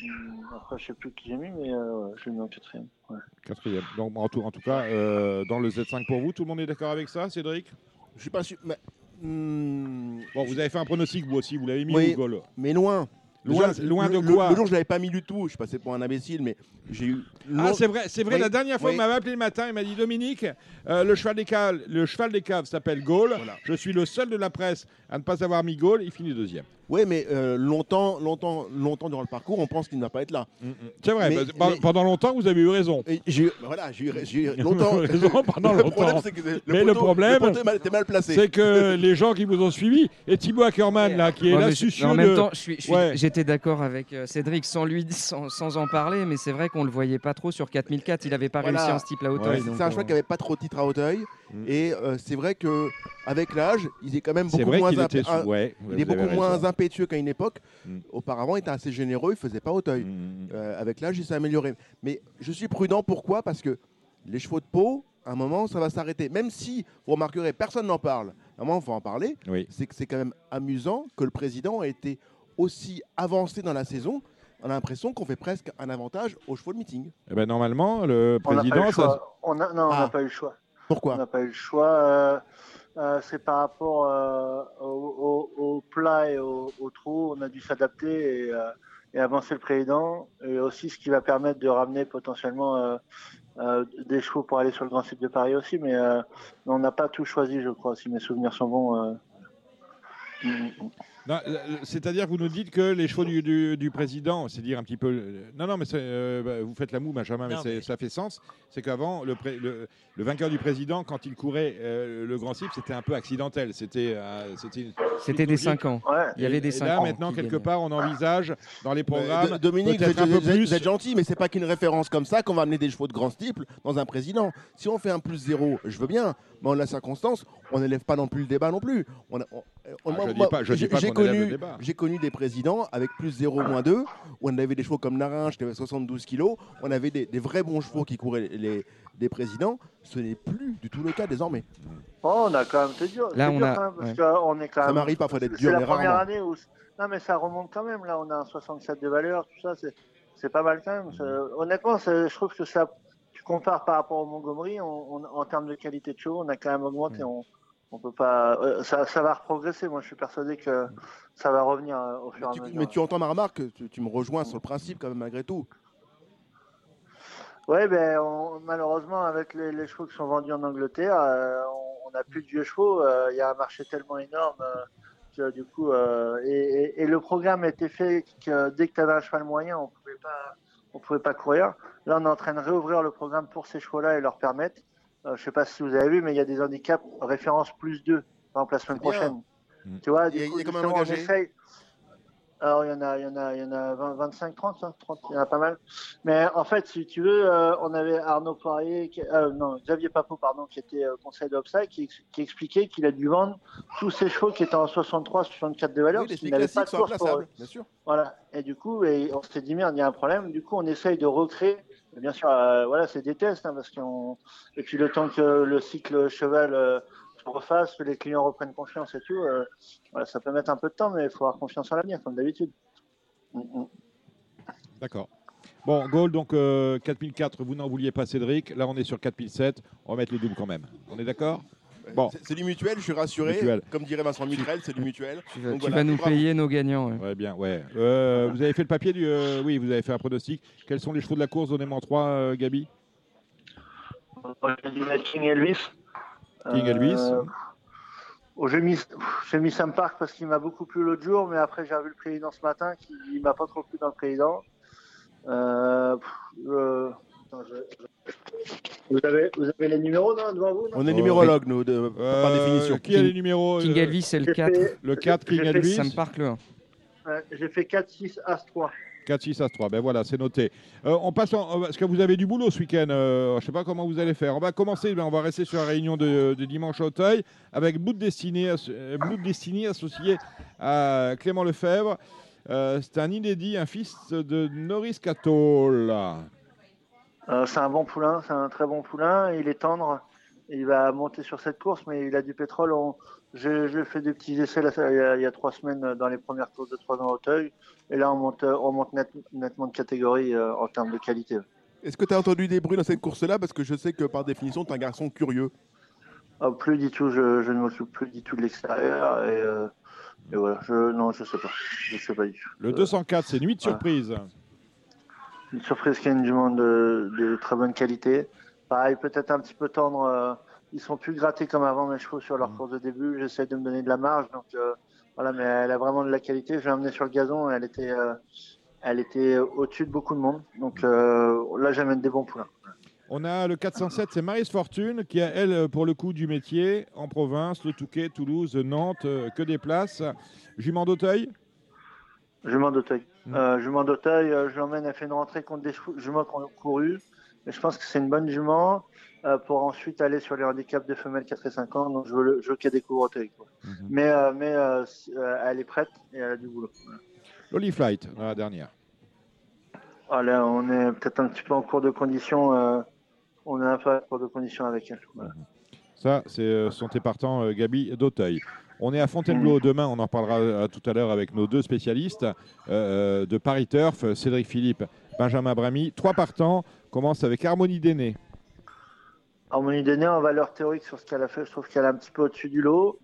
Hum, Après, je sais plus qui j'ai mis, mais euh, je l'ai mis en quatrième. Ouais. Quatrième. Donc, en tout, en tout cas, euh, dans le Z5 pour vous, tout le monde est d'accord avec ça, Cédric? Je suis pas sûr. Mais, hmm, Bon, vous avez fait un pronostic, vous aussi, vous l'avez mis Oui, Gaulle mais loin. Loin- Déjà, loin le- de quoi Le jour, je l'avais pas mis du tout. Je passé pour un imbécile, mais j'ai eu. Ah, c'est vrai, c'est vrai. Oui, La dernière fois, oui. il m'avait appelé le matin, il m'a dit Dominique, euh, le, cheval des caves, le cheval des caves s'appelle Gaulle. Je suis le seul de la presse à ne pas avoir mis Gaulle. Il finit deuxième. Oui, mais euh, longtemps, longtemps, longtemps durant le parcours, on pense qu'il ne va pas être là. C'est vrai. Mais- bah, bah, mais- Pendant longtemps, vous avez eu raison. Et J'ai eu- voilà, j'ai eu, longtemps. raison pendant Le longtemps. problème, c'est que le mais le problème, le poteau est mal- était mal placé. c'est que les gens qui vous ont suivi, et Thibaut Ackerman, là, qui est Ouais, là, je- en même de- temps, Ouais. j'étais d'accord avec euh, Cédric sans lui, sans, sans en parler, mais c'est vrai qu'on le voyait pas trop sur 4004. Il avait pas Voilà. réussi en ce type à Hauteuil. Ouais, c'est un euh, cheval qui avait pas trop de titres à Hauteuil. Et euh, c'est vrai que avec l'âge, il est quand même C'est beaucoup vrai moins était ouais, il est beaucoup moins. Impétueux qu'à une époque. Mm. Auparavant, il était assez généreux, il faisait pas Hauteuil. Euh, avec l'âge, il s'est amélioré. Mais je suis prudent, pourquoi? Parce que les chevaux de peau, à un moment, ça va s'arrêter. Même si, vous remarquerez, personne n'en parle. À un moment, il faut en parler. Oui. C'est que c'est quand même amusant que le président ait été aussi avancé dans la saison. On a l'impression qu'on fait presque un avantage aux chevaux de meeting. Eh ben, normalement, le On n'a pas eu président, ça-. On a- non, on n'a Ah. pas eu le choix. Pourquoi? On n'a pas eu le choix. Euh, c'est par rapport euh, au, au- plat et au, trou. On a dû s'adapter et, euh, et avancer le président. Et aussi ce qui va permettre de ramener potentiellement euh, des chevaux pour aller sur le Grand Cycle de Paris aussi. Mais on n'a pas tout choisi, je crois, si mes souvenirs sont bons. euh. Euh, C'est-à-dire que vous nous dites que les chevaux du, du- du président, c'est dire un petit peu. Non, non, mais euh, bah, vous faites la moue, Benjamin, mais, ça fait sens. C'est qu'avant, le, pré- le- le vainqueur du président, quand il courait euh, le Grand Cycle, c'était un peu accidentel. C'était euh, des 5 ans. Il y avait des et 5 là, ans. maintenant, qui quelque part, on envisage dans les programmes. Dominique, vous êtes, un peu vous êtes- plus. vous êtes gentil, mais c'est pas qu'une référence comme ça qu'on va amener des chevaux de grand type dans un président. Si on fait un plus zéro, je veux bien, mais en la circonstance, on n'élève pas non plus le débat non plus. On a- on- on- Ah, je dis pas- je dis j'ai- pas j'ai connu, débat. j'ai connu des présidents avec plus 0, moins 2, où on avait des chevaux comme Naringe qui avait 72 kilos, on avait des, des vrais bons chevaux qui couraient les, les- des présidents. Ce n'est plus du tout le cas désormais. Oh, on a quand même, c'est dur. Là, c'est on dur a- quand même, parce ouais. qu'on est quand Ça m'arrive parfois d'être c'est dur, la mais première rarement. année où. Non, mais ça remonte quand même. Là, on a un 67 de valeur, tout ça, c'est, c'est pas mal quand même. Ça- Honnêtement, je trouve que ça. Tu compares par rapport au Montgomery, on, on- en termes de qualité de chevaux, on a quand même augmenté. On, on peut pas. euh, ça, ça va progresser. Moi, je suis persuadé que ça va revenir euh, au fur et à mesure. mais tu entends ma remarque, tu, tu me rejoins sur le principe quand même malgré tout. Ouais, ben on- malheureusement avec les, les chevaux qui sont vendus en Angleterre, euh, on n'a plus de vieux chevaux. euh, Il y a un marché tellement énorme euh, que du coup, et, et- et le programme était fait que dès que tu avais un cheval moyen, on pouvait pas, on pouvait pas courir. Là, on est en train de réouvrir le programme pour ces chevaux-là et leur permettre. Euh, je sais pas si vous avez vu, mais il y a des handicaps référence plus 2 par exemple la semaine prochaine. Tu vois, Il y a- du coup, il y a quand on engagé essaye. Alors, il y en a, il y en a, il y en a 20, 25, 30, hein, 30, il y en a pas mal. Mais en fait, si tu veux, euh, on avait Arnaud Poirier, qui- euh, non, Xavier Papot, pardon, qui était euh, conseil d'Obstacle, qui, qui expliquait qu'il a dû vendre tous ses chevaux qui étaient en 63, 64 de valeur, Oui, parce qu'il n'avait pas de course pour eux. remplaçables, bien sûr. Voilà. Et du coup, et on s'est dit merde, il y a un problème. Du coup, on essaye de recréer. Bien sûr, euh, voilà, c'est des tests, hein, parce qu'on. Et puis le temps que le cycle cheval euh, se refasse, que les clients reprennent confiance et tout, euh, voilà, ça peut mettre un peu de temps, mais il faut avoir confiance en l'avenir, comme d'habitude. Mm, mm. D'accord. Bon, Gold, donc euh, 4004, vous n'en vouliez pas Cédric. Là, on est sur 4007. On va mettre le double quand même. On est d'accord? Bon. C'est- du mutuel, je suis rassuré. Mutuel. Comme dirait Vincent Mutrel, c'est du mutuel. Tu vas, Donc tu voilà, vas nous bravo. payer nos gagnants. ouais. Ouais, bien, ouais. Euh, vous avez fait le papier du. euh, oui, vous avez fait un pronostic. Quels sont les chevaux de la course? Donnez-moi en trois, euh, Gabi. J'ai dit la King Elvis. King Elvis. Euh, oh, j'ai mis, j'ai mis Sam Park parce qu'il m'a beaucoup plu l'autre jour, mais après j'ai revu le président ce matin qui il m'a pas trop plu dans le président. Euh, pff, euh, attends, je- vous, avez, vous avez les numéros non, devant vous non On est numérologue, nous, de- par Euh, définition. Qui a les numéros King euh, Elvis, c'est le j'ai 4. fait- Le 4, King fait- Elvis. Sam Park, le 1. Ouais, J'ai fait 4, 6, As 3. 4, 6, As 3. Ben voilà, c'est noté. Euh, on passe en. Parce que vous avez du boulot ce week-end. euh, je sais pas comment vous allez faire. On va commencer. ben, on va rester sur la réunion de, de dimanche à Auteuil avec Bout de Destinée, asso- euh, Bout de Destinée associé à Clément Lefebvre. Euh, c'est un inédit, un fils de Norris Catol. Euh, c'est un bon poulain, c'est un très bon poulain. Il est tendre. Il va monter sur cette course, mais il a du pétrole. On- J'ai fait des petits essais là, il, y a, il y a trois semaines dans les premières courses de 3 ans à Auteuil. Et là, on monte, euh, on monte net- nettement de catégorie euh, en termes de qualité. Est-ce que tu as entendu des bruits dans cette course-là? Parce que je sais que par définition, tu es un garçon curieux. Ah, plus du tout, je, je ne m'occupe plus du tout de l'extérieur. Et, euh, et voilà, je, non, je sais pas. Je sais pas du tout. Le 204, c'est Nuit de surprise. Une surprise qui a une jument de, de très bonne qualité. Pareil, peut-être un petit peu tendre. euh, ils sont plus grattés comme avant mes chevaux sur leur Mm. course de début. J'essaie de me donner de la marge. Donc euh, voilà, mais elle a vraiment de la qualité. Je l'ai emmenée sur le gazon. Elle était, euh, elle était au-dessus de beaucoup de monde. Donc euh, là, j'amène des bons poulains. On a le 407, c'est Maris Fortune, qui a, elle, pour le coup, du métier, en province, le Touquet, Toulouse, Nantes, que des places. Jument d'Auteuil? Jument d'Auteuil. Mm. Euh, jument d'Auteuil, euh, je l'emmène, elle fait une rentrée contre des juments qui ont couru. Mais je pense que c'est une bonne jument euh, pour ensuite aller sur les handicaps de femelles 4 et 5 ans. Donc je veux, le- je veux qu'elle découvre Auteuil. quoi. Mais, euh, elle est prête et elle a du boulot. Voilà. Lolly Flight, dans la dernière. Ah, là, on est peut-être un petit peu en cours de condition. on est un peu en cours de condition avec elle. Voilà. Ça, c'est sont tes partants, Gabi d'Auteuil. On est à Fontainebleau demain, on en parlera euh, tout à l'heure avec nos deux spécialistes euh, de Paris Turf, euh, Cédric Philippe, Benjamin Bramy. Trois partants, commence avec Harmonie d'Aîné. Harmonie Déné, en valeur théorique sur ce qu'elle a fait, je trouve qu'elle est un petit peu au-dessus du lot.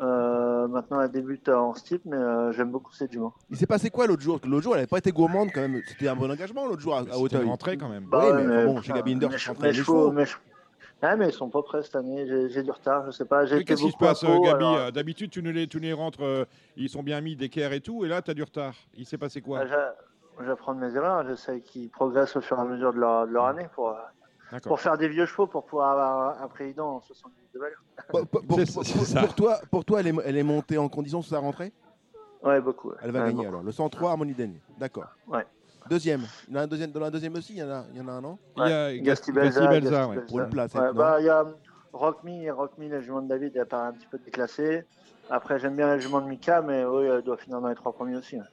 Euh, maintenant, elle débute en steep, mais euh, j'aime beaucoup cette jument. Il s'est passé quoi l'autre jour? L'autre jour, elle n'avait pas été gourmande quand même. C'était un bon engagement l'autre jour à, à C'était Auteuil. une rentrée quand même. oui, Bah ouais, mais, bon, chez Gabinder, je mes chevaux- mes chevaux- Ah, mais ils sont pas prêts cette année. J'ai du retard, je sais pas. Qu'est-ce qui se passe, euh, Gabi alors, Euh, D'habitude, tu ne les, tu les rentres, euh, ils sont bien mis d'équerre et tout, et là, tu as du retard. Il s'est passé quoi bah, j'a- J'apprends de mes erreurs. J'essaie qu'ils progressent au fur et à mesure de leur, de leur année pour, pour faire des vieux chevaux pour pouvoir avoir un président en 70 de valeur. Pour, pour- pour- C'est- pour- c'est ça. pour toi, pour toi elle, est, elle est montée en condition sur sa rentrée? Ouais, beaucoup. ouais. Elle va Ouais, gagner beaucoup. alors. Le 103, Harmonie Denny. D'accord. Ouais. Deuxième. Il y en a un deuxième. Dans la deuxième aussi, il y en a, il y en a un, non? Il y a Ouais, Gasti Belza, ouais. Pour une place, Ouais, bah, il y a Rock Me et Rock Me, la jument de David, elle paraît un petit peu déclassée. Après, j'aime bien la jument de Mika, mais oui, elle doit finir dans les trois premiers aussi. hein.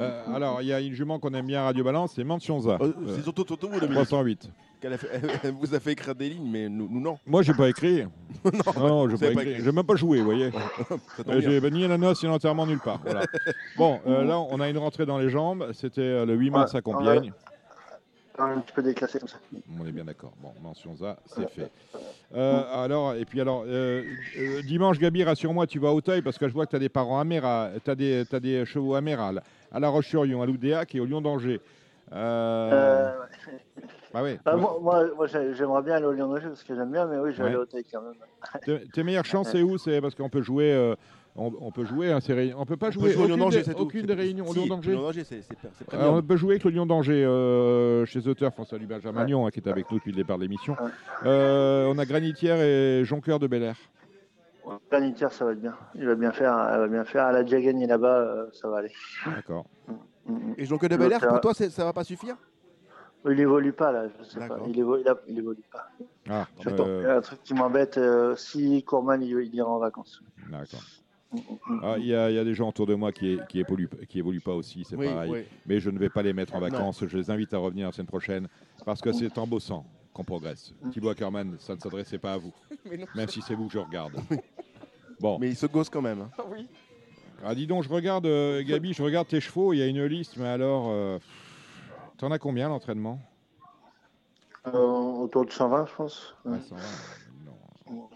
Euh, alors, il y a une jument qu'on aime bien à Radio Balance, c'est Mentionza. Euh, Euh, C'est surtout, surtout vous, Dominique, 308. Qu'elle a fait- elle vous a fait écrire des lignes, mais nous, nous non. Moi, j'ai pas écrit. non, j'ai pas écrit. écrit. J'ai même pas joué, vous voyez. Ça tombe Euh, bien. J'ai ni la noce ni l'enterrement nulle part. Voilà. Bon, euh, là, on a une rentrée dans les jambes. C'était euh, le 8 mars Ouais, à Compiègne. Un petit peu déclassée comme ça. On est bien d'accord. Bon, mention ça, c'est fait. Euh, alors, et puis alors, euh, euh, dimanche, Gabi, rassure-moi, tu vas à Auteuil parce que je vois que tu as des parents tu as des, t'as des chevaux améral à La Roche-sur-Yon, à Loudéac et au Lyon d'Angers. Euh, Euh. Bah ouais. Bah, moi, moi, moi, j'ai- j'aimerais bien aller au Lyon d'Angers parce que j'aime bien, mais oui, je vais Ouais. aller au quand même. Tes, tes meilleures chances, c'est où? C'est parce qu'on peut jouer. euh, on, on peut jouer, hein, ces réunions. On peut pas On peut jouer, jouer au Lyon aucune, d'Angers, des, aucune des réunions au Si, Lyon d'Angers. Lyon Euh, on peut jouer avec le Lyon d'Angers euh, chez Turf. On salue Benjamin Ouais. Hein, qui est avec nous depuis le départ de l'émission. Ouais. Euh, on a Granitière et Joncoeur de Bel Air. Planitière, ça va être bien. Il va bien faire. Elle va bien faire. Elle a déjà gagné là-bas, euh, ça va aller. D'accord. Et Jonque de Bel Air, pour toi, ça va pas suffire? Il évolue pas là, je sais pas. Il évolue, il a- il évolue pas. Ah, J'attends. euh, Il y a un truc qui m'embête. euh, si Courman il, il ira en vacances. D'accord. Ah, Il y, a il y a des gens autour de moi qui, qui, évoluent, qui évoluent pas aussi, c'est Oui, pareil. oui. Mais je ne vais pas les mettre en Non. vacances. Je les invite à revenir la semaine prochaine parce que c'est en bossant qu'on progresse. Mm. Thibaut Ackerman, ça ne s'adressait pas à vous, même si c'est vous que je regarde. Bon. Mais il se gosse quand même. hein. Oui. Ah, dis donc, je regarde, euh, Gabi, je regarde tes chevaux. Il y a une liste, mais alors, euh, t'en as combien l'entraînement? Euh, autour de 120, je pense. Ah, 120, non.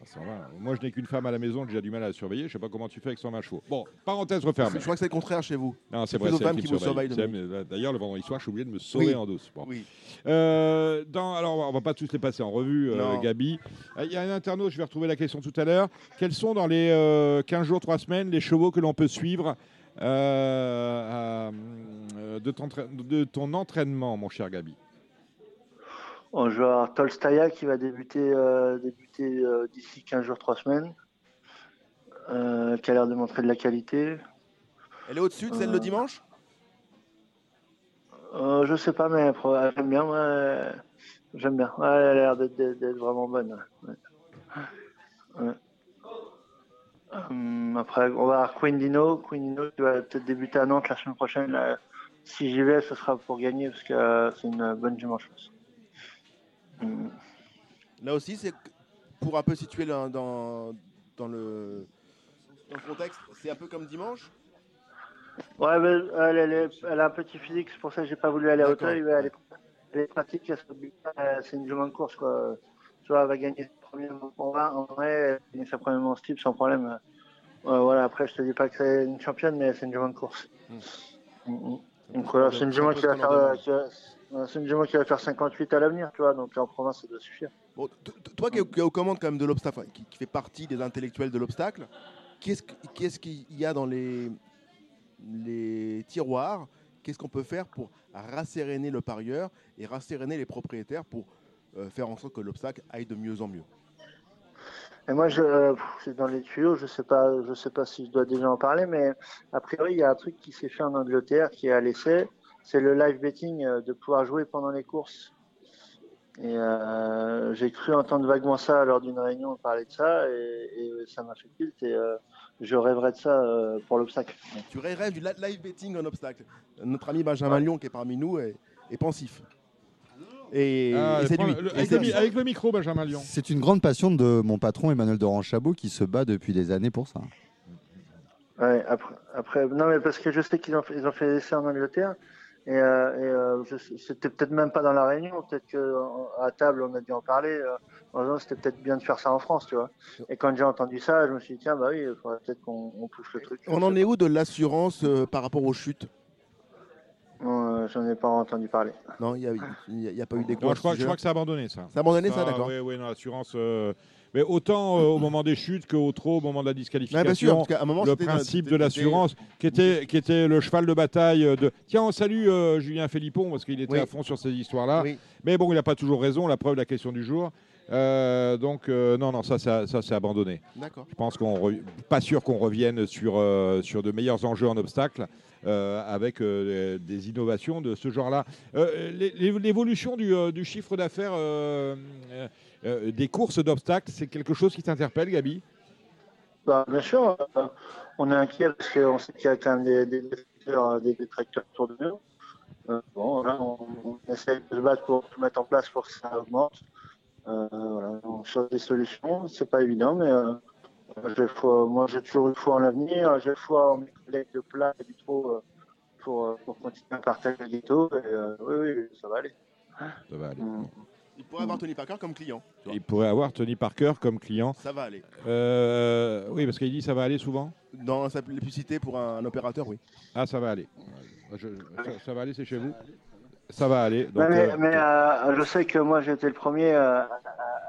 Ah, 120. Moi, je n'ai qu'une femme à la maison, j'ai déjà du mal à la surveiller. Je sais pas comment tu fais avec 120 chevaux. Bon, parenthèse refermée. Je crois que c'est le contraire chez vous. Non, c'est vrai, c'est qui, qui me surveille. D'ailleurs, le vendredi soir, je suis oublié de me sauver Oui. en douce. Bon. Oui. Euh, dans, alors, on va pas tous les passer en revue, euh. Gabi. Euh, Il y a un internaute, je vais retrouver la question tout à l'heure. Quels sont dans les euh, 15 jours, 3 semaines, les chevaux que l'on peut suivre euh, à, euh, de, ton, tra- de ton entraînement, mon cher Gabi On joue à Tolstaya qui va débuter, euh, débuter euh, d'ici 15 jours, 3 semaines. Euh, qui a l'air de montrer de la qualité. Elle est au-dessus de celle de dimanche? Euh, je sais pas, mais j'aime bien. ouais. J'aime bien. Ouais, elle a l'air d'être- vraiment bonne. ouais. Ouais. Hum, après, on va avoir Queen Dino. Queen Dino qui va peut-être débuter à Nantes la semaine prochaine. là. Si j'y vais, ce sera pour gagner parce que euh, c'est une bonne. Hum. Là aussi, c'est pour un peu situer dans, dans, le, dans le contexte, c'est un peu comme dimanche? Ouais, mais elle, elle, est- elle a un petit physique, c'est pour ça que j'ai pas voulu aller à mais Elle est, elle est pratique, c'est une jument de course. Quoi. Tu vois, elle va gagner sa première. En vrai, elle va gagner sa première type sans problème. Euh, voilà, après, je te dis pas que c'est une championne, mais c'est une jument de course. Mm, mm. Donc voilà, c'est une jument qui va faire, euh, qui va- euh, c'est une jument qui va faire 58 à l'avenir, tu vois. Donc en province, ça doit suffire. Bon, toi qui es, qui aux commandes quand même de l'obstacle, qui, qui fait partie des intellectuels de l'obstacle, qu'est-ce que- qu'est-ce qu'il y a dans les, les tiroirs Qu'est-ce qu'on peut faire pour rasséréner le parieur et rasséréner les propriétaires pour euh, faire en sorte que l'obstacle aille de mieux en mieux? Et moi, je, c'est dans les tuyaux, je sais pas, je sais pas si je dois déjà en parler, mais a priori, il y a un truc qui s'est fait en Angleterre, qui est à l'essai, c'est le live betting, euh, de pouvoir jouer pendant les courses. Et euh, j'ai cru entendre vaguement ça lors d'une réunion parler de ça, et, et ça m'a fait tilt, et euh, je rêverais de ça euh, pour l'obstacle. Tu rêves du li- live betting en obstacle? Notre ami Benjamin Lyon qui est parmi nous est, est pensif. Et, Ah, et c'est lui. le- avec, le, avec micro, Benjamin Lyon. C'est une grande passion de mon patron Emmanuel Doran-Chabot qui se bat depuis des années pour ça. Ouais, après, après, non, mais parce que je sais qu'ils ont fait, ils ont fait l'essai en Angleterre. Et, euh, et euh, c'était peut-être même pas dans la réunion, peut-être qu'à table on a dû en parler. euh, en disant c'était peut-être bien de faire ça en France, tu vois. Et quand j'ai entendu ça, je me suis dit tiens bah oui, il faudrait peut-être qu'on on pousse le truc. On en est où de l'assurance euh, par rapport aux chutes? Non, J'en ai pas entendu parler. Non, il n'y a, y a- pas eu à je crois, je sujet. crois que ça a abandonné, ça. Ça a abandonné, ça, d'accord. Oui, oui, non, l'assurance. euh, Mais autant euh, au moment des chutes qu'au trop au moment de la disqualification. Ouais, bien sûr, un moment, le principe de l'assurance, qui était, qui était le cheval de bataille de. Tiens, on salue euh, Julien Philippon parce qu'il était Oui. à fond sur ces histoires-là. Oui. Mais bon, il n'a pas toujours raison. La preuve, la question du jour. Euh, donc euh, non, non, ça, ça, ça c'est abandonné. D'accord. Je pense qu'on re- pas sûr qu'on revienne sur euh, sur de meilleurs enjeux en obstacle avec euh, des innovations de ce genre-là. Euh, l'é- l'é- L'évolution du, euh, chiffre d'affaires euh, euh, euh, des courses d'obstacles, c'est quelque chose qui t'interpelle, Gabi? Bah, bien sûr, euh, on est inquiet parce qu'on sait qu'il y a quand des, détracteurs, autour de nous. Euh, bon, là, on, on essaie de se battre pour tout mettre en place pour que ça augmente. Euh, on cherche des solutions, c'est pas évident, mais euh, j'ai foi- moi j'ai toujours eu foi en l'avenir, j'ai foi en mes collègues de plat et du trop euh, pour, euh, pour continuer à partager le. Et, euh, oui, oui, ça va aller. Ça va aller. Il pourrait avoir Tony Parker comme client. Il pourrait avoir Tony Parker comme client. Ça va aller. Euh, oui, parce qu'il dit ça va aller souvent? Dans sa publicité pour un, opérateur, oui. Ah, ça va aller. Je- ça, ça va aller, c'est chez vous Ça va aller. donc, mais euh, mais, euh, je sais que moi j'ai été le premier euh, à,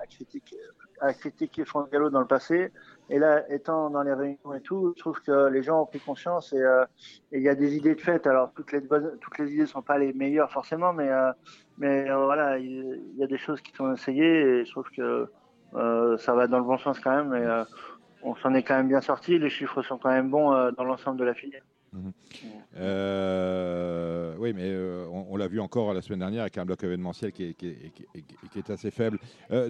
à critiquer, à critiquer Franck Gallo dans le passé. Et là, étant dans les réunions et tout, je trouve que les gens ont pris conscience et euh, il y a des idées de fait. Alors toutes les toutes les idées sont pas les meilleures forcément, mais euh, mais euh, voilà, il y, a des choses qui sont essayées et je trouve que ça va dans le bon sens quand même. Et, on s'en est quand même bien sorti. Les chiffres sont quand même bons dans l'ensemble de la filière. Euh, oui, mais on, l'a vu encore la semaine dernière avec un bloc événementiel qui est, assez faible.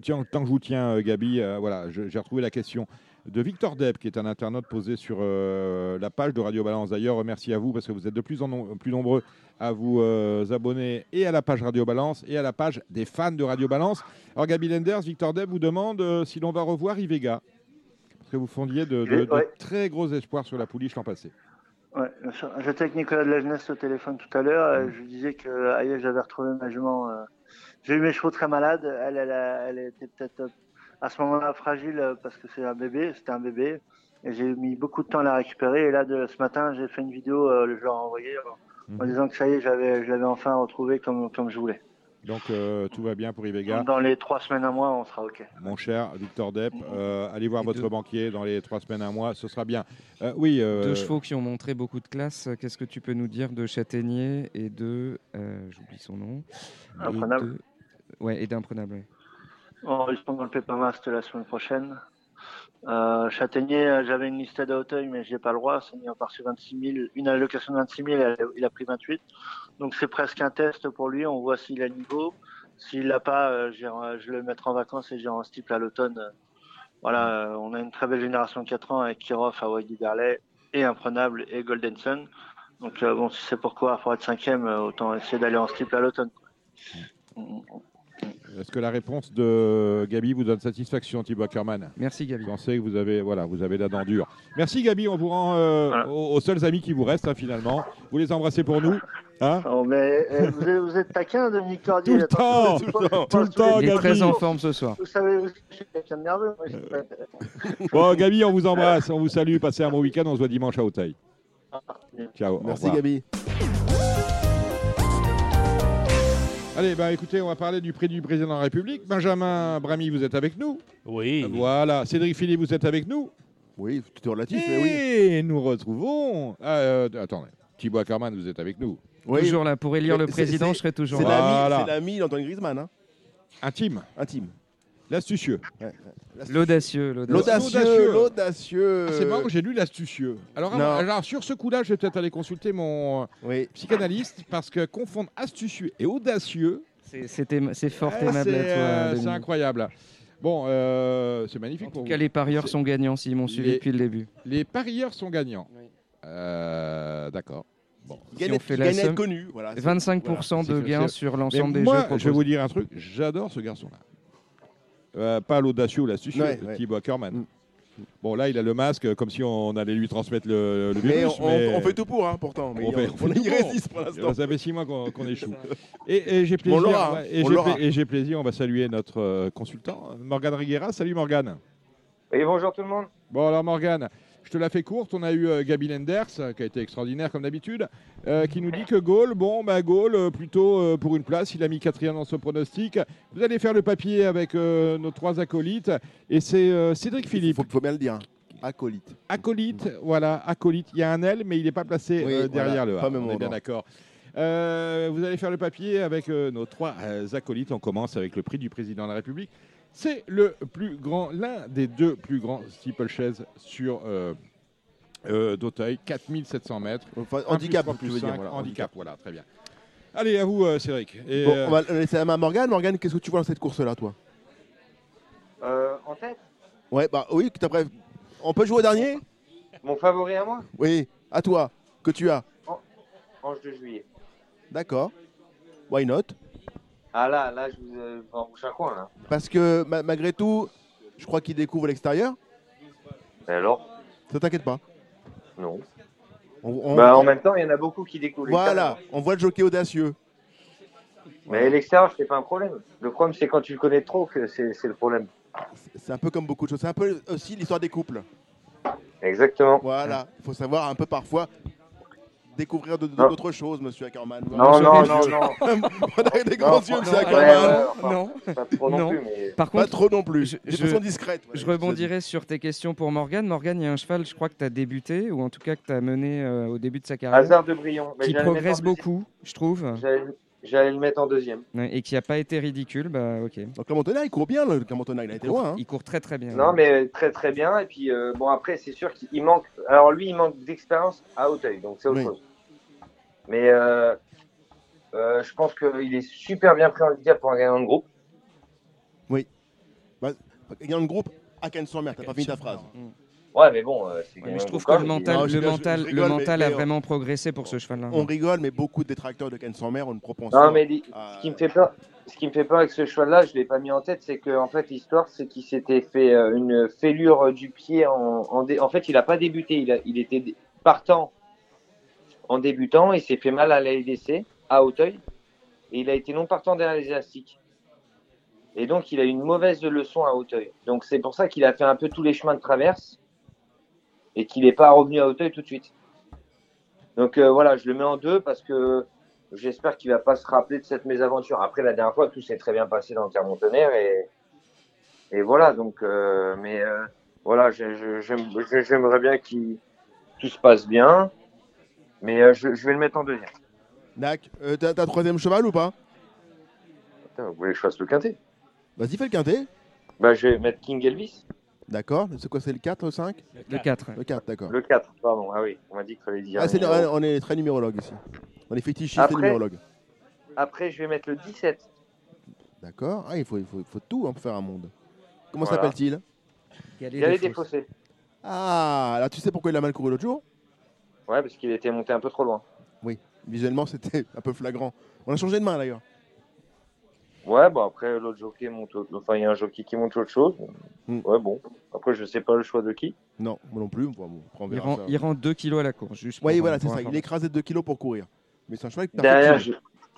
Tiens, tant que je vous tiens, Gabi, voilà, j'ai retrouvé la question de Victor Depp, qui est un internaute posé sur euh, la page de Radio Balance. D'ailleurs, merci à vous parce que vous êtes de plus en plus nombreux à vous euh, abonner et à la page Radio Balance et à la page des fans de Radio Balance. Alors, Gabi Lenders, Victor Depp vous demande euh, si l'on va revoir Ivega. Parce que vous fondiez de, de- de Ouais. très gros espoirs sur la pouliche l'an passé. Ouais, bien sûr. J'étais avec Nicolas de la Jeunesse au téléphone tout à l'heure. et Je disais que j'avais retrouvé ma jument. J'ai eu mes chevaux très malades. Elle, elle, elle était peut-être à ce moment-là fragile euh, parce que c'est un bébé. C'était un bébé. Et j'ai mis beaucoup de temps à la récupérer. Et là, de, ce matin, j'ai fait une vidéo, euh, ai envoyé en, en disant que ça y est, j'avais, je l'avais enfin retrouvé comme, comme je voulais. Donc, euh, tout va bien pour Ivega. Dans les trois semaines, un mois, on sera OK. Mon cher Victor Depp, euh, allez voir votre banquier dans les trois semaines, un mois, ce sera bien. Euh, oui, euh, Deux chevaux qui ont montré beaucoup de classe. Qu'est-ce que tu peux nous dire de Châtaignier et de. euh, J'oublie son nom. Et Imprenable. de- Ouais, et d'imprenable. Oh, sont dans le Pépamast la semaine prochaine. Euh, Châtaignier, euh, j'avais une liste à Hauteuil, mais j'ai pas le droit. C'est mis en partie 26 000. Une allocation de 26 000, elle- il a pris 28. Donc c'est presque un test pour lui. On voit s'il a niveau. S'il l'a pas, euh, j'irai- je le mettre en vacances et j'irai en steeple à l'automne. Euh, Voilà, euh, on a une très belle génération de 4 ans avec Kirov, Hawaii Berlay et Imprenable et Golden Sun. Donc euh, bon, si c'est pour courir pour être cinquième, euh, autant essayer d'aller en steeple à l'automne. Est-ce que la réponse de Gabi vous donne satisfaction, Thibaut Ackermann Merci Gabi. Vous pensez que vous avez, voilà, vous avez la dent dure. Merci Gabi, on vous rend euh, aux, aux seuls amis qui vous restent hein, finalement. Vous les embrassez pour nous. Hein Oh, mais eh, vous, êtes, vous êtes taquin, Dominique Cordier. Tout le temps, vous êtes tout le temps, tout le temps. Il est très en forme ce soir. Vous savez, vous- je suis quelqu'un de nerveux. moi, je Bon, Gabi, on vous embrasse, on vous salue. Passez un bon week-end. On se voit dimanche à Hauteuil. Ciao. au Merci. Gabi. Allez, bah, écoutez, on va parler du prix du président de la République. Benjamin Brami, vous êtes avec nous Oui. Voilà. Cédric Philippe, vous êtes avec nous Oui, tout est relatif, Et mais oui. nous retrouvons. Ah, euh, attendez, Thibaut Ackermann, vous êtes avec nous. Oui. Toujours là. Pour élire le C'est- président, c'est- je serai toujours C'est là. l'ami, Voilà. c'est l'ami d'Antoine Griezmann. Hein. Intime. Intime. L'astucieux. Ouais, ouais. L'audacieux. L'audacieux. L'audacieux. Ah, C'est marrant, j'ai lu l'astucieux. Alors, Non. alors, sur ce coup-là, je vais peut-être aller consulter mon euh, Oui. psychanalyste parce que confondre astucieux et audacieux, C'est- c'était- C'est fort eh, aimable c'est à toi. euh, c'est incroyable. Bon, euh, c'est magnifique En pour tout vous. cas, les parieurs sont gagnants s'ils m'ont suivi Les- depuis le début. Les parieurs sont gagnants. Oui. Euh, D'accord. Bon. Si on fait la somme, connu. Voilà. c'est- 25% Voilà, de gains sur l'ensemble des moi, jeux je vais vous dire un truc, j'adore ce garçon-là. Euh, pas l'audacieux ou l'astucieux, Ouais, ouais. Thibaut. Mm. Bon, là, il a le masque comme si on allait lui transmettre le, le Mais virus. on, mais- on fait tout pour, hein, pourtant. Mais On fait- on, on y pour. résiste pour l'instant. Ça fait six mois qu'on échoue. Et, et j'ai plaisir, ouais, et j'ai plaisir, on va saluer notre euh, consultant, Morgane Riguera. Salut Morgane. Et bonjour tout le monde. Bon alors Morgane, je te la fais courte. On a eu euh, Gabi Lenders, euh, qui a été extraordinaire comme d'habitude, euh, qui nous dit que Gaulle, bon bah Gaulle, plutôt euh, pour une place, il a mis quatrième dans ce pronostic. Vous allez faire le papier avec euh, nos trois acolytes, et c'est Cédric Philippe. Faut, faut bien le dire. hein. Acolyte. Acolyte, voilà, acolyte. Il y a un L, mais il n'est pas placé Oui, derrière voilà, le A. pas au même On est bien d'accord. Euh, vous allez faire le papier avec euh, nos trois euh, acolytes. On commence avec le prix du président de la République. C'est le plus grand, l'un des deux plus grands steeplechase sur euh, euh, d'Auteuil, 4700 mètres. Enfin, plus handicap, tu plus veux dire, cinq, voilà, handicap, voilà, très bien. Allez, à vous, euh, Cédric. Et, Bon, euh, on va laisser la main à Morgane. Morgane, qu'est-ce que tu vois dans cette course-là, toi? Euh, en tête, Ouais, bah oui, que t'as bref. On peut jouer au dernier? Mon favori à moi, Oui, à toi, que tu as. Ange de Juillet. D'accord. Why not? Ah là, là, je vous euh, vous embouche un coin là. Parce que ma- malgré tout, je crois qu'il découvre l'extérieur. Et alors? Ça t'inquiète pas. Non. On- on- Bah, en même temps, il y en a beaucoup qui découvrent. Voilà, on voit le jockey audacieux. Mais l'extérieur, c'est pas un problème. Le problème, c'est quand tu le connais trop que c'est c'est le problème. C'est un peu comme beaucoup de choses. C'est un peu aussi l'histoire des couples. Exactement. Voilà, il faut savoir un peu parfois découvrir d'autres choses, monsieur Ackerman. Non, non, non, non. Avec des grands Non, yeux, non, monsieur ouais, Ackerman. ouais, enfin, Non. pas trop non plus, mais- Par Pas trop non plus. Je, De je- façon discrète. je rebondirai sur tes questions pour Morgane. Morgane, il y a un cheval, je crois que tu as débuté, ou en tout cas que tu as mené euh, au début de sa carrière. Hasard de Brion. Mais Qui progresse beaucoup, je trouve. J'allais le mettre en deuxième. Et qui n'a pas été ridicule, bah ok. Donc Clermont-Tonnerre, il court bien, le Clermont-Tonnerre, il a été loin. hein. Il court très très bien. Non, mais très très bien. Et puis, euh, bon, après, c'est sûr qu'il manque. Alors, lui, il manque d'expérience à Hauteuil, donc c'est autre Oui. chose. Mais euh, euh, je pense qu'il est super bien pris en handicap pour un gagnant de groupe. Oui. Bah, gagnant de groupe à Cannes sur mer, t'as pas fini ta phrase. Ouais, mais bon, euh, c'est Ouais, mais je trouve que le mental, Non, je le rigole, mental, je le rigole, mental mais- a mais on- vraiment progressé pour ce cheval-là. On rigole, mais beaucoup de détracteurs de Cannes sur mer ont une propension. Non, mais à- ce qui me fait peur, ce qui me fait peur avec ce cheval-là, je l'ai pas mis en tête, c'est que en fait l'histoire, c'est qu'il s'était fait euh, une fêlure du pied en, en, dé- en fait, il a pas débuté, il, a, il était partant en débutant, il s'est fait mal à la LDC à Hauteuil et il a été non partant derrière les élastiques. Et donc il a eu une mauvaise leçon à Hauteuil. Donc c'est pour ça qu'il a fait un peu tous les chemins de traverse et qu'il n'est pas revenu à Hauteuil tout de suite. Donc euh, voilà, je le mets en deux parce que j'espère qu'il va pas se rappeler de cette mésaventure. Après, la dernière fois, tout s'est très bien passé dans le Clermont-Tonnerre et, et voilà. Donc, euh, mais euh, voilà, j'aimerais bien qu'il tout se passe bien, mais je, je vais le mettre en deuxième. Dac, t'as t'as troisième cheval ou pas? Attends, vous voulez que je fasse le quintet? Vas-y, fais le quintet. Bah, je vais mettre King Elvis. D'accord. C'est quoi, c'est le 4, le 5 Le 4. Le 4, d'accord. Le 4, pardon. Ah oui, on m'a dit qu'il fallait dire. Ah, un c'est- numéro. on est très numérologue ici. On est fétichiste et Après- numérologue. Après, je vais mettre le 17. D'accord. Ah, il faut, il faut, il faut tout hein, pour faire un monde. Comment Voilà. s'appelle-t-il? Il y a les défaussés. Ah, là, tu sais pourquoi il a mal couru l'autre jour? Ouais, parce qu'il était monté un peu trop loin. Oui, visuellement, c'était un peu flagrant. On a changé de main d'ailleurs. Ouais, bon après l'autre jockey monte, enfin il y a un jockey qui monte autre chose. Ouais, bon. Après je sais pas le choix de qui. Non, moi non plus. Bon, bon, après, on Il verra rend, ça. il rend 2 kilos à la course, juste. Oui, voilà, c'est ça. Il écrasait 2 kilos pour courir. Mais c'est un cheval qui Derrière, je,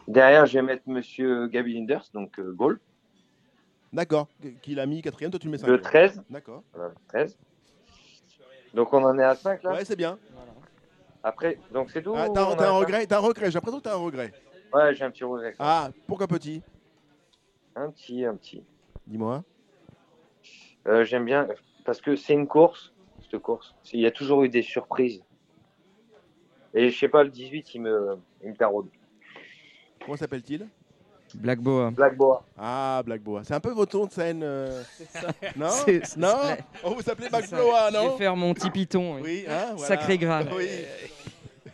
derrière, je vais mettre Monsieur Gaby Linders, donc euh, Gaulle, D'accord. Qui a mis quatrième, toi tu le mets 5. le 13. D'accord. Voilà, le 13. Donc on en est à 5 là Ouais, c'est bien. Après, donc c'est tout Ah, t'as un regret T'as un regret J'ai l'impression que t'as un regret. Ouais, j'ai un petit regret. Ah, pourquoi petit? Un petit, un petit. Dis-moi. Euh, J'aime bien, parce que c'est une course, cette course. Il y a toujours eu des surprises. Et je sais pas, le 18, il me, il me taraude. Comment s'appelle-t-il? Black Boa. Black Boa. Ah, Black Boa. C'est un peu votre nom de scène. euh, Non? Non? On vous appelez Black. Boa, Je non vais faire mon petit python. Oui, hein, voilà. Sacré Graal. Oui.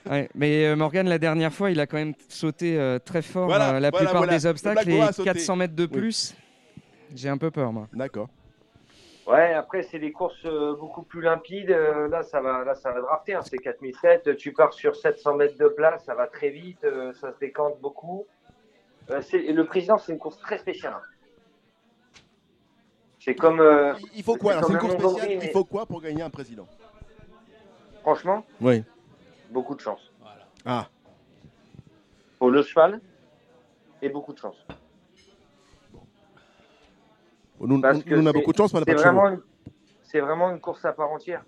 Ouais, mais euh, Morgan, la dernière fois, il a quand même sauté euh, très fort Voilà, euh, la voilà, plupart voilà. des Le obstacles et a sauté. 400 mètres de Oui. plus. J'ai un peu peur, moi. D'accord. Ouais, après, c'est des courses euh, beaucoup plus limpides. Là, ça va, là, ça va drafter. Hein. C'est 4007. Tu pars sur 700 mètres de place. Ça va très vite. euh, ça se décante beaucoup. Euh, et le président, c'est une course très spéciale. hein. C'est comme. euh, Il faut quoi c'est une course spéciale. Il mais faut quoi pour gagner un président? Franchement, Oui. Beaucoup de chance. Ah. Pour le cheval et beaucoup de chance. Nous, Parce nous, que on a c'est- beaucoup de chance, mais on n'a c'est pas de vraiment une- C'est vraiment une course à part entière.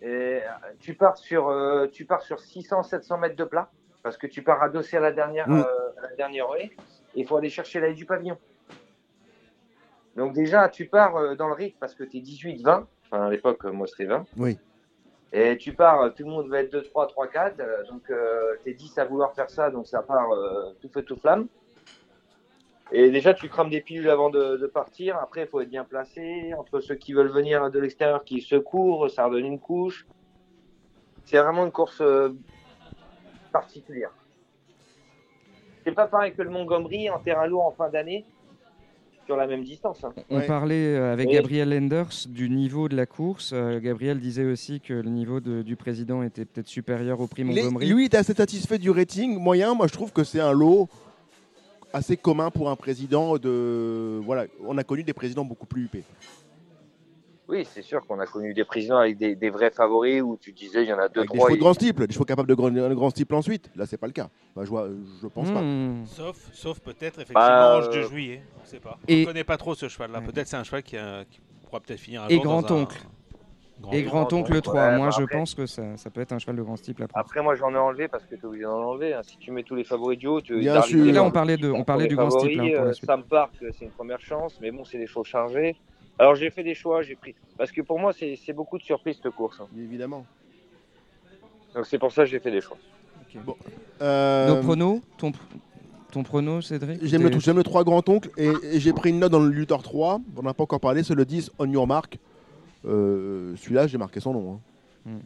Et euh, tu pars sur, euh, tu pars sur 600, 700 mètres de plat parce que tu pars adossé à la dernière, Mm. euh, à la dernière haie et il faut aller chercher l'aile du pavillon. Donc déjà, tu pars euh, dans le rythme parce que tu es 18-20. Enfin, à l'époque, moi, c'était 20. Oui. Et tu pars, euh, tout le monde va être 2, 3, 3, 4. euh, donc, tu es 10 à vouloir faire ça, donc ça part euh, tout feu, tout flamme. Et déjà, tu crames des pilules avant de, partir. Après, il faut être bien placé. Entre ceux qui veulent venir de l'extérieur, qui se courent, ça redonne une couche. C'est vraiment une course euh, particulière. C'est pas pareil que le Montgomery en terrain lourd en fin d'année, sur la même distance. hein. On parlait euh, avec Et- Gabriel Lenders du niveau de la course. Euh, Gabriel disait aussi que le niveau de- du président était peut-être supérieur au prix Montgomery. lui, il était assez satisfait du rating moyen. Moi, je trouve que c'est un lot assez commun pour un président de. Voilà, on a connu des présidents beaucoup plus huppés. Oui, c'est sûr qu'on a connu des présidents avec des, des vrais favoris où tu disais il y en a deux, Avec des trois. chevaux de grand steeple, des chevaux capables de grand, de grand steeple ensuite. Là, c'est pas le cas. Bah, je, vois, je pense pas. Hmm. Sauf, sauf peut-être effectivement Bah, Ange de euh, Juillet. On sait pas. et- On connaît pas trop ce cheval-là. Peut-être c'est un cheval qui, a- qui pourra peut-être finir un Et jour grand-oncle. Grand- Et grand-oncle Ouais, 3. Moi, bah je après- pense que ça, ça peut être un cheval de grand type. Après. Après, moi, j'en ai enlevé parce que tu es obligé d'en enlever. hein. Si tu mets tous les favoris du haut, tu Bien sûr. Et là, on parlait, de, on parlait du grand favoris, type hein, euh. Sam Park, euh, c'est une première chance, mais bon, c'est des chevaux chargés. Alors, j'ai fait des choix, j'ai pris. Parce que pour moi, c'est c'est beaucoup de surprises, cette course. hein. Évidemment. Donc, c'est pour ça que j'ai fait des choix. Euh, Nos pronos ton... Ton prono, Cédric J'aime le, T'es- j'aime le 3 grand-oncle et, et j'ai pris une note dans le Luthor 3. On n'a pas encore parlé, c'est le 10 On Your Mark. Euh, Celui-là, j'ai marqué son nom. hein. Hmm.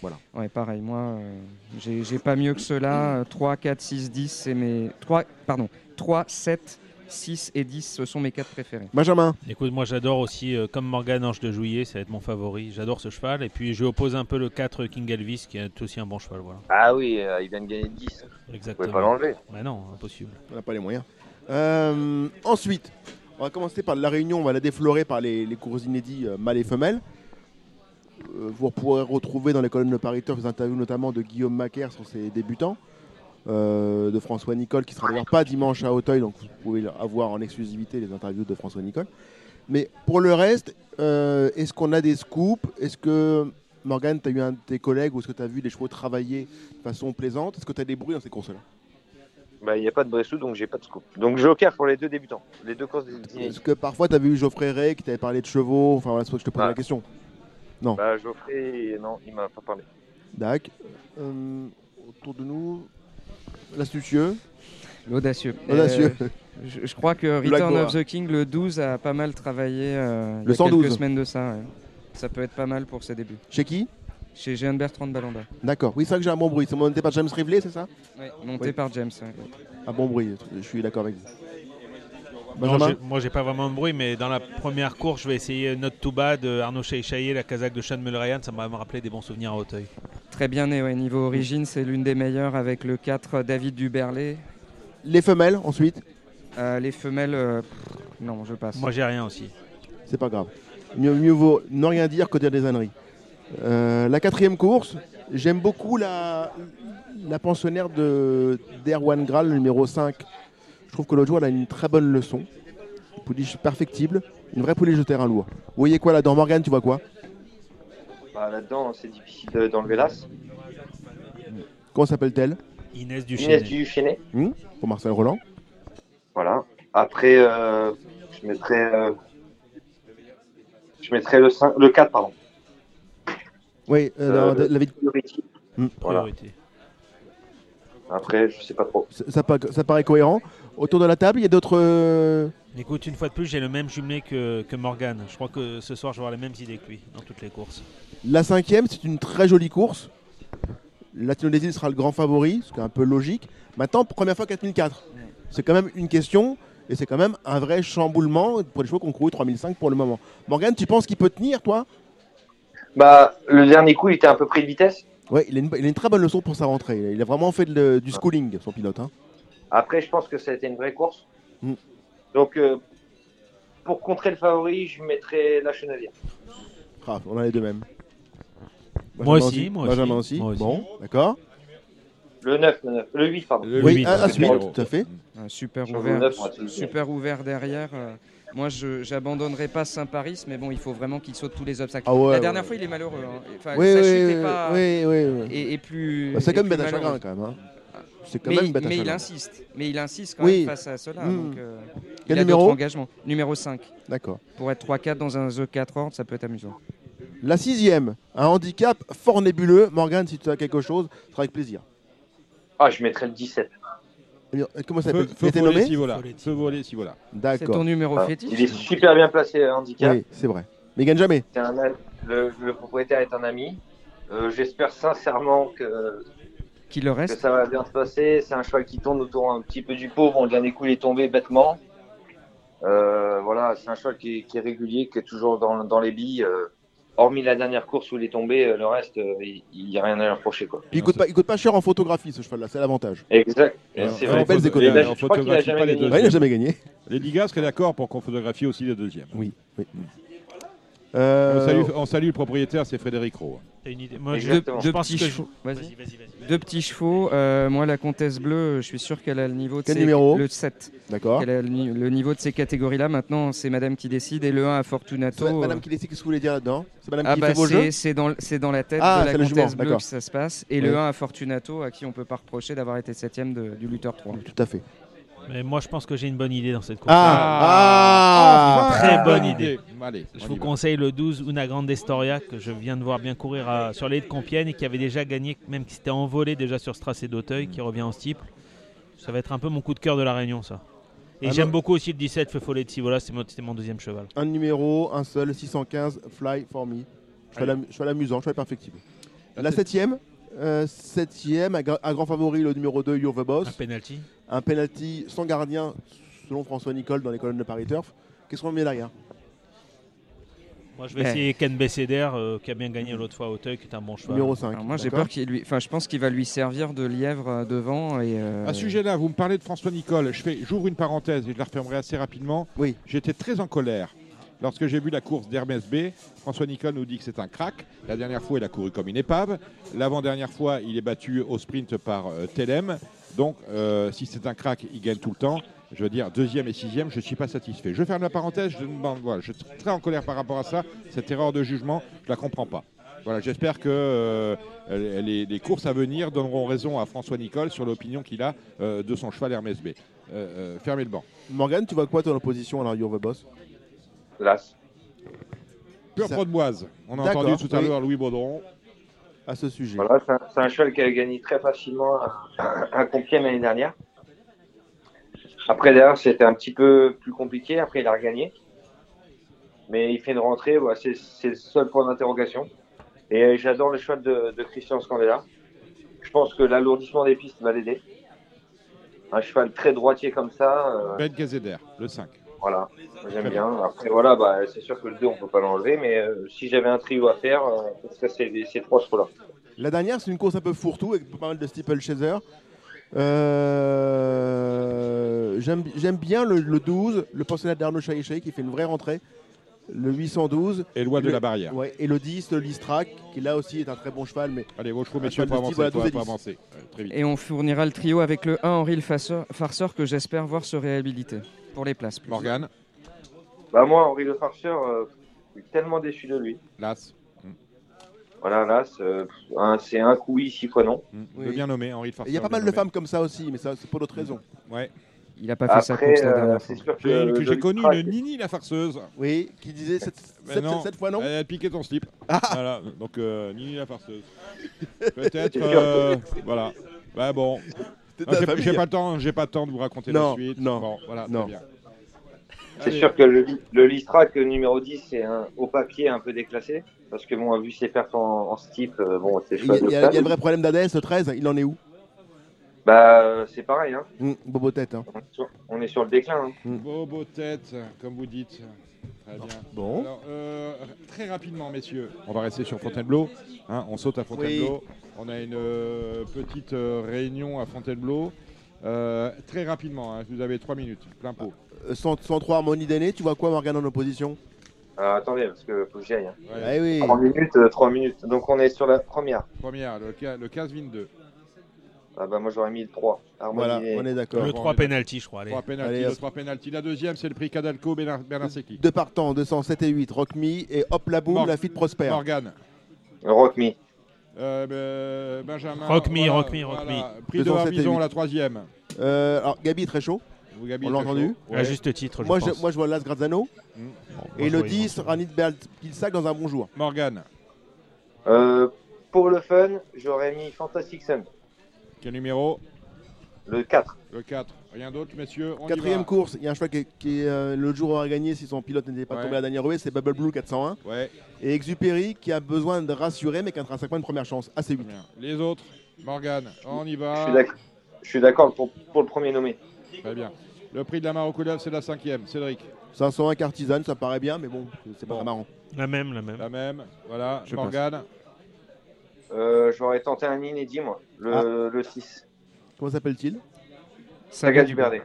Voilà. Ouais, pareil, moi, euh, j'ai pas mieux que cela. Euh, 3, 4, 6, 10, c'est mes. 3, pardon, 3, 7, 6 et 10, ce sont mes quatre préférés. Benjamin Écoute, moi j'adore aussi, euh, comme Morgan Ange de Juillet, ça va être mon favori. J'adore ce cheval. Et puis je oppose un peu le 4 King Elvis, qui est aussi un bon cheval. Voilà. Ah oui, euh, il vient de gagner 10. Exactement. Vous pouvez pas l'enlever. Bah non, impossible. On n'a pas les moyens. Euh, ensuite, on va commencer par la réunion. On va la déflorer par les, les courses inédits euh, mâles et femelles. Euh, vous pourrez retrouver dans les colonnes de Paris Turf des interviews notamment de Guillaume Macaire sur ses débutants, euh, de François Nicole qui sera d'ailleurs pas dimanche à Auteuil, donc vous pouvez avoir en exclusivité les interviews de François Nicole. Mais pour le reste, euh, est-ce qu'on a des scoops? Est-ce que Morgane, tu as eu un de tes collègues ou est-ce que tu as vu des chevaux travailler de façon plaisante? Est-ce que tu as des bruits dans ces courses-là? Bah, il n'y a pas de Bressou, donc j'ai pas de scoop. Donc Joker pour les deux débutants. Les deux courses des Est-ce que parfois tu as vu Geoffrey Ray qui t'avait parlé de chevaux? Enfin voilà, c'est que je te pose Ah. la question. Non. Bah, Geoffrey, non, il m'a pas parlé. Dac. Euh, autour de nous, l'astucieux. L'audacieux. Audacieux. Euh, je, je crois que Return of the King, le 12, a pas mal travaillé euh, il Le y a 112. quelques semaines de ça. ouais. Ça peut être pas mal pour ses débuts. Chez qui? Chez Jean Bertrand de Balanda. D'accord. Oui, c'est vrai que j'ai un bon bruit. C'est monté par James Rivley, c'est ça? Ouais, monté Oui. par James. ouais. Un bon bruit, je suis d'accord avec vous. Non, moi j'ai pas vraiment de bruit, mais dans la première course, je vais essayer Not Too Bad de Arnaud Chaillet, la Kazakh de Sean Mulrayan. Ça m'a rappelé des bons souvenirs à Auteuil. Très bien né, ouais. niveau origine, c'est l'une des meilleures avec le 4 David Duberlet. Les femelles, ensuite Euh, les femelles, euh, pff, non, je passe. Moi j'ai rien aussi. C'est pas grave. Mieux, mieux vaut ne rien dire que dire des âneries. Euh, la quatrième course, j'aime beaucoup la, la pensionnaire de d'Erwan Graal, le numéro 5. Je trouve que l'autre jour, elle a une très bonne leçon. Pouliche perfectible, une vraie pouliche de terrain lourd. Vous voyez quoi là-dedans Morgane, tu vois quoi? Bah, là-dedans, c'est difficile de- d'enlever l'as. Comment s'appelle-t-elle Inès Inès Duchesnay. Hmm Pour Marcel Roland. Voilà. Après, euh, je mettrais. euh, je mettrais le, 5, le 4, pardon. Oui, euh, Euh, le- la vie- Priority. Hmm. Voilà. Après, je sais pas trop. Ça, ça pa- ça paraît cohérent. Autour de la table, il y a d'autres. euh, Écoute, une fois de plus, j'ai le même jumelé que, que Morgan. Je crois que ce soir, je vais avoir les mêmes idées que lui dans toutes les courses. La cinquième, c'est une très jolie course. Latino des îles sera le grand favori, ce qui est un peu logique. Maintenant, première fois 4004. C'est quand même une question et c'est quand même un vrai chamboulement pour les chevaux qui ont couru 3005 pour le moment. Morgan, tu penses qu'il peut tenir, toi? Bah, le dernier coup, il était un peu pris de vitesse. Ouais, il a, une, il a une très bonne leçon pour sa rentrée. Il a vraiment fait de- du schooling, son pilote. hein. Après, je pense que ça a été une vraie course. Mm. Donc, euh, pour contrer le favori, je mettrais la Chenevière. Ah, on a les deux mêmes. Moi Benjamin aussi, moi Benjamin aussi, aussi. moi aussi. Bon, d'accord. Le 9, le 9, le 8, pardon. oui, à, à suivre, tout à fait. Un super Sur le ouvert, le super derrière. euh, moi, je j'abandonnerai pas Saint-Paris, mais bon, il faut vraiment qu'il saute tous les obstacles. Ah ouais, la dernière ouais. fois, il est malheureux. hein. Enfin, Oui, oui, oui, pas. oui, oui, oui. Et, et plus. Bah, c'est bête à chagrin, quand même. hein. C'est quand mais, même bête à mais il chagrin. insiste. Mais il insiste quand Oui. même face à cela. Mm. Donc, euh, Quel il a numéro d'autres engagements. Numéro 5. D'accord. Pour être 3-4 dans un The 4 ordres, ça peut être amusant. La sixième, un handicap fort nébuleux. Morgan, si tu as quelque chose, ce sera avec plaisir. Ah, je mettrais le 17. Eh Comment ça s'appelle? feu nommé? Si voilà. Feu si voilà. D'accord. Ah, Il est super bien placé, handicap. Oui, c'est vrai. Mais il gagne jamais. C'est un- le, le propriétaire est un ami. Euh, J'espère sincèrement que, Le que reste. ça va bien se passer. C'est un cheval qui tourne autour un petit peu du pot. Bon, le dernier coup, il est tombé bêtement. Euh, voilà, c'est un cheval qui est, qui est régulier, qui est toujours dans, dans les billes. euh, hormis la dernière course où il est tombé, euh, le reste, euh, il n'y a rien à lui reprocher. Quoi. Il coûte pas, il coûte pas cher en photographie ce cheval-là, c'est l'avantage. Exact. C'est vrai. belles économies. jamais gagné. il n'a jamais gagné. Les Ligas seraient d'accord pour qu'on photographie aussi les deuxièmes. Oui, oui. Euh, On, salue, on salue le propriétaire, c'est Frédéric Rowe. T'as une idée Moi, je, Deux, je deux pense petits que je- chevaux. Vas-y. Vas-y, vas-y, vas-y. Deux petits chevaux. euh, moi, la comtesse bleue, je suis sûr qu'elle a le niveau de Quel ses- numéro Le 7. D'accord. Qu'elle a le, ni- le niveau de ces catégories-là. Maintenant, c'est madame qui décide. Et le 1 à Fortunato. C'est Madame euh, qui décide, qu'est-ce que vous voulez dire là-dedans? C'est Madame Ah qui bah fait vos jeux? c'est dans, c'est dans la tête Ah, de la comtesse bleue d'accord. que ça se passe. Et Oui. le 1 à Fortunato, à qui on peut pas reprocher d'avoir été septième de- du lutteur 3. Tout à fait. Mais moi, je pense que j'ai une bonne idée dans cette course. Ah, ah, Très Ah, bonne bonne idée. Allez, Je vous conseille le 12 Una Grande Historia que je viens de voir bien courir à- sur les de Compiègne et qui avait déjà gagné, même qui s'était envolé déjà sur ce tracé d'Auteuil, qui revient en steeple. Ça va être un peu mon coup de cœur de la Réunion, ça. Et Ah j'aime beaucoup aussi le 17 Feu Follet de Sivola, c'est mon, c'était mon deuxième cheval. Un numéro, un seul, 615, Fly for me. Cheval, am- cheval amusant, cheval perfectible. La septième, euh, septième, un grand favori, le numéro 2, You're the Boss. Un penalty. Un penalty sans gardien, selon François Nicole dans les colonnes de Paris Turf. Qu'est-ce qu'on met derrière? Moi, je vais essayer Ken Besséder, euh, qui a bien gagné l'autre fois à Auteuil, qui est un bon cheval. Alors moi j'ai peur qu'il lui, enfin je pense qu'il va lui servir de lièvre euh, devant et. euh, À ce sujet-là, vous me parlez de François Nicole. Je fais, j'ouvre une parenthèse et je la refermerai assez rapidement. Oui. J'étais très en colère lorsque j'ai vu la course d'Hermès B. François Nicole nous dit que c'est un crack. La dernière fois, il a couru comme une épave. L'avant-dernière fois, il est battu au sprint par euh, Telem. Donc, euh, si c'est un crack, il gagne tout le temps. Je veux dire, deuxième et sixième, je ne suis pas satisfait. Je ferme la parenthèse. Je, bon, voilà, je suis très en colère par rapport à ça. Cette erreur de jugement, je la comprends pas. Voilà, j'espère que euh, les, les courses à venir donneront raison à François Nicole sur l'opinion qu'il a euh, de son cheval Hermès B. Euh, euh, fermez le banc. Morgan, tu vois quoi ton opposition à la You're the Boss? L'As. Pure Ça- Prodboise. On a entendu tout à oui. l'heure Louis Baudron. À ce sujet. Voilà, c'est un, un cheval qui a gagné très facilement à, à Compiègne l'année dernière. Après, d'ailleurs, c'était un petit peu plus compliqué. Après, il a regagné. Mais il fait une rentrée, voilà, c'est c'est le seul point d'interrogation. Et euh, j'adore le cheval de, de Christian Scandella. Je pense que l'alourdissement des pistes va l'aider. Un cheval très droitier comme ça. euh, Ben Gazeder, le 5. Voilà, j'aime bien. Après, voilà, bah, c'est sûr que le 2, on peut pas l'enlever. Mais euh, si j'avais un trio à faire, euh, ce serait ces, trois chevaux-là. La dernière, c'est une course un peu fourre-tout avec pas mal de steeple-chaser. Euh, J'aime j'aime bien le, le 12, le pensionnat d'Arnaud Chaïché qui fait une vraie rentrée. Le 812. Et Loi de le- la Barrière. Ouais, et le 10, le Listrac, qui là aussi est un très bon cheval. Mais Allez, vos chevaux, messieurs, pour avancer, voilà, pour- 12 et pour 10. avancer. Très vite. Et on fournira le trio avec le 1 Henri le Farceur, farceur que j'espère voir se réhabiliter pour les places. plus. Morgane. Bah moi, Henri Le Farceur, euh, je suis tellement déçu de lui. Las. Voilà, là, c'est euh, un- c'est un coup oui, six fois non. Le bien nommé, Henri de Et Il y a pas mal de femmes comme ça aussi, mais ça c'est pour d'autres raisons. Ouais. Il a pas fait course la euh, c'est sûr que J'ai que connu une Nini la farceuse. Oui, qui disait cette, Ben cette- non, cette fois non Elle a piqué ton slip. Ah. Voilà, donc euh, Nini la farceuse. Peut-être. Euh, voilà. Bah bon. J'ai pas le temps, j'ai pas le temps de vous raconter Non, la suite. non, Bon, voilà, non. bien. C'est sûr que le, le Listrac numéro 10, c'est un, au papier un peu déclassé. Parce que bon, vu ses perfs en, en steep, bon, c'est Il y, a- il y a- chouette. il y a le vrai problème d'Adès, le 13, il en est où? Bah, euh, c'est pareil, hein. Hum, Bobo tête. Hein. On est sur, on est sur le déclin. hein. Bobo tête, comme vous dites. Très bien. Bon. Alors, euh, très rapidement, messieurs, on va rester sur Fontainebleau. hein, on saute à Fontainebleau. On a une euh, petite euh, réunion à Fontainebleau. Euh, très rapidement, hein, vous avez trois minutes, plein pot. Euh, 100 103 Harmonie d'aîné, tu vois quoi Morgane en opposition? Alors, attendez, parce que faut que j'y aille. hein. Eh oui. 3 minutes, euh, 3 minutes. Donc on est sur la première. Première, le, le 15-22. Ah bah moi j'aurais mis le 3. Harmonie Voilà, on est d'accord. Le Bon, 3 on est penalty, je crois. Allez. 3 penalty, Allez, le hop. 3 penalty. La deuxième, c'est le prix Cadalco, Bernard, Bernard Secchi. Deux partants, 207 et 8, Rock Me et hop la boum, Mor- la fite prospère. Morgane. Rock Me. Euh, ben, Benjamin. Rock me, voilà, rock me, rock voilà. Prix de 207 et Barbizon, 8. la troisième. Euh, alors Gabi très chaud. Vous, Gabi, On l'a entendu. À juste titre, je Moi pense. je, moi je vois Las Grazzano. Mm. Bon, Et le vois 10, Ranit Pilsac dans un bon jour. Morgane. Euh, pour le fun, j'aurais mis Fantastic Sun. Quel numéro Le 4. Le 4. Rien d'autre, messieurs On y Quatrième va. course, il y a un cheval qui, qui euh, l'autre jour aurait gagné si son pilote n'était pas Ouais. tombé à la dernière rouée, c'est Bubble Blue 401. Ouais, Et Exupéry qui a besoin de rassurer mais qui a intrinsèquement une première chance. Ah, c'est très 8. bien. Les autres Morgane, on y va. Je suis d'accord pour, pour le premier nommé. Très bien. Le prix de la Marocoulave, c'est la cinquième. Cédric. 501 Cartisane, ça paraît bien, mais bon, c'est pas Bon. très marrant. La même, la même. La même. Voilà. Je Morgane. J'aurais tenté un inédit, moi. Le, Ah. le 6. Comment s'appelle-t-il? Saga du Berdet.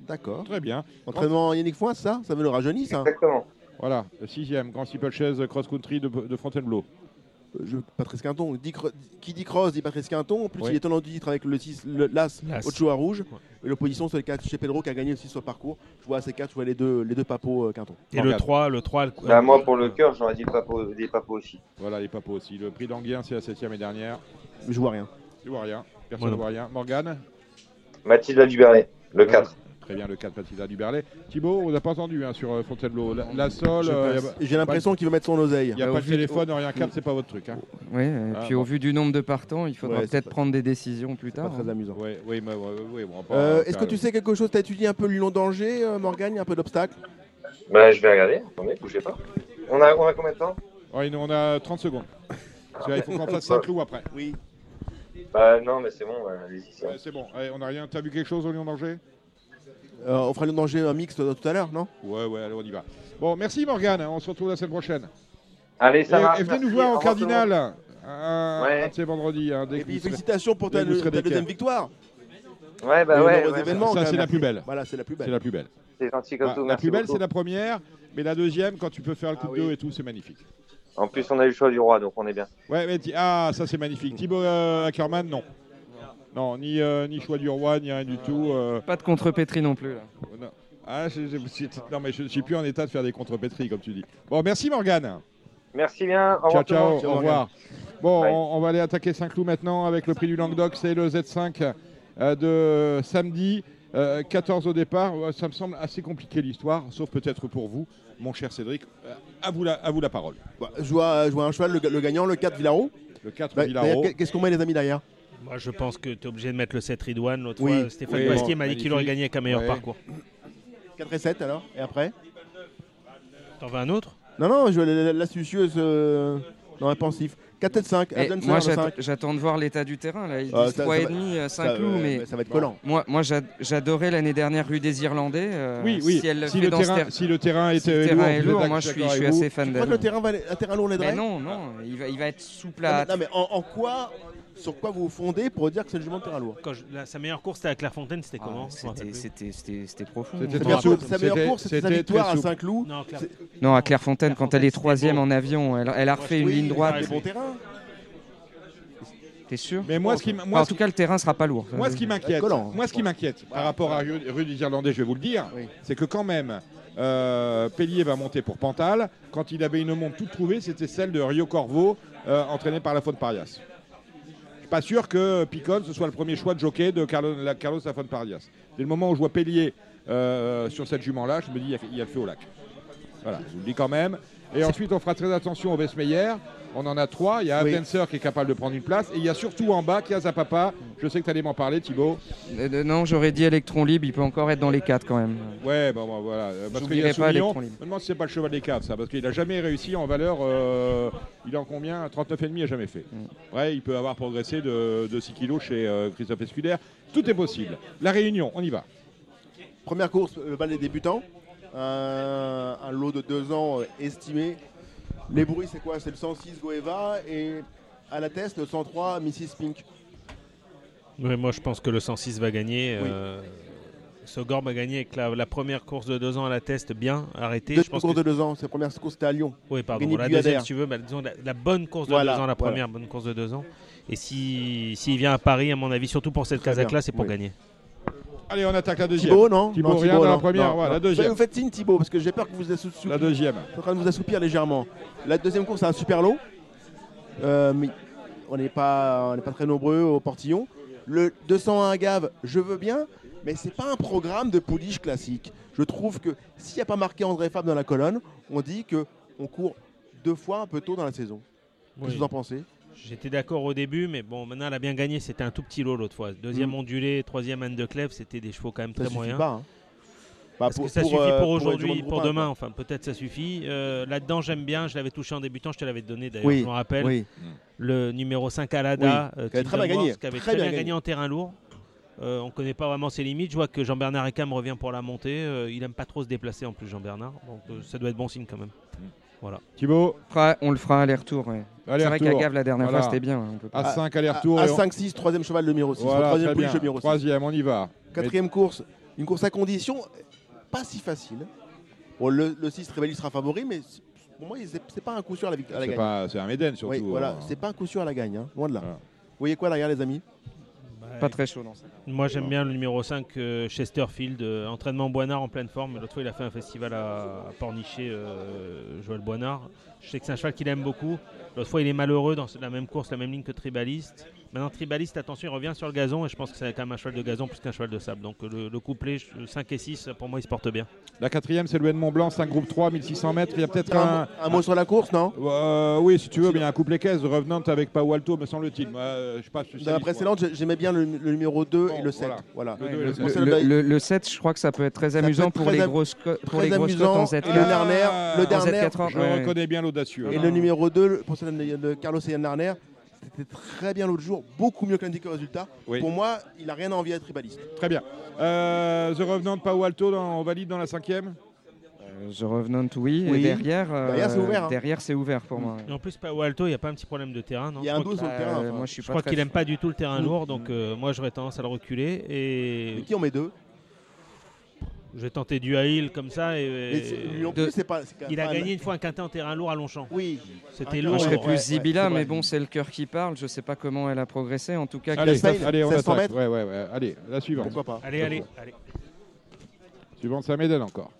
D'accord. Très bien. Entraînement Yannick Foin, ça? Ça me le rajeunit, ça Exactement. Voilà. Le sixième. Grand steeple chaise cross-country de, de Fontainebleau. Euh, je- Patrice Quinton. Qui dit cross dit Patrice Quinton. En plus, Oui. il est tenant du titre avec le 6, le l'As, L'As. Ochoa Rouge. Et l'opposition, c'est le 4 chez Pedro qui a gagné aussi sur le parcours. Je vois ces 4, je vois les deux, les deux papos euh, Quinton. Et le Morgane. 3, le 3. le- Bah, moi, pour le cœur, j'aurais dit papo, des papos aussi. Voilà, les papos aussi. Le prix d'Anguien, c'est la septième et dernière. Mais je vois rien. Tu vois rien. Personne ne voit rien. Morgane? Mathilde Duberlet, le 4. Très bien le 4 Matilda du Berlay. Thibaut, on n'a pas entendu hein, sur euh, Fontainebleau. La, la Sol. Euh, a J'ai l'impression qu'il veut mettre son oseille. Il n'y a Bah, pas de téléphone, au- rien 4, c'est pas votre truc. Hein. Oui, et Ah, puis bon. au vu du nombre de partants, il faudra Ouais, peut-être pas- prendre des décisions plus tard. Pas très hein. amusant. Oui, oui, mais, ouais, ouais, ouais, bon, Euh, Est-ce que tu sais quelque chose? Tu as étudié un peu le long danger, euh, Morgane Il y a un peu d'obstacles? Bah, je vais regarder. Attendez, bougez pas. On a, on a combien de temps? Ouais, nous, on a 30 secondes. Parce qu'il faut qu'on fasse 5 clous après. Oui. Bah, non, mais c'est bon, allez-y. c'est bon. Ouais, c'est bon. Allez, on n'a rien. T'as vu quelque chose au Lion danger? Euh, On fera le danger un mixte euh, tout à l'heure, non? Ouais, ouais, allez, on y va. Bon, merci Morgane. On se retrouve la semaine prochaine. Allez, ça et, marche, et venez nous voir Au le Cardinal. Un, Ouais. un de ces vendredis. hein, dès Et puis félicitations pour ta, deuxième victoire. Ouais, bah ouais. Ça, c'est la plus belle. Voilà, c'est la plus belle. C'est la plus belle. C'est gentil comme Bah, tout. la merci plus belle, c'est la première, mais la deuxième, quand tu peux faire le coup de dos et tout, c'est magnifique. En plus, on a eu le choix du roi, donc on est bien. Ouais, mais ah, ça c'est magnifique. Thibaut euh, Ackermann, non. Non, ni, euh, ni choix du roi, ni rien du tout. euh, Pas de contrepétrie non plus. Là. non. Ah, non, mais je ne suis plus en état de faire des contrepétries, comme tu dis. Bon, merci Morgane. Merci bien. Au Ciao, revoir. ciao, monde. au revoir. Bon, on, on va aller attaquer Saint-Cloud maintenant avec le prix du Languedoc. C'est le Z5 euh, de samedi, euh, 14 au départ. Ça me semble assez compliqué l'histoire, sauf peut-être pour vous, mon cher Cédric. Euh, à, vous la, à vous la parole. Bah, je, vois, je vois un cheval, le, ga- le gagnant, le 4 Villaro. Le 4 Bah, Villaro. Qu'est-ce qu'on met les amis derrière? Moi, je pense que tu es obligé de mettre le 7 Ridwan. L'autre Oui. fois, Stéphane Oui, Bastier bon, m'a dit qu'il aurait gagné avec un meilleur Ouais. parcours. 4 et 7 alors Et après T'en veux un autre? Non, non, je veux la- la- l'astucieuse euh, dans un pensif. 4 et 5. Et moi, j'att- j'attends de voir l'état du terrain. Là. Ils Ah, disent ça- 3,5, ça va- euh, ça, 5 clous, euh, mais ça va être collant. Moi, moi j'a- j'adorais l'année dernière rue des Irlandais. euh, Oui, oui. Si, elle le Si le dans terrain- ter- si le terrain si le terrain lourd, est lourd, moi je suis, je suis assez fan Tu crois que d'elle. le terrain, va, un terrain lourd l'aiderait Mais non, non, il va, il va être souple Non, à. mais, non, mais en, en quoi, sur quoi vous vous fondez pour dire que c'est le jugement de terrain lourd Quand je- la- Sa meilleure course, c'était à Clairefontaine, c'était Ah, comment Je me rappelle C'était- plus. C'était c'était- c'était profond. C'était Sa meilleure, course- sa meilleure C'était- course, c'était sa c'était victoire très à souple. Saint-Cloud. Non, Claire- C'est- Non, à Clairefontaine, quand elle est troisième en avion, elle, elle a refait une Oui, ligne droite. des bons terrains. T'es sûr Mais moi, ce qui, m- Enfin, moi, En ce tout qui- cas, le terrain sera pas lourd. moi, ce qui m'inquiète, collant. moi, ce qui m'inquiète par rapport à rue, rue des Irlandais, je vais vous le dire, c'est que quand même, euh, Pellier va monter pour Pantal. Quand il avait une montre toute trouvée, c'était celle de Rio Corvo, euh, entraînée par la Faune Parias. Pas sûr que Picon ce soit le premier choix de jockey de Carlos, Lafon Parias. Dès le moment où je vois Pellier euh, sur cette jument-là, je me dis il a- il y, a le feu au lac. Voilà, je vous le dis quand même. Et ensuite, on fera très attention au Vesmeyer. On en a trois. Il y a Oui. Qui est capable de prendre une place. Et il y a surtout en bas qui a Zapapa. Je sais que tu allais m'en parler, Thibaut. Euh, euh, non, j'aurais dit électron libre, il peut encore être dans les 4 quand même. Ouais, bon, bon, voilà. Euh, Parce qu'il y a J'oublierai pas Soumillon. Electron Je Libre. me demande si c'est pas le cheval des cadres, ça. Parce qu'il a jamais réussi en valeur. euh, il est en combien? 39,5, il a jamais fait. Mm. Ouais, il peut avoir progressé de, de 6 kilos chez euh, Christophe Escuder. Tout est possible. La Réunion, on y va. Première course, le bal des débutants. Un, un lot de deux ans euh, estimé. Les bruits, c'est quoi? C'est le 106 Goeva et à la test, le 103 Mrs. Pink. Ouais, moi, je pense que le 106 va gagner. Oui. euh, Sogor va gagner avec la, la première course de deux ans à la test bien arrêtée. Deux je pense courses que- de deux ans. C'est la première course, c'était à Lyon. Oui, pardon. Gagné La deuxième, si tu veux, bah, disons, la, la bonne course de Voilà, deux ans, la voilà. première bonne course de deux ans. Et si s'il vient à Paris, à mon avis, surtout pour cette Kazakh-là, c'est pour oui. gagner. Allez, on attaque la deuxième. Thibaut, non Thibaut, Non, rien Thibaut, dans la première. non, voilà, non. la deuxième. Vous faites signe, Thibaut, parce que j'ai peur que vous assoupiez. La deuxième. Je suis en train de vous assoupir légèrement. La deuxième course, c'est un super lot. Euh, mais on n'est pas, on n'est pas très nombreux au portillon. Le 201 Gave, je veux bien, mais c'est pas un programme de pouliche classique. Je trouve que s'il n'y a pas marqué André Fab dans la colonne, on dit que on court deux fois un peu tôt dans la saison. Qu'est-ce que Oui. vous en pensez? J'étais d'accord au début, mais bon, maintenant elle a bien gagné. C'était un tout petit lot l'autre fois. Deuxième Mm. ondulé, troisième Anne de Clèves, c'était des chevaux quand même Ça très moyens. pas. hein. Bah, Parce pour- que ça pour, suffit euh, pour pour aujourd'hui, pour demain, quoi. enfin peut-être ça suffit. Euh, Là-dedans j'aime bien, je l'avais touché en débutant, je te l'avais donné d'ailleurs, Oui, je me rappelle. oui. Le numéro 5 Alada, Oui, euh, qui avait très bien gagné, Wars, qui avait très très, bien bien, gagné. gagné en terrain lourd. Euh, on connaît pas vraiment ses limites. Je vois que Jean-Bernard Ecam revient pour la montée. Euh, il aime pas trop se déplacer en plus, Jean-Bernard. Donc euh, ça doit être bon signe quand même. Voilà. Thibaut on le fera aller-retour. Ouais. C'est vrai qu'à Gave, la dernière Voilà. fois, c'était bien. hein, on peut pas- À 5 aller-retour. À, et on- 5-6, troisième cheval, le numéro 6. Voilà, troisième pouliche, le numéro 6. Troisième, on y va. Quatrième course, une course à condition, pas si facile. Bon, le, le 6 Réveil sera favori, mais pour moi, c'est pas un coup sûr à la, à la C'est gagne. c'est un Méden, surtout, Oui, voilà, hein. c'est pas un coup sûr à la gagne, hein, loin de là. Vous voyez quoi derrière, les amis? Pas très chaud, non. ça. Moi j'aime bien le numéro 5, euh, Chesterfield, euh, entraînement Boinard en pleine forme. L'autre fois il a fait un festival à, à Pornichet, euh, Joël Boinard. Je sais que c'est un cheval qu'il aime beaucoup. L'autre fois, il est malheureux dans la même course, la même ligne que Tribaliste. Maintenant, Tribaliste, attention, il revient sur le gazon et je pense que c'est quand même un cheval de gazon plus qu'un cheval de sable. Donc le, le couplet je- 5 et 6, pour moi, il se porte bien. La quatrième, c'est le Mont Blanc, 5 groupe 3, 1600 mètres. Il y a peut-être Un un, un mot sur la course, non? Euh, oui, si tu veux, mais il y a un couplet caisse de Revenant avec Pau Alto, me semble-t-il. Euh, je pas. Dans la précédente, j'ai- j'aimais bien le, le numéro 2 et le 7. Voilà. Le Le, le Pour sept. celle le- de- le- le 7, je crois que ça peut être très Ça amusant être pour très les grosses, pour les grosses cotes en. Et le Narner, le Darner, Z80, Je ouais. reconnais bien l'audacieux. Et le numéro 2, pour celle de, de Carlos et Yann Larner, c'était très bien l'autre jour, beaucoup mieux que l'indiqué résultat. Oui. Pour moi, il n'a rien à envier à Tribaliste. Très bien. Euh, The Revenant, Pau Alto, dans- on valide dans la cinquième? The Revenant, oui. Oui. Et derrière, euh, Derrière, c'est ouvert, hein. derrière, c'est ouvert pour moi. Et en plus, Pao Alto, il n'y a pas un petit problème de terrain, non Il y a Je un crois dos sur le terrain. euh, enfin. moi, je suis Je pas crois très qu'il aime pas du tout le terrain lourd, donc euh, moi j'aurais tendance à le reculer. Et Mais qui on met deux je vais tenter du Haïl comme ça. Et, Mais c'est- lui non de- plus, c'est pas. c'est quand il a gagné une fois un quintet en terrain lourd à Longchamp. Oui. C'était Un lourd. Moi, je serais plus ouais, Zibila, c'est vrai. mais bon, c'est le cœur qui parle. Je sais pas comment elle a progressé. En tout cas, Allez, Christophe- allez, on 700 attaque. mètres Ouais, ouais, ouais. Allez, la suivante. Pourquoi pas Allez, allez, allez. Suivante, ça m'aide encore.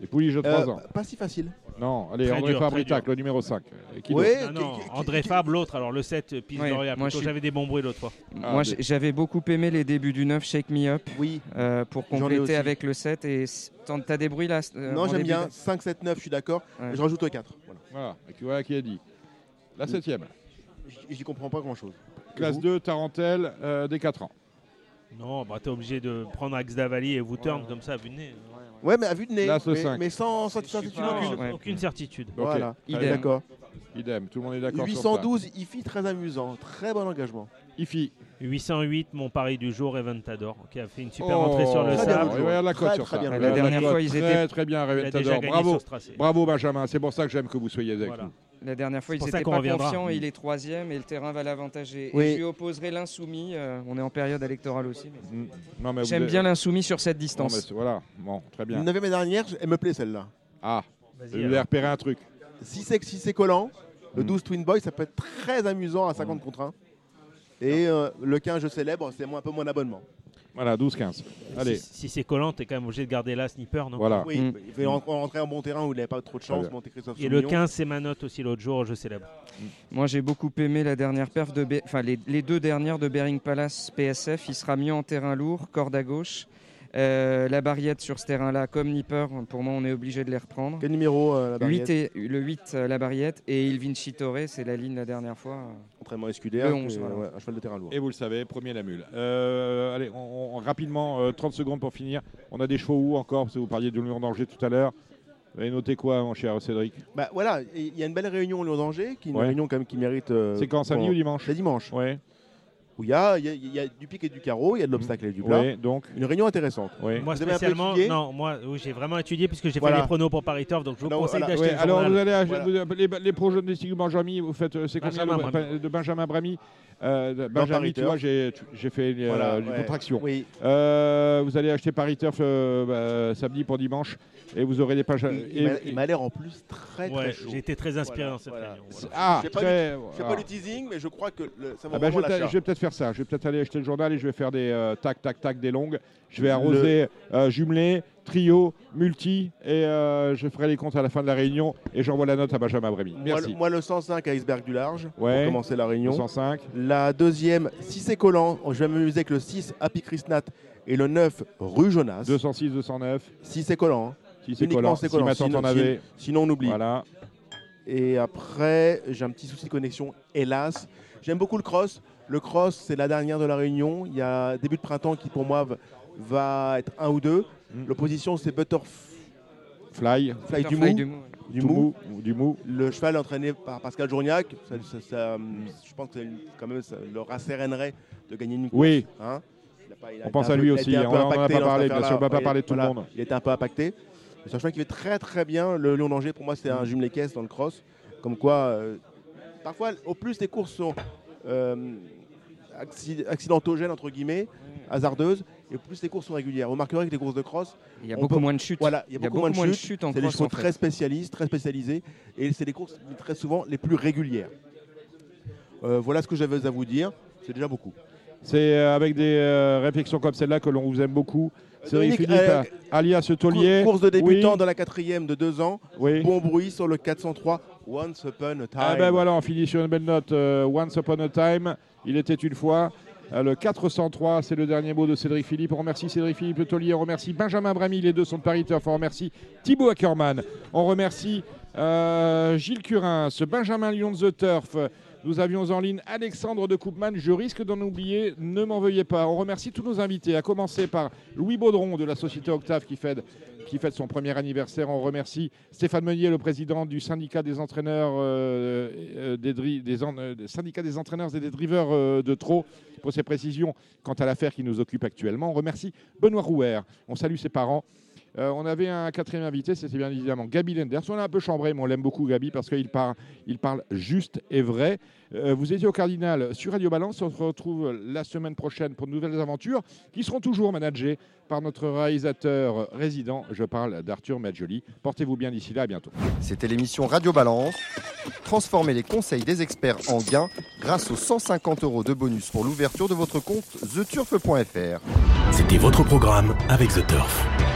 Les pouliches de 3 Euh, ans. Pas si facile. Non, allez, Très André dur, très Fabritac, dur. le numéro 5. Qui Oui. d'autre Non, non, qui- qui- André qui- Fabre, l'autre. Alors le 7, Piste Ouais, Doria. moi, Plutôt, je suis- J'avais des bons bruits l'autre fois. Ah, Moi, j- j'avais beaucoup aimé les débuts du 9, Shake Me Up, Oui. euh, pour J'en ai compléter avec le 7. Et s- t'en- t'as des bruits là euh, non, j'aime début bien. de- 5, 7, 9, je suis d'accord. Ouais. Je rajoute au 4. Voilà. Voilà, et qui- voilà qui a dit. La septième. J- J'y comprends pas grand chose. Classe 2, Tarentelle, euh, des 4 ans. Non, bah, t'es obligé de prendre Axe Davali et vous turn comme ça à vue de nez. Ouais, mais à vue de nez. Là, ce mais, cinq. mais sans, sans certitude aucune. ouais. Aucune certitude. Ok, Voilà. Idem. D'accord. Idem, tout le monde est d'accord sur 812, IFI très amusant. Très bon engagement. IFI. 808, mon pari du jour, Eventador, qui a fait une super Oh, entrée sur le très bien sable. joué. Regarde la Très, cote sur très ça. bien joué. Regarde La dernière cote. fois, ils Très, étaient- très bien, Il a déjà Reventador. gagné Bravo. sur ce tracé. Bravo, Benjamin. C'est pour ça que j'aime que vous soyez avec Voilà. nous. La dernière fois, ils n'étaient pas reviendra. confiants. Il est troisième et le terrain va l'avantager. Oui. Et je lui opposerai l'insoumis. euh, on est en période électorale aussi. mais- Mm. Mais J'aime bien l'insoumis sur cette Non, mais distance. voilà. Bon, très bien. Une neuvième et dernière, elle me plaît celle-là. Ah, Vas-y, je vais alors. repérer un truc. Si c'est si c'est collant, le Mm. 12 Twin Boy, ça peut être très amusant à 50 contre 1. Et euh, le 15 je célèbre, c'est moi- un peu mon abonnement. Voilà, 12-15. Allez, Si, si c'est collant, t'es quand même obligé de garder là, sniper, non voilà. Oui, Mm. il fait ren- rentrer en bon terrain où il n'avait pas trop de chance, monter Christophe Et le Soumillon. 15, c'est ma note aussi l'autre jour, je célèbre. Moi, j'ai beaucoup aimé la dernière perf de, Be- enfin les, les deux dernières de Bering Palace PSF. Il sera mieux en terrain lourd, corde à gauche. Euh, la barriette sur ce terrain-là, comme Nipper, pour moi, on est obligé de les reprendre. Quel numéro euh, la 8 barriette et, le 8, euh, la barriette, et Il Vinci Torre, c'est la ligne la dernière fois. Entraînement SQDR, Le 11, qui est, voilà. ouais, un cheval de terrain lourd. Et vous le savez, premier la mule. Euh, allez, on, on- rapidement, euh, 30 secondes pour finir. On a des chevaux où encore Parce que vous parliez de Lyon d'Angers tout à l'heure. Vous avez noté quoi, mon cher Cédric? Bah voilà, il y a une belle réunion au Lyon d'Angers, qui est une Ouais. réunion quand même qui mérite. euh, C'est quand, samedi ou dimanche? C'est dimanche. Ouais. Où il y a, il y a- il y a du pic et du carreau, il y a de l'obstacle et du plat. Donc. Une réunion intéressante. Moi Vous spécialement, non, moi oui, j'ai vraiment étudié puisque j'ai Voilà. fait les pronos pour Paris Turf, donc je vous Non, conseille voilà. d'acheter Ouais, le alors journal. vous allez ach- Voilà. vous- les, les projets de Benjamin, vous faites euh, c'est combien Benjamin de, Benjamin Bramy euh, Benjamin, tu vois, j'ai fait euh, Voilà, une ouais. contraction. Oui. Euh, vous allez acheter Paris Turf euh, bah, samedi pour dimanche et vous aurez des pages. Il, m'a- il m'a l'air en plus très très Ouais, chaud. j'ai été très inspiré Voilà, dans cette voilà. réunion. voilà. Ah, Je fais pas très. Je fais ah. pas du teasing, mais je crois que le- ça vaut Ah bah, je, vraiment vais peut-être- l'achat. je vais peut-être faire ça. Je vais peut-être aller acheter le journal et je vais faire des euh, tac, tac, tac, des longues. Je vais arroser euh, jumelé, trio, multi et euh, je ferai les comptes à la fin de la réunion et j'envoie la note à Benjamin Brémy. Moi, Merci. le- moi, le 105 à Iceberg du Large, Ouais. pour commencer la réunion. 105. La deuxième, si c'est collant, je vais m'amuser avec le 6 Happy Christnat et le 9 rue Jonas. 206, 209. Si c'est collant. hein. Si c'est Uniquement collant. c'est Si collant. ma tante Sinon- en avait. Sinon, on oublie. Voilà. Et après, j'ai un petit souci de connexion, hélas. J'aime beaucoup le cross. Le cross, c'est la dernière de la réunion. Il y a début de printemps qui, pour moi, va- être un ou deux. Mm. L'opposition, c'est Butterfly Fly. du Mou. du Mou, Du Mou. mou, Du mou. Le cheval entraîné par Pascal Journiac. Ça- ça- ça, je pense que quand même, ça le rassérénerait de gagner une course. Oui. hein. Il a pas- il a On pense un à lui aussi, un on peu en a pas parlé, bien sûr, on va pas parler de tout le monde. Il était un peu impacté. C'est un cheval qui fait très très bien le Lion d'Angers. Pour moi, c'est un jumelé caisse dans le cross. Comme quoi, euh, parfois, au plus les courses sont euh, accidentogènes, entre guillemets, hasardeuses, et plus les courses sont régulières. Vous remarquerez que les courses de cross, Il y a beaucoup peut- moins de chutes. Voilà, il y a beaucoup, moins de chutes. en c'est des chevaux en fait. très spécialistes, très spécialisés, et c'est des courses très souvent les plus régulières. Euh, voilà ce que j'avais à vous dire. C'est déjà beaucoup. C'est euh, avec des euh, réflexions comme celle-là que l'on vous aime beaucoup. Dominique, Philippe, euh, alias Taulier. Course de débutant Oui. dans la quatrième de deux ans. Oui. Bon bruit sur le 403. Once upon a time. Ah ben voilà, on finit sur une belle note. euh, Once Upon a Time, il était une fois. Euh, le 403, c'est le dernier mot de Cédric Philippe. On remercie Cédric Philippe Le Taulier, on remercie Benjamin Bramy, les deux sont de Paris Turf. On remercie Thibaut Ackermann. On remercie euh, Gilles Curin, ce Benjamin Lyon de The Turf. Nous avions en ligne Alexandre de Koopman. Je risque d'en oublier, ne m'en veuillez pas. On remercie tous nos invités, à commencer par Louis Baudron de la société Octave qui fête, qui fête son premier anniversaire. On remercie Stéphane Meunier, le président du syndicat des entraîneurs, et des drivers euh, de trop pour ses précisions quant à l'affaire qui nous occupe actuellement. On remercie Benoît Rouer. On salue ses parents. Euh, on avait un quatrième invité, c'était bien évidemment Gabi Lenders. On l'a un peu chambré, mais on l'aime beaucoup, Gabi, parce qu'il parle, il parle juste et vrai. Euh, vous étiez au Cardinal sur Radio Balance. On se retrouve la semaine prochaine pour de nouvelles aventures qui seront toujours managées par notre réalisateur résident. Je parle d'Arthur Medjoli. Portez-vous bien d'ici là, à bientôt. C'était l'émission Radio Balance. Transformez les conseils des experts en gains grâce aux 150 euros de bonus pour l'ouverture de votre compte theturf.fr. C'était votre programme avec The Turf.